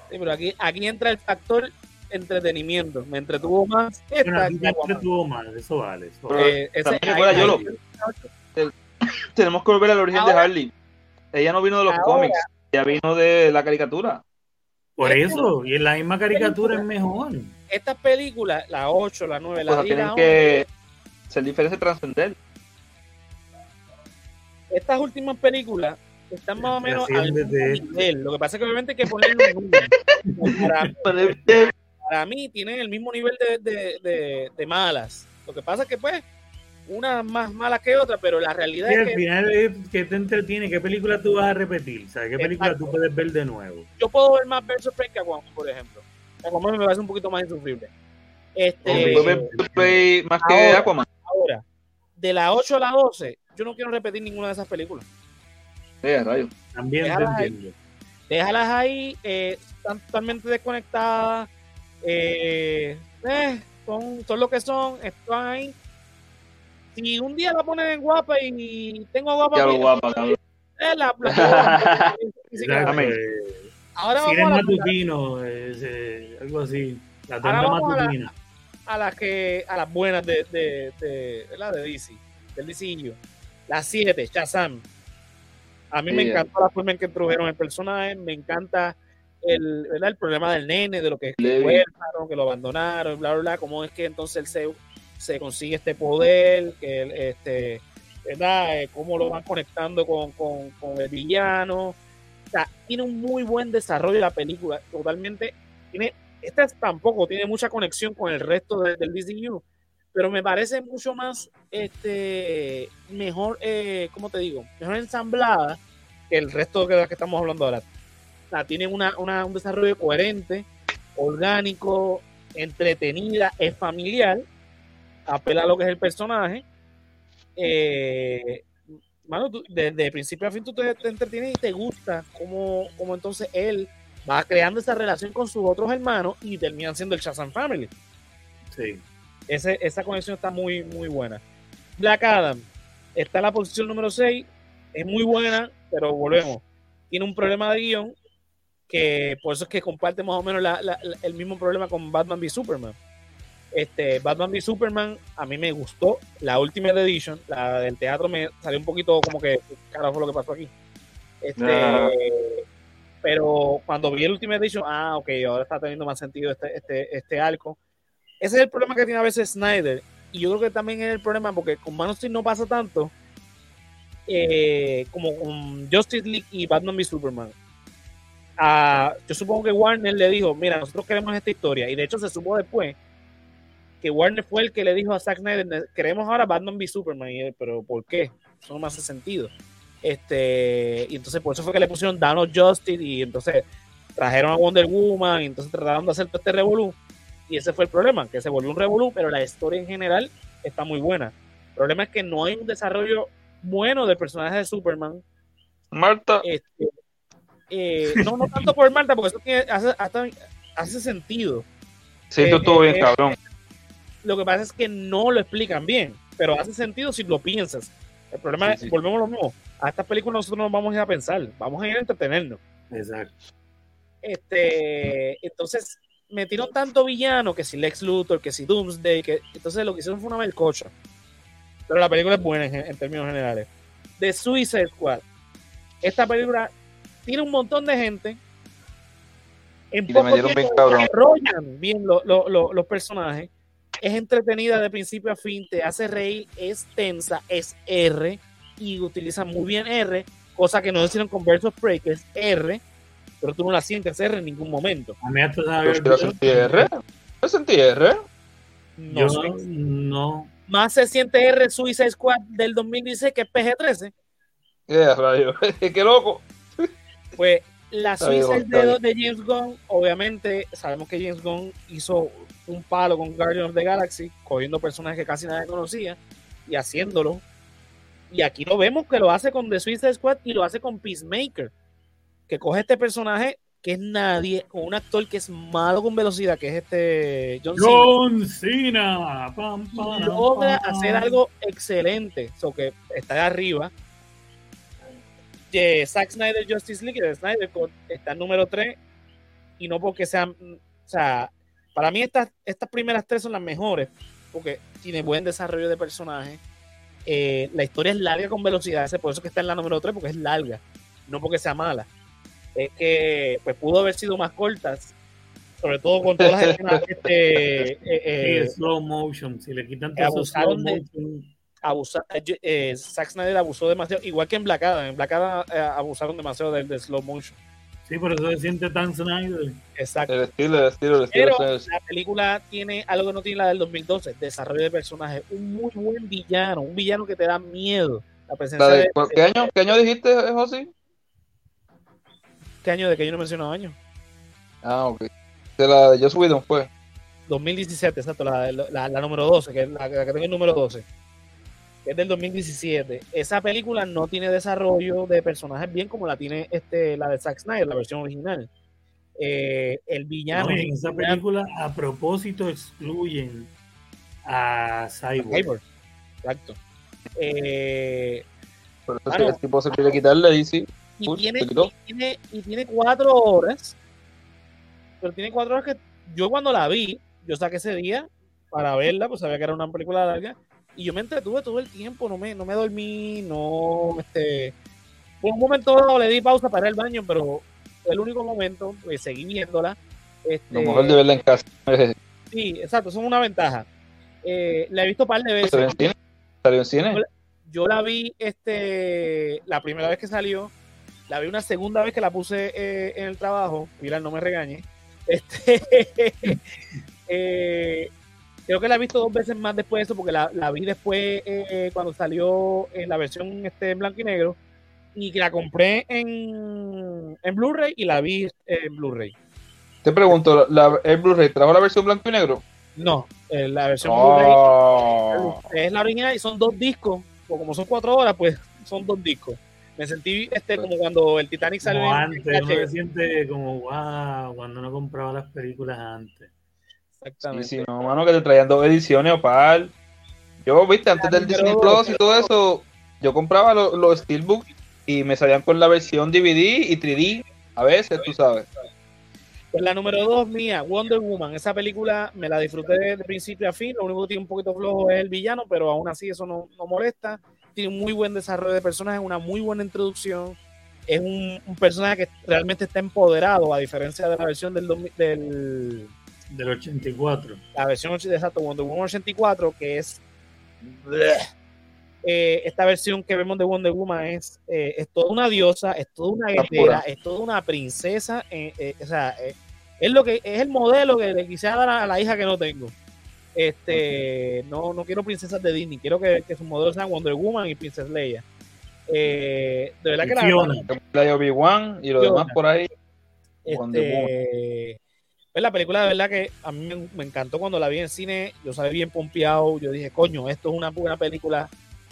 Sí, pero aquí, aquí entra el factor entretenimiento. Me entretuvo más esta Bueno, a ti que te Aquaman. entretuvo más, eso vale. eso vale. Eh, ese- ahí- yo lo- Tenemos que volver al origen de Ahora- Harley. Ella no vino de los Ahora- cómics, ella vino de la caricatura. Por eso, y en la misma caricatura es mejor. Estas películas, la 8, la 9, la Pues 10, tienen la que ser diferentes y trascender. estas últimas películas están más o menos al mismo nivel. Lo que pasa es que obviamente hay que ponerle un número. Para, para mí tienen el mismo nivel de, de, de- de malas. Lo que pasa es que pues una más mala que otra, pero la realidad Y es al que final, es que te entretiene? ¿Qué película tú vas a repetir? ¿Sabes? ¿Qué película Exacto. tú puedes ver de nuevo? yo puedo ver más Versus Prey que Aquaman, por ejemplo. Aquaman me parece un poquito más insufrible. Este, más que Ahora- Aquaman. ahora, de la 8 a la 12, yo no quiero repetir ninguna de esas películas. Sí, a rayos. También te Déjala ahí. entiendo. déjalas ahí, eh, están totalmente desconectadas, eh, eh, son, son lo que son, están ahí. Si un día la ponen en guapa y tengo guapa, Ya lo guapa, cabrón. eh, la, la- ni ahora Cine vamos a, la- matutino, es, eh, algo así. La tanda vamos a la- matutina. a las que a las buenas de de, de, ¿verdad? de DC, del DCU. Las 7, Shazam. A mí me encantó la forma en que introdujeron el personaje, me encanta el, ¿verdad? el problema del nene, de lo que es que lo abandonaron, bla, bla, bla, cómo es que entonces él se, se consigue este poder, que él, este, ¿verdad? Eh, cómo lo van conectando con, con, con el villano. Sea, tiene un muy buen desarrollo la película, totalmente. Tiene, esta es- tampoco tiene mucha conexión con el resto de- del DCU, pero me parece mucho más, este, mejor, eh, ¿cómo te digo? Mejor ensamblada que el resto de las que estamos hablando ahora. O sea, tiene una, una- un desarrollo coherente, orgánico, entretenida, es familiar, apela a lo que es el personaje. Eh, mano, tú- desde principio a fin tú te, te entretienes y te gusta cómo, cómo entonces él va creando esa relación con sus otros hermanos y terminan siendo el Shazam Family. Sí. Ese- esa conexión está muy, muy buena. Black Adam está en la posición número 6, es muy buena, pero volvemos. Tiene un problema de guion que por eso es que comparte más o menos la- la- la- el mismo problema con Batman v Superman. Este, Batman v Superman a mí me gustó la Ultimate Edition, la del teatro me salió un poquito como que, ¿qué carajo fue lo que pasó aquí? Este, Ah. pero cuando vi el Ultimate Edition, ah, ok, ahora está teniendo más sentido este, este, este arco. Ese es el problema que tiene a veces Snyder. Y yo creo que también es el problema porque con Man of Steel no pasa tanto eh, como con Justice League y Batman v Superman. Ah, yo supongo que Warner le dijo, mira, nosotros queremos esta historia. Y de hecho se supo después que Warner fue el que le dijo a Zack Snyder, queremos ahora Batman v Superman. Y él, pero ¿por qué? Eso no me hace sentido. Este, y entonces por eso fue que le pusieron Dawn of Justice y entonces trajeron a Wonder Woman y entonces trataron de hacer todo este revolú. Y ese fue el problema, que se volvió un revolú, pero la historia en general está muy buena. El problema es que no hay un desarrollo bueno del personaje de Superman. Marta, Este, eh, no, no tanto por Marta, porque eso tiene- hace, hasta- hace sentido. sí, tú eh, estuvo bien, eh, cabrón. Lo que pasa es que no lo explican bien, pero hace sentido si lo piensas. El problema Sí, es, volvemos a lo mismo. A estas películas nosotros no vamos a ir a pensar, vamos a ir a entretenernos. Exacto. Este, entonces metieron tanto villano que si Lex Luthor, que si Doomsday, que entonces lo que hicieron fue una melcocha. Pero la película es buena en, en términos generales. The Suicide Squad. Esta película tiene un montón de gente. En Y poco bien bien lo- lo- lo- los personajes. Es entretenida de principio a fin, te hace reír, es tensa, es R y utiliza muy bien R, cosa que no hicieron con Versus Prey, que es R, pero tú no la sientes R en ningún momento. A mí hasta Yo sentí R. Yo sentí R. No Yo sé. no. Más se siente R Suicide Squad del 2016 que es PG-13. Yeah, rayo. *laughs* Qué loco. Pues la bien, Suicide está de, James Gunn, obviamente sabemos que James Gunn hizo un palo con Guardian of the Galaxy, cogiendo personajes que casi nadie conocía y haciéndolo. Y aquí lo vemos que lo hace con The Suicide Squad y lo hace con Peacemaker, que coge este personaje que es nadie, con un actor que es malo con velocidad, que es este John Cena. John Cena. Pam, pam, y logra pam. hacer algo excelente. So que está de arriba. Eh, Zack Snyder Justice League de Snyder Code está en número 3 y no porque sean, o sea, Para mí estas, estas primeras tres son las mejores, porque tiene buen desarrollo de personaje. Eh, la historia es larga con velocidad, ese por eso que está en la número 3, porque es larga, no porque sea mala. Es que pues pudo haber sido más cortas, sobre todo con todas las escenas este, eh, eh, slow motion. Si le quitan todo slow abusaron de- motion. Abusa- eh, eh, Zack Snyder abusó demasiado, igual que en Black Adam. En Black Adam eh, abusaron demasiado del de slow motion. Sí, por eso se siente tan Snyder. Exacto. El estilo, el estilo, el estilo. Pero la película tiene algo que no tiene la del 2012, desarrollo de personaje, un muy buen villano, un villano que te da miedo. La presencia la de- de, ¿Qué año, ¿Qué año dijiste, José? ¿Qué año de que yo no menciono año? Ah, ok. De la de Joss Whedon fue. 2017, exacto, la, la- la número 12, que es la, la que tengo el número 12, que es del 2017. Esa película no tiene desarrollo de personajes bien como la tiene este, la de Zack Snyder, la versión original. Eh, el villano. No, en esa película, a propósito, excluyen a Cyborg. Cyborg, Exacto. Eh, Por eso Claro. sí, el tipo se quiere quitarle y sí. y, Uy, tiene, y, tiene, y tiene cuatro horas, pero tiene cuatro horas que yo cuando la vi, yo saqué ese día para verla, pues sabía que era una película larga, y yo me entretuve todo el tiempo, no me, no me dormí, no, este, por un momento dado le di pausa para al baño, pero fue el único momento, pues seguí viéndola. Este, Lo mejor de verla en casa. Sí, exacto, eso es una ventaja. Eh, la he visto un par de veces. ¿Salió en cine? ¿Salió en cine? Yo la vi este la primera vez que salió, la vi una segunda vez que la puse eh, en el trabajo, mira, no me regañe. Este, *laughs* eh, creo que la he visto dos veces más después de eso, porque la, la vi después eh, cuando salió en la versión este, en blanco y negro, y que la compré en, en Blu-ray y la vi en Blu-ray. Te pregunto, ¿la, ¿el Blu-ray trajo la versión blanco y negro? No, eh, la versión Blu-ray Oh. es la original y son dos discos, o como son cuatro horas, pues son dos discos. Me sentí este como cuando el Titanic salió Como antes, uno se siente como wow, cuando uno compraba las películas antes. Exactamente. sí, no, mano, que te traían dos ediciones o par. Yo, viste, antes del Disney Plus y todo eso, yo compraba los, los Steelbook y me salían con la versión DVD y 3D. A veces, tú sabes. Pues la número dos mía, Wonder Woman. Esa película me la disfruté de, de principio a fin. Lo único que tiene un poquito flojo es el villano, pero aún así eso no, no molesta. Tiene un muy buen desarrollo de personaje, una muy buena introducción. Es un, un personaje que realmente está empoderado, a diferencia de la versión del, 2000 del Del 84. la versión och- exacto, Wonder Woman 84, que es bleh. Eh, esta versión que vemos de Wonder Woman es, eh, es toda una diosa, es toda una guerrera, es toda una princesa, eh, eh, o sea, eh, es lo que es el modelo que le quisiera dar a la hija que no tengo. Este, no, no quiero princesas de Disney, quiero que, que sus modelos sean Wonder Woman y Princess Leia. Eh, de verdad Y que la Fiona. La de Obi-Wan y lo Fiona. demás por ahí. Wonder este, pues la película de verdad que a mí me, encantó cuando la vi en cine, yo salí bien pompeado, yo dije, coño, esto es una buena película.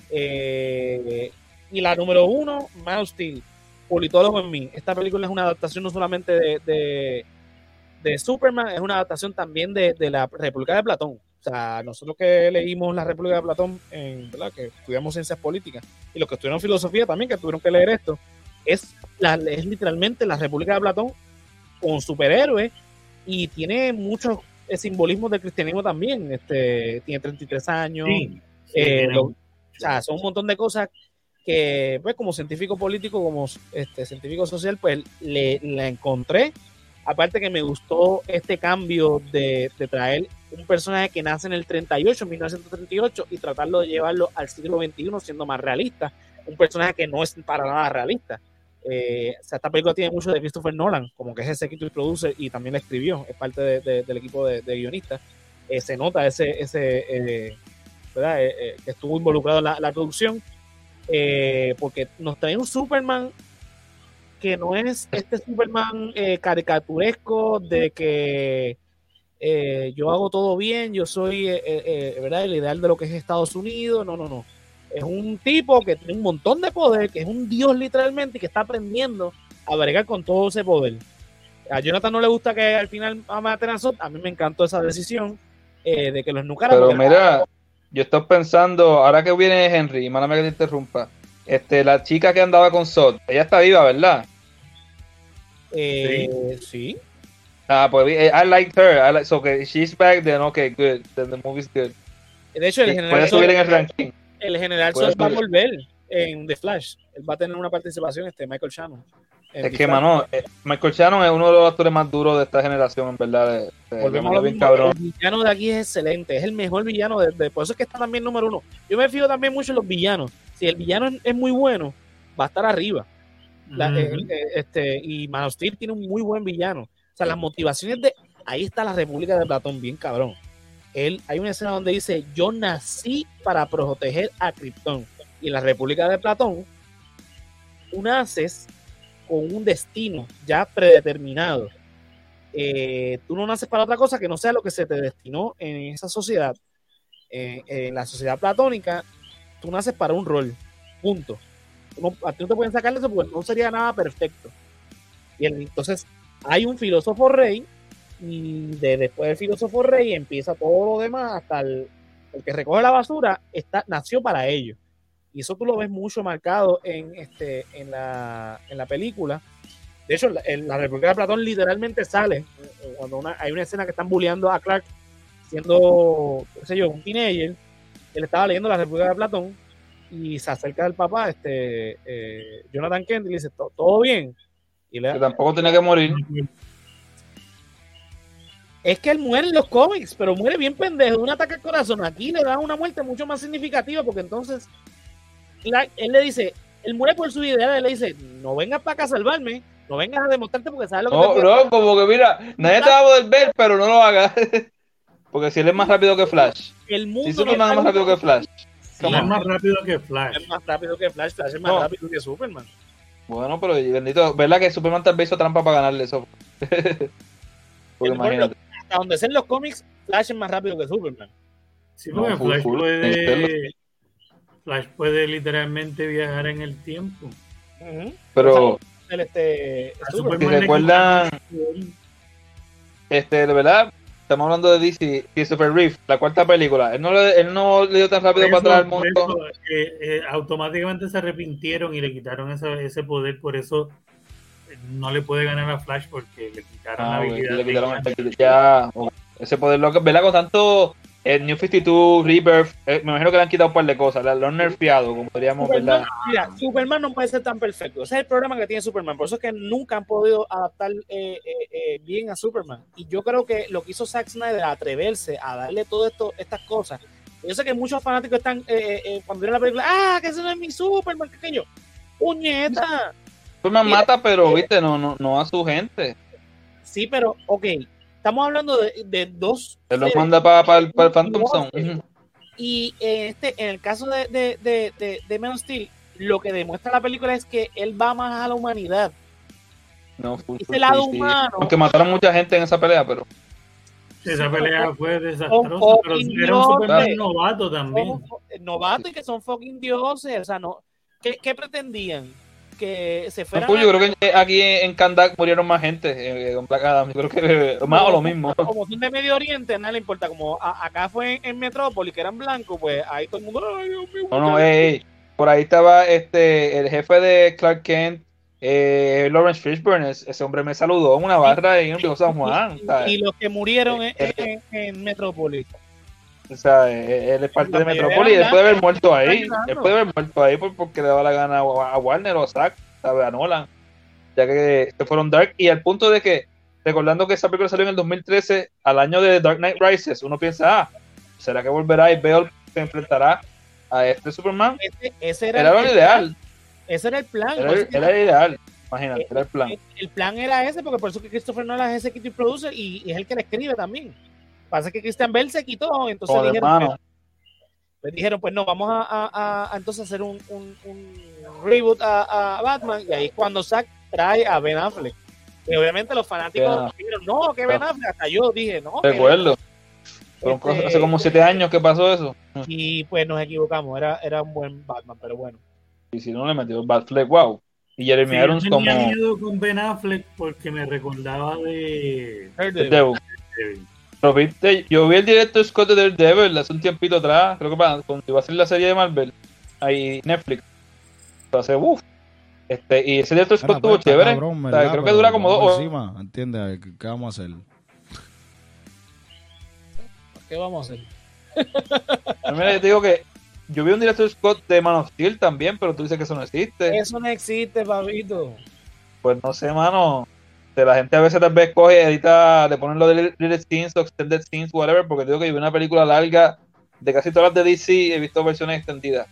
Eh, y la número uno, Man Steel, Politólogo en mí. Esta película es una adaptación no solamente de, de, de Superman, es una adaptación también de, de la República de Platón. O sea, nosotros que leímos la República de Platón, en, ¿verdad? que estudiamos ciencias políticas, y los que estudiaron filosofía también, que tuvieron que leer esto, es, la, es literalmente la República de Platón con superhéroes y tiene muchos eh, simbolismos del cristianismo también. Este, tiene 33 años, Sí. sí, eh, lo- o sea, son un montón de cosas que, pues, como científico político, como este, científico social, pues le, la encontré. Aparte que me gustó este cambio de, de traer un personaje que nace en el 38, 1938, y tratarlo de llevarlo al siglo XXI siendo más realista. Un personaje que no es para nada realista. Eh, o sea, esta película tiene mucho de Christopher Nolan, como que es executive producer y también la escribió, es parte de- de- del equipo de, guionistas. Eh, se nota ese, ese eh, ¿verdad? Eh, que estuvo involucrado en la, la producción, porque nos trae un Superman que no es este Superman caricaturesco de que yo hago todo bien, yo soy ¿verdad? el ideal de lo que es Estados Unidos, no, no, no. Es un tipo que tiene un montón de poder, que es un dios literalmente y que está aprendiendo a bregar con todo ese poder. A Jonathan no le gusta que al final maten a Zod, a mí me encantó esa decisión eh, de que los nucaran. Pero mira, yo estoy pensando, ahora que viene Henry, y mándame que te interrumpa, este, la chica que andaba con Sod, ella está viva, ¿verdad? Eh, sí. Ah, pues eh, I liked her. I like, so que she's back, then okay, good. Then the movie's good. De hecho, el Sí, general, Puede subir en el ranking. El general Zod va a volver en The Flash. Él va a tener una participación, este Michael Shannon. en Es que, mano, eh, Michael Shannon es uno de los actores más duros de esta generación, en verdad. de- de- Volvemos a de- lo bien cabrón. El villano de aquí es excelente, es el mejor villano. De, de- por eso es que está también número uno. Yo me fijo también mucho en los villanos. Si el villano es, es muy bueno, va a estar arriba. La- eh, eh, este, y Man of Steel tiene un muy buen villano. O sea, las motivaciones de. Ahí está la República de Platón, bien cabrón. Él, hay una escena donde dice: Yo nací para proteger a Krypton. Y en la República de Platón, tú naces con un destino ya predeterminado. Eh, tú no naces para otra cosa que no sea lo que se te destinó en esa sociedad. Eh, en la sociedad platónica, tú naces para un rol. Punto. No- a ti no te pueden sacar de eso porque no sería nada perfecto. Y entonces hay un filósofo rey y de, después del filósofo rey empieza todo lo demás hasta el, el que recoge la basura está, nació para ello. Y eso tú lo ves mucho marcado en, este, en, la, en la película. De hecho, la, en la República de Platón literalmente sale eh, cuando una- hay una escena que están bulleando a Clark siendo, qué sé yo, un teenager. Él estaba leyendo la República de Platón y se acerca del papá, este, eh, Jonathan Kent, y le dice, "¿Todo- ¿todo bien? Y le Que tampoco tenía que morir. Es que él muere en los cómics, pero muere bien pendejo, de un ataque al corazón. Aquí le dan una muerte mucho más significativa porque entonces Clark- él le dice, él muere por su idea, él le dice, no vengas para acá a salvarme, no vengas a demostrarte porque sabes lo que No, te bro, como que mira, nadie te va a poder ver, pero no lo hagas. *laughs* Porque si él es más rápido que Flash. el mundo Si no Superman es más rápido que Flash. Sí, es más rápido que Flash. es más rápido que Flash, Flash es más No. rápido que Superman. Bueno, pero bendito, ¿verdad que Superman tal vez hizo trampa para ganarle eso? *laughs* Porque imagínate. Hasta donde sean los cómics, Flash es más rápido que Superman. Sí, porque Flash full. puede. Flash puede literalmente viajar en el tiempo. Pero El, este, A Superman. si le recuerdan, este, de verdad, estamos hablando de DC, Christopher Reeve, la cuarta película. Él no le, él no le dio tan rápido para atrás al mundo. eso, eh, eh, automáticamente se arrepintieron y le quitaron ese, ese poder, por eso no le puede ganar a Flash porque le quitaron la Ah, güey, habilidad. le de quitaron guiar. el- ya, oh, ese poder loco, ¿verdad? Con tanto el New 52, Rebirth, eh, me imagino que le han quitado un par de cosas, la- lo han nerfeado, como podríamos, Superman, ¿verdad? mira, Superman no puede ser tan perfecto. Ese es el problema que tiene Superman. Por eso es que nunca han podido adaptar eh, eh, eh, bien a Superman. Y yo creo que lo que hizo Zack Snyder, atreverse a darle todo esto, estas cosas. Yo sé que muchos fanáticos están, eh, eh, eh, cuando vieron la película, ah, que ese no es mi Superman, que yo. Puñeta. Superman Mira, mata, pero, viste, no, no, no a su gente. Sí, pero, ok. Estamos hablando de, de dos. Él los manda para el Phantom Zone. eh. Y en, este, en el caso de, de, de, de, Man of Steel, lo que demuestra la película es que él va más a la humanidad. No, Ese full, lado sí, humano. Aunque mataron mucha gente en esa pelea, pero Esa pelea fue Son desastrosa, pero era un Superman novato también. Son novatos y que son fucking dioses. O sea, no. ¿Qué, qué pretendían? Que se fueran. Pues yo creo que aquí en Kandak murieron más gente eh, con Black Adam. Yo creo que eh, *laughs* más o lo mismo. Como son de Medio Oriente, a nadie le importa. Como a- acá fue en, en Metrópolis, que eran blancos, pues ahí todo el mundo. Ay, Dios mío. No, no, ey, por ahí estaba este el jefe de Clark Kent, eh, Lawrence Fishburne. Es- Ese hombre me saludó en una barra en el Río San Juan. Y- y, los que murieron en, en, en Metrópolis. O sea, eh, él es parte La de Metrópolis y él puede haber muerto ahí. Él puede haber muerto ahí por- porque le daba la gana a Warner o a Zack, ¿sabe? a Nolan. Ya que se fueron Dark. Y al punto de que, recordando que esa película salió en el 2013, al año de Dark Knight Rises, uno piensa, ah, ¿será que volverá y Bale se enfrentará a este Superman? Ese, ese era, Era lo el ideal. Ese era el plan. Era, que- era ideal. Imagínate, era el plan. El, el plan era ese, porque por eso que Christopher Nolan es executive producer y, y es el que le escribe también. Pasa que Christian Bell se quitó, entonces Joder, dijeron, hermano. pues, dijeron, pues no, vamos a, a- a- a entonces hacer un, un- un reboot a, a Batman, y ahí es cuando Zack trae a Ben Affleck. Y obviamente los fanáticos dijeron, no, que Ben Affleck, hasta yo dije, no. Recuerdo. Este- hace como siete años que pasó eso. Y pues nos equivocamos, era, era un buen Batman, pero bueno. Y si no le metió Batfleck, wow. Y Jeremy Sí, yo Irons tenía como miedo con Ben Affleck porque me recordaba de. Daredevil. Daredevil. Pero viste, yo vi el directo Scott de Daredevil hace un tiempito atrás, creo que para, cuando iba a salir la serie de Marvel, ahí Netflix. Entonces, uff, Este, y ese director Scott estuvo chévere. cabrón, O sea, ¿verdad? creo que dura como dos horas. encima, ¿entiendes? ¿Qué, qué vamos a hacer? ¿Qué vamos a hacer? Mira, yo te digo que yo vi un director Scott de Man of Steel también, pero tú dices que eso no existe. Eso no existe, papito. Pues no sé, mano. De la gente a veces tal vez coge, edita, le ponen lo de Little Scenes o Extended Scenes, whatever, porque digo que yo vi una película larga de casi todas las de DC, he visto versiones extendidas.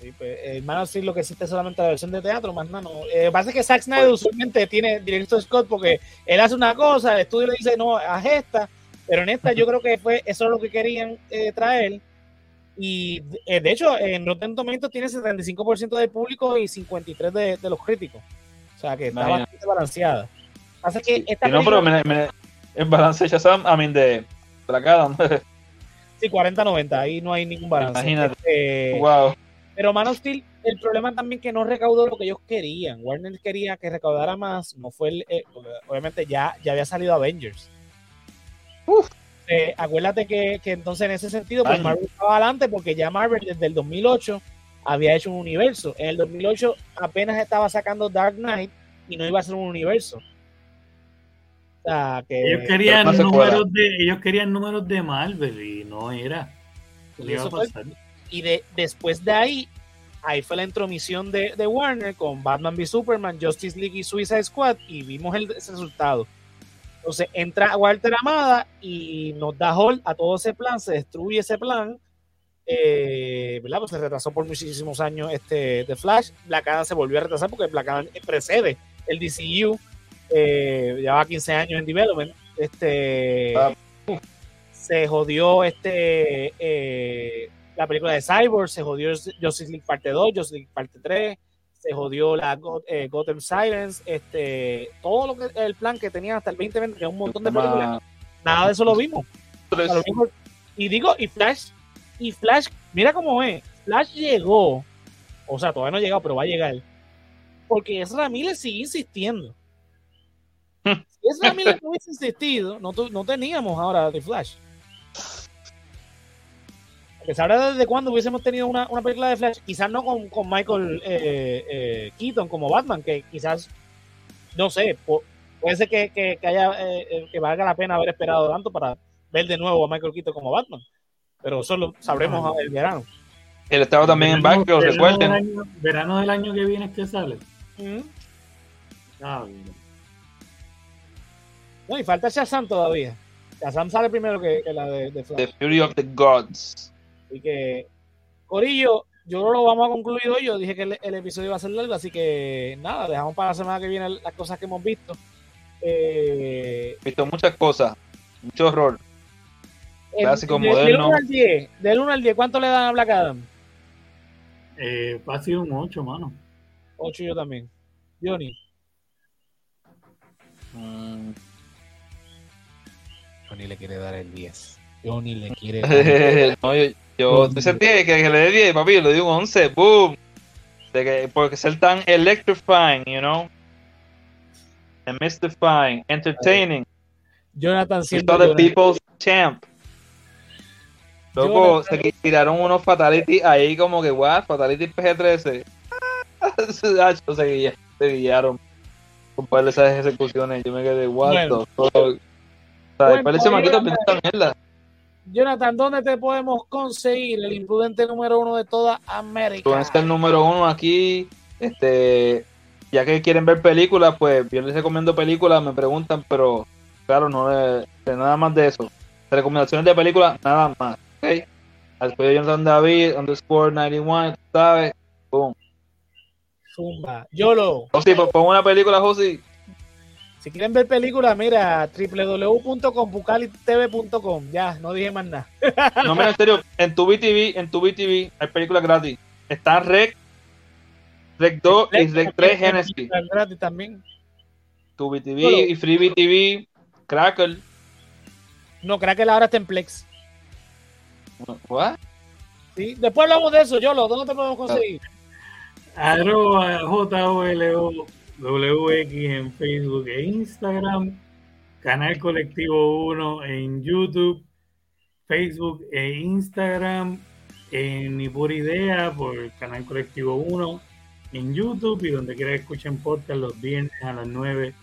Sí, pues, hermano, sí, lo que existe es solamente la versión de teatro, más nada. No. Eh, lo que pasa es que Zack Snyder usualmente tiene director Scott porque él hace una cosa, el estudio le dice, no, haz esta, pero en esta yo creo que fue eso es lo que querían eh, traer. Y eh, de hecho, en Rotten Tomatoes tiene 75% del público y 53% de, de los críticos. O sea que está bastante balanceada. Pasa que esta Y no, pero me, me- el balance de Shazam, I mean, de Black Adam. *laughs* sí, 40-90, ahí no hay ningún balance. Imagínate. Este, wow. Pero Man of Steel, el problema también que no recaudó lo que ellos querían. Warner quería que recaudara más, no fue el, eh, obviamente ya, ya había salido Avengers. Eh, acuérdate que, que entonces en ese sentido, pues. Marvel estaba adelante porque ya Marvel desde el 2008 había hecho un universo. En el 2008 apenas estaba sacando Dark Knight y no iba a ser un universo. O sea, que Ellos querían números de, ellos querían números de Marvel y no era. Y iba a eso fue- pasar. Y de, después de ahí, ahí fue la intromisión de, de Warner con Batman v Superman, Justice League y Suicide Squad y vimos el, ese resultado. Entonces entra Walter Amada y nos da hold a todo ese plan, se destruye ese plan. eh, ¿verdad? Pues se retrasó por muchísimos años este de Flash. Black Adam se volvió a retrasar porque Black Adam precede el DCU. Eh, llevaba 15 años en development. Este Ah, se jodió este eh, la película de Cyborg, se jodió Justice League parte 2, Justice League parte 3, se jodió la eh, Gotham Silence, este, todo lo que el plan que tenían hasta el 2020, que es un montón de películas, nada de eso lo vimos. Lo mismo- y digo, y Flash, y Flash, mira cómo es, Flash llegó, o sea, todavía no ha llegado, pero va a llegar, porque Ezra Miller sigue insistiendo. Si Ezra Miller no hubiese insistido, no, tu- no teníamos ahora de Flash. Que sabrá desde cuándo hubiésemos tenido una, una película de Flash, quizás no con, con Michael eh, eh, Keaton como Batman, que quizás, no sé, puede ser que, que, que haya eh, eh, que valga la pena haber esperado tanto para ver de nuevo a Michael Keaton como Batman. Pero eso lo sabremos el verano. Él estaba también en Verano- Batgirl, verano recuerden. del año- verano del año que viene es que sale. Ah, bien. No, y falta Shazam todavía. Shazam sale primero que, que la de, de Flash. The Fury of the Gods. Así que, Corillo, yo creo que lo vamos a concluir hoy. Yo dije que el, el episodio iba a ser largo, así que nada, dejamos para la semana que viene las cosas que hemos visto. Eh, visto muchas cosas, mucho horror. el- Clásico, de- moderno. Del 1 al 10, del 1 al 10, ¿cuánto le dan a Black Adam? Eh, fácil un 8, mano. 8 yo también. Johnny, Mm, Johnny le quiere dar el 10. Johnny le quiere *laughs* no, yo, yo tú sentí que, que le dé 10, papi, le digo un 11, boom. De que, porque ser tan electrifying, you know. And mystifying, entertaining. Jonathan siendo the people's champ. Loco, Jonathan. se tiraron unos fatality ahí como que, what, fatality PG-13. Hacho, *laughs* se, guilla- se guiaron con par de esas ejecuciones. Yo me quedé, what Bueno. Parece maquito mierda. Jonathan, ¿dónde te podemos conseguir el imprudente número uno de toda América? Tú el número uno aquí. Este, ya que quieren ver películas, pues yo les recomiendo películas, me preguntan, pero claro, no le- de nada más de eso. Recomendaciones de películas, nada más. ¿ok? Al cuello Jonathan David, underscore 91, tú ¿sabes? Boom. Zumba. Yolo. Josi, pon pon una película, Josi. Si quieren ver películas, mira, www.compucalitv.com. Ya, no dije más nada. *laughs* No, mira, en serio, en tu BTV, en tu BTV hay películas gratis. Están Rec, Rec 2 y Rec 3 Genesis. Gratis también. Tu BTV y Free BTV, Crackle. No, creo que la hora está en Plex. What? ¿sí? Después hablamos de eso, Yolo. ¿Dónde te podemos conseguir? Arroba JOLOWX en Facebook e Instagram. Canal Colectivo 1 en YouTube, Facebook e Instagram. En Ni por Idea por Canal Colectivo 1. en YouTube y donde quiera que escuchen podcast los viernes a las 9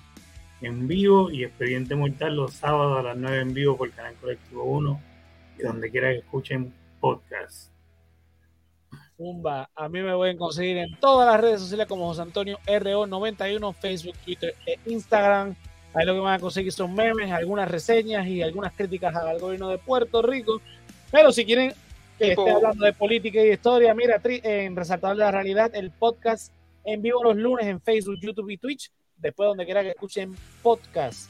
en vivo y Expediente Mortal los sábados a las 9 en vivo por Canal Colectivo 1 y donde quiera que escuchen podcast. Zumba. A mí me pueden conseguir en todas las redes sociales como José Antonio RO91, Facebook, Twitter e Instagram. Ahí lo que van a conseguir son memes, algunas reseñas y algunas críticas al gobierno de Puerto Rico. Pero si quieren que esté hablando de política y de historia, mira, en Resaltador de la Realidad, el podcast en vivo los lunes en Facebook, YouTube y Twitch. Después, donde quiera que escuchen podcast.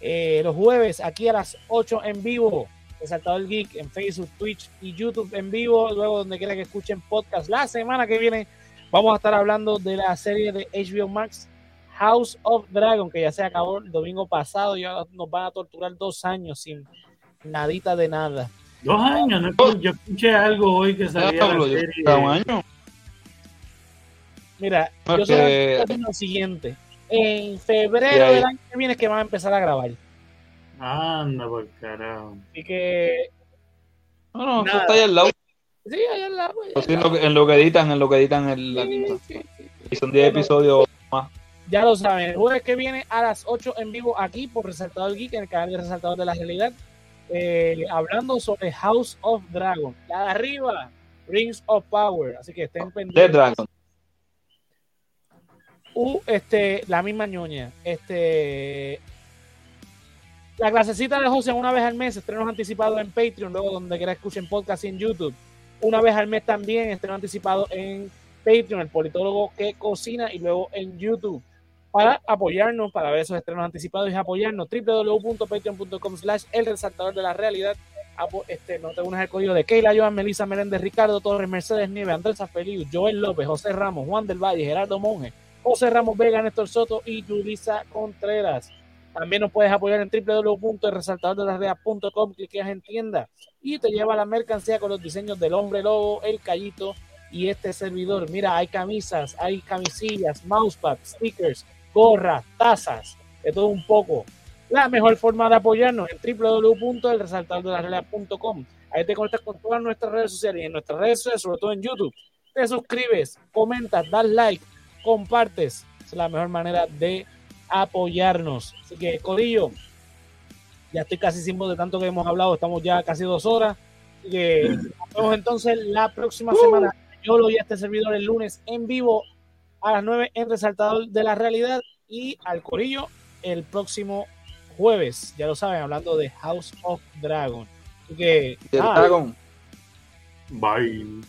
Eh, los jueves, aquí a las 8 en vivo. Resaltador Geek en Facebook, Twitch y YouTube en vivo. Luego, donde quiera que escuchen podcast. La semana que viene vamos a estar hablando de la serie de HBO Max House of Dragon, que ya se acabó el domingo pasado. Y ahora nos van a torturar dos años sin nadita de nada. Dos años, ¿no? Escu- yo escuché algo hoy que salía Diablo, la serie. año. Mira, No, yo solo que- quiero decir lo siguiente. En febrero del año que viene es que van a empezar a grabar. Anda por carajo. Así que, No, no, Nada. está ahí al lado. sí, allá al lado. allá Pues sí, al en, lo que, en lo que editan, en lo que editan el, la Sí, cosa. sí, sí. Y son 10 episodios más. Ya lo saben, el jueves que viene a las 8 en vivo aquí por Resaltador Geek, en el canal de Resaltador de la Realidad, eh, hablando sobre House of Dragon. La de arriba, Rings of Power. Así que estén Dead pendientes. Dragon. Uh, este, la misma ñoña. Este. La clasecita de José una vez al mes, estrenos anticipados en Patreon, luego donde quiera escuchen podcast y en YouTube. Una vez al mes también, estreno anticipado en Patreon, el politólogo que cocina, y luego en YouTube. Para apoyarnos, para ver esos estrenos anticipados y apoyarnos, www.patreon.com slash el resaltador de la realidad. Este, no te unas el código de Keila, Joan, Melissa Meléndez, Ricardo Torres, Mercedes Nieves, Andrés Feliu, Joel López, José Ramos, Juan del Valle, Gerardo Monge, José Ramos Vega, Néstor Soto y Yulisa Contreras. También nos puedes apoyar en www.resaltadordelasreas.com, cliqueas en tienda y te lleva la mercancía con los diseños del hombre lobo, el callito y este servidor. Mira, hay camisas, hay camisillas, mousepads, stickers, gorras, tazas, de todo un poco. La mejor forma de apoyarnos en www.elresaltadordelasreas.com. Ahí te conectas con todas nuestras redes sociales y en nuestras redes sociales, sobre todo en YouTube. Te suscribes, comentas, das like, compartes. Es la mejor manera de apoyarnos. Así que, Codillo, ya estoy casi sin voz de tanto que hemos hablado. Estamos ya casi dos horas. Así que nos vemos entonces la próxima semana. Yo lo voy a este servidor el lunes en vivo a las 9 en Resaltador de la Realidad y al Corillo el próximo jueves. Ya lo saben, hablando de House of Dragon. Así que, Dragon. Bye.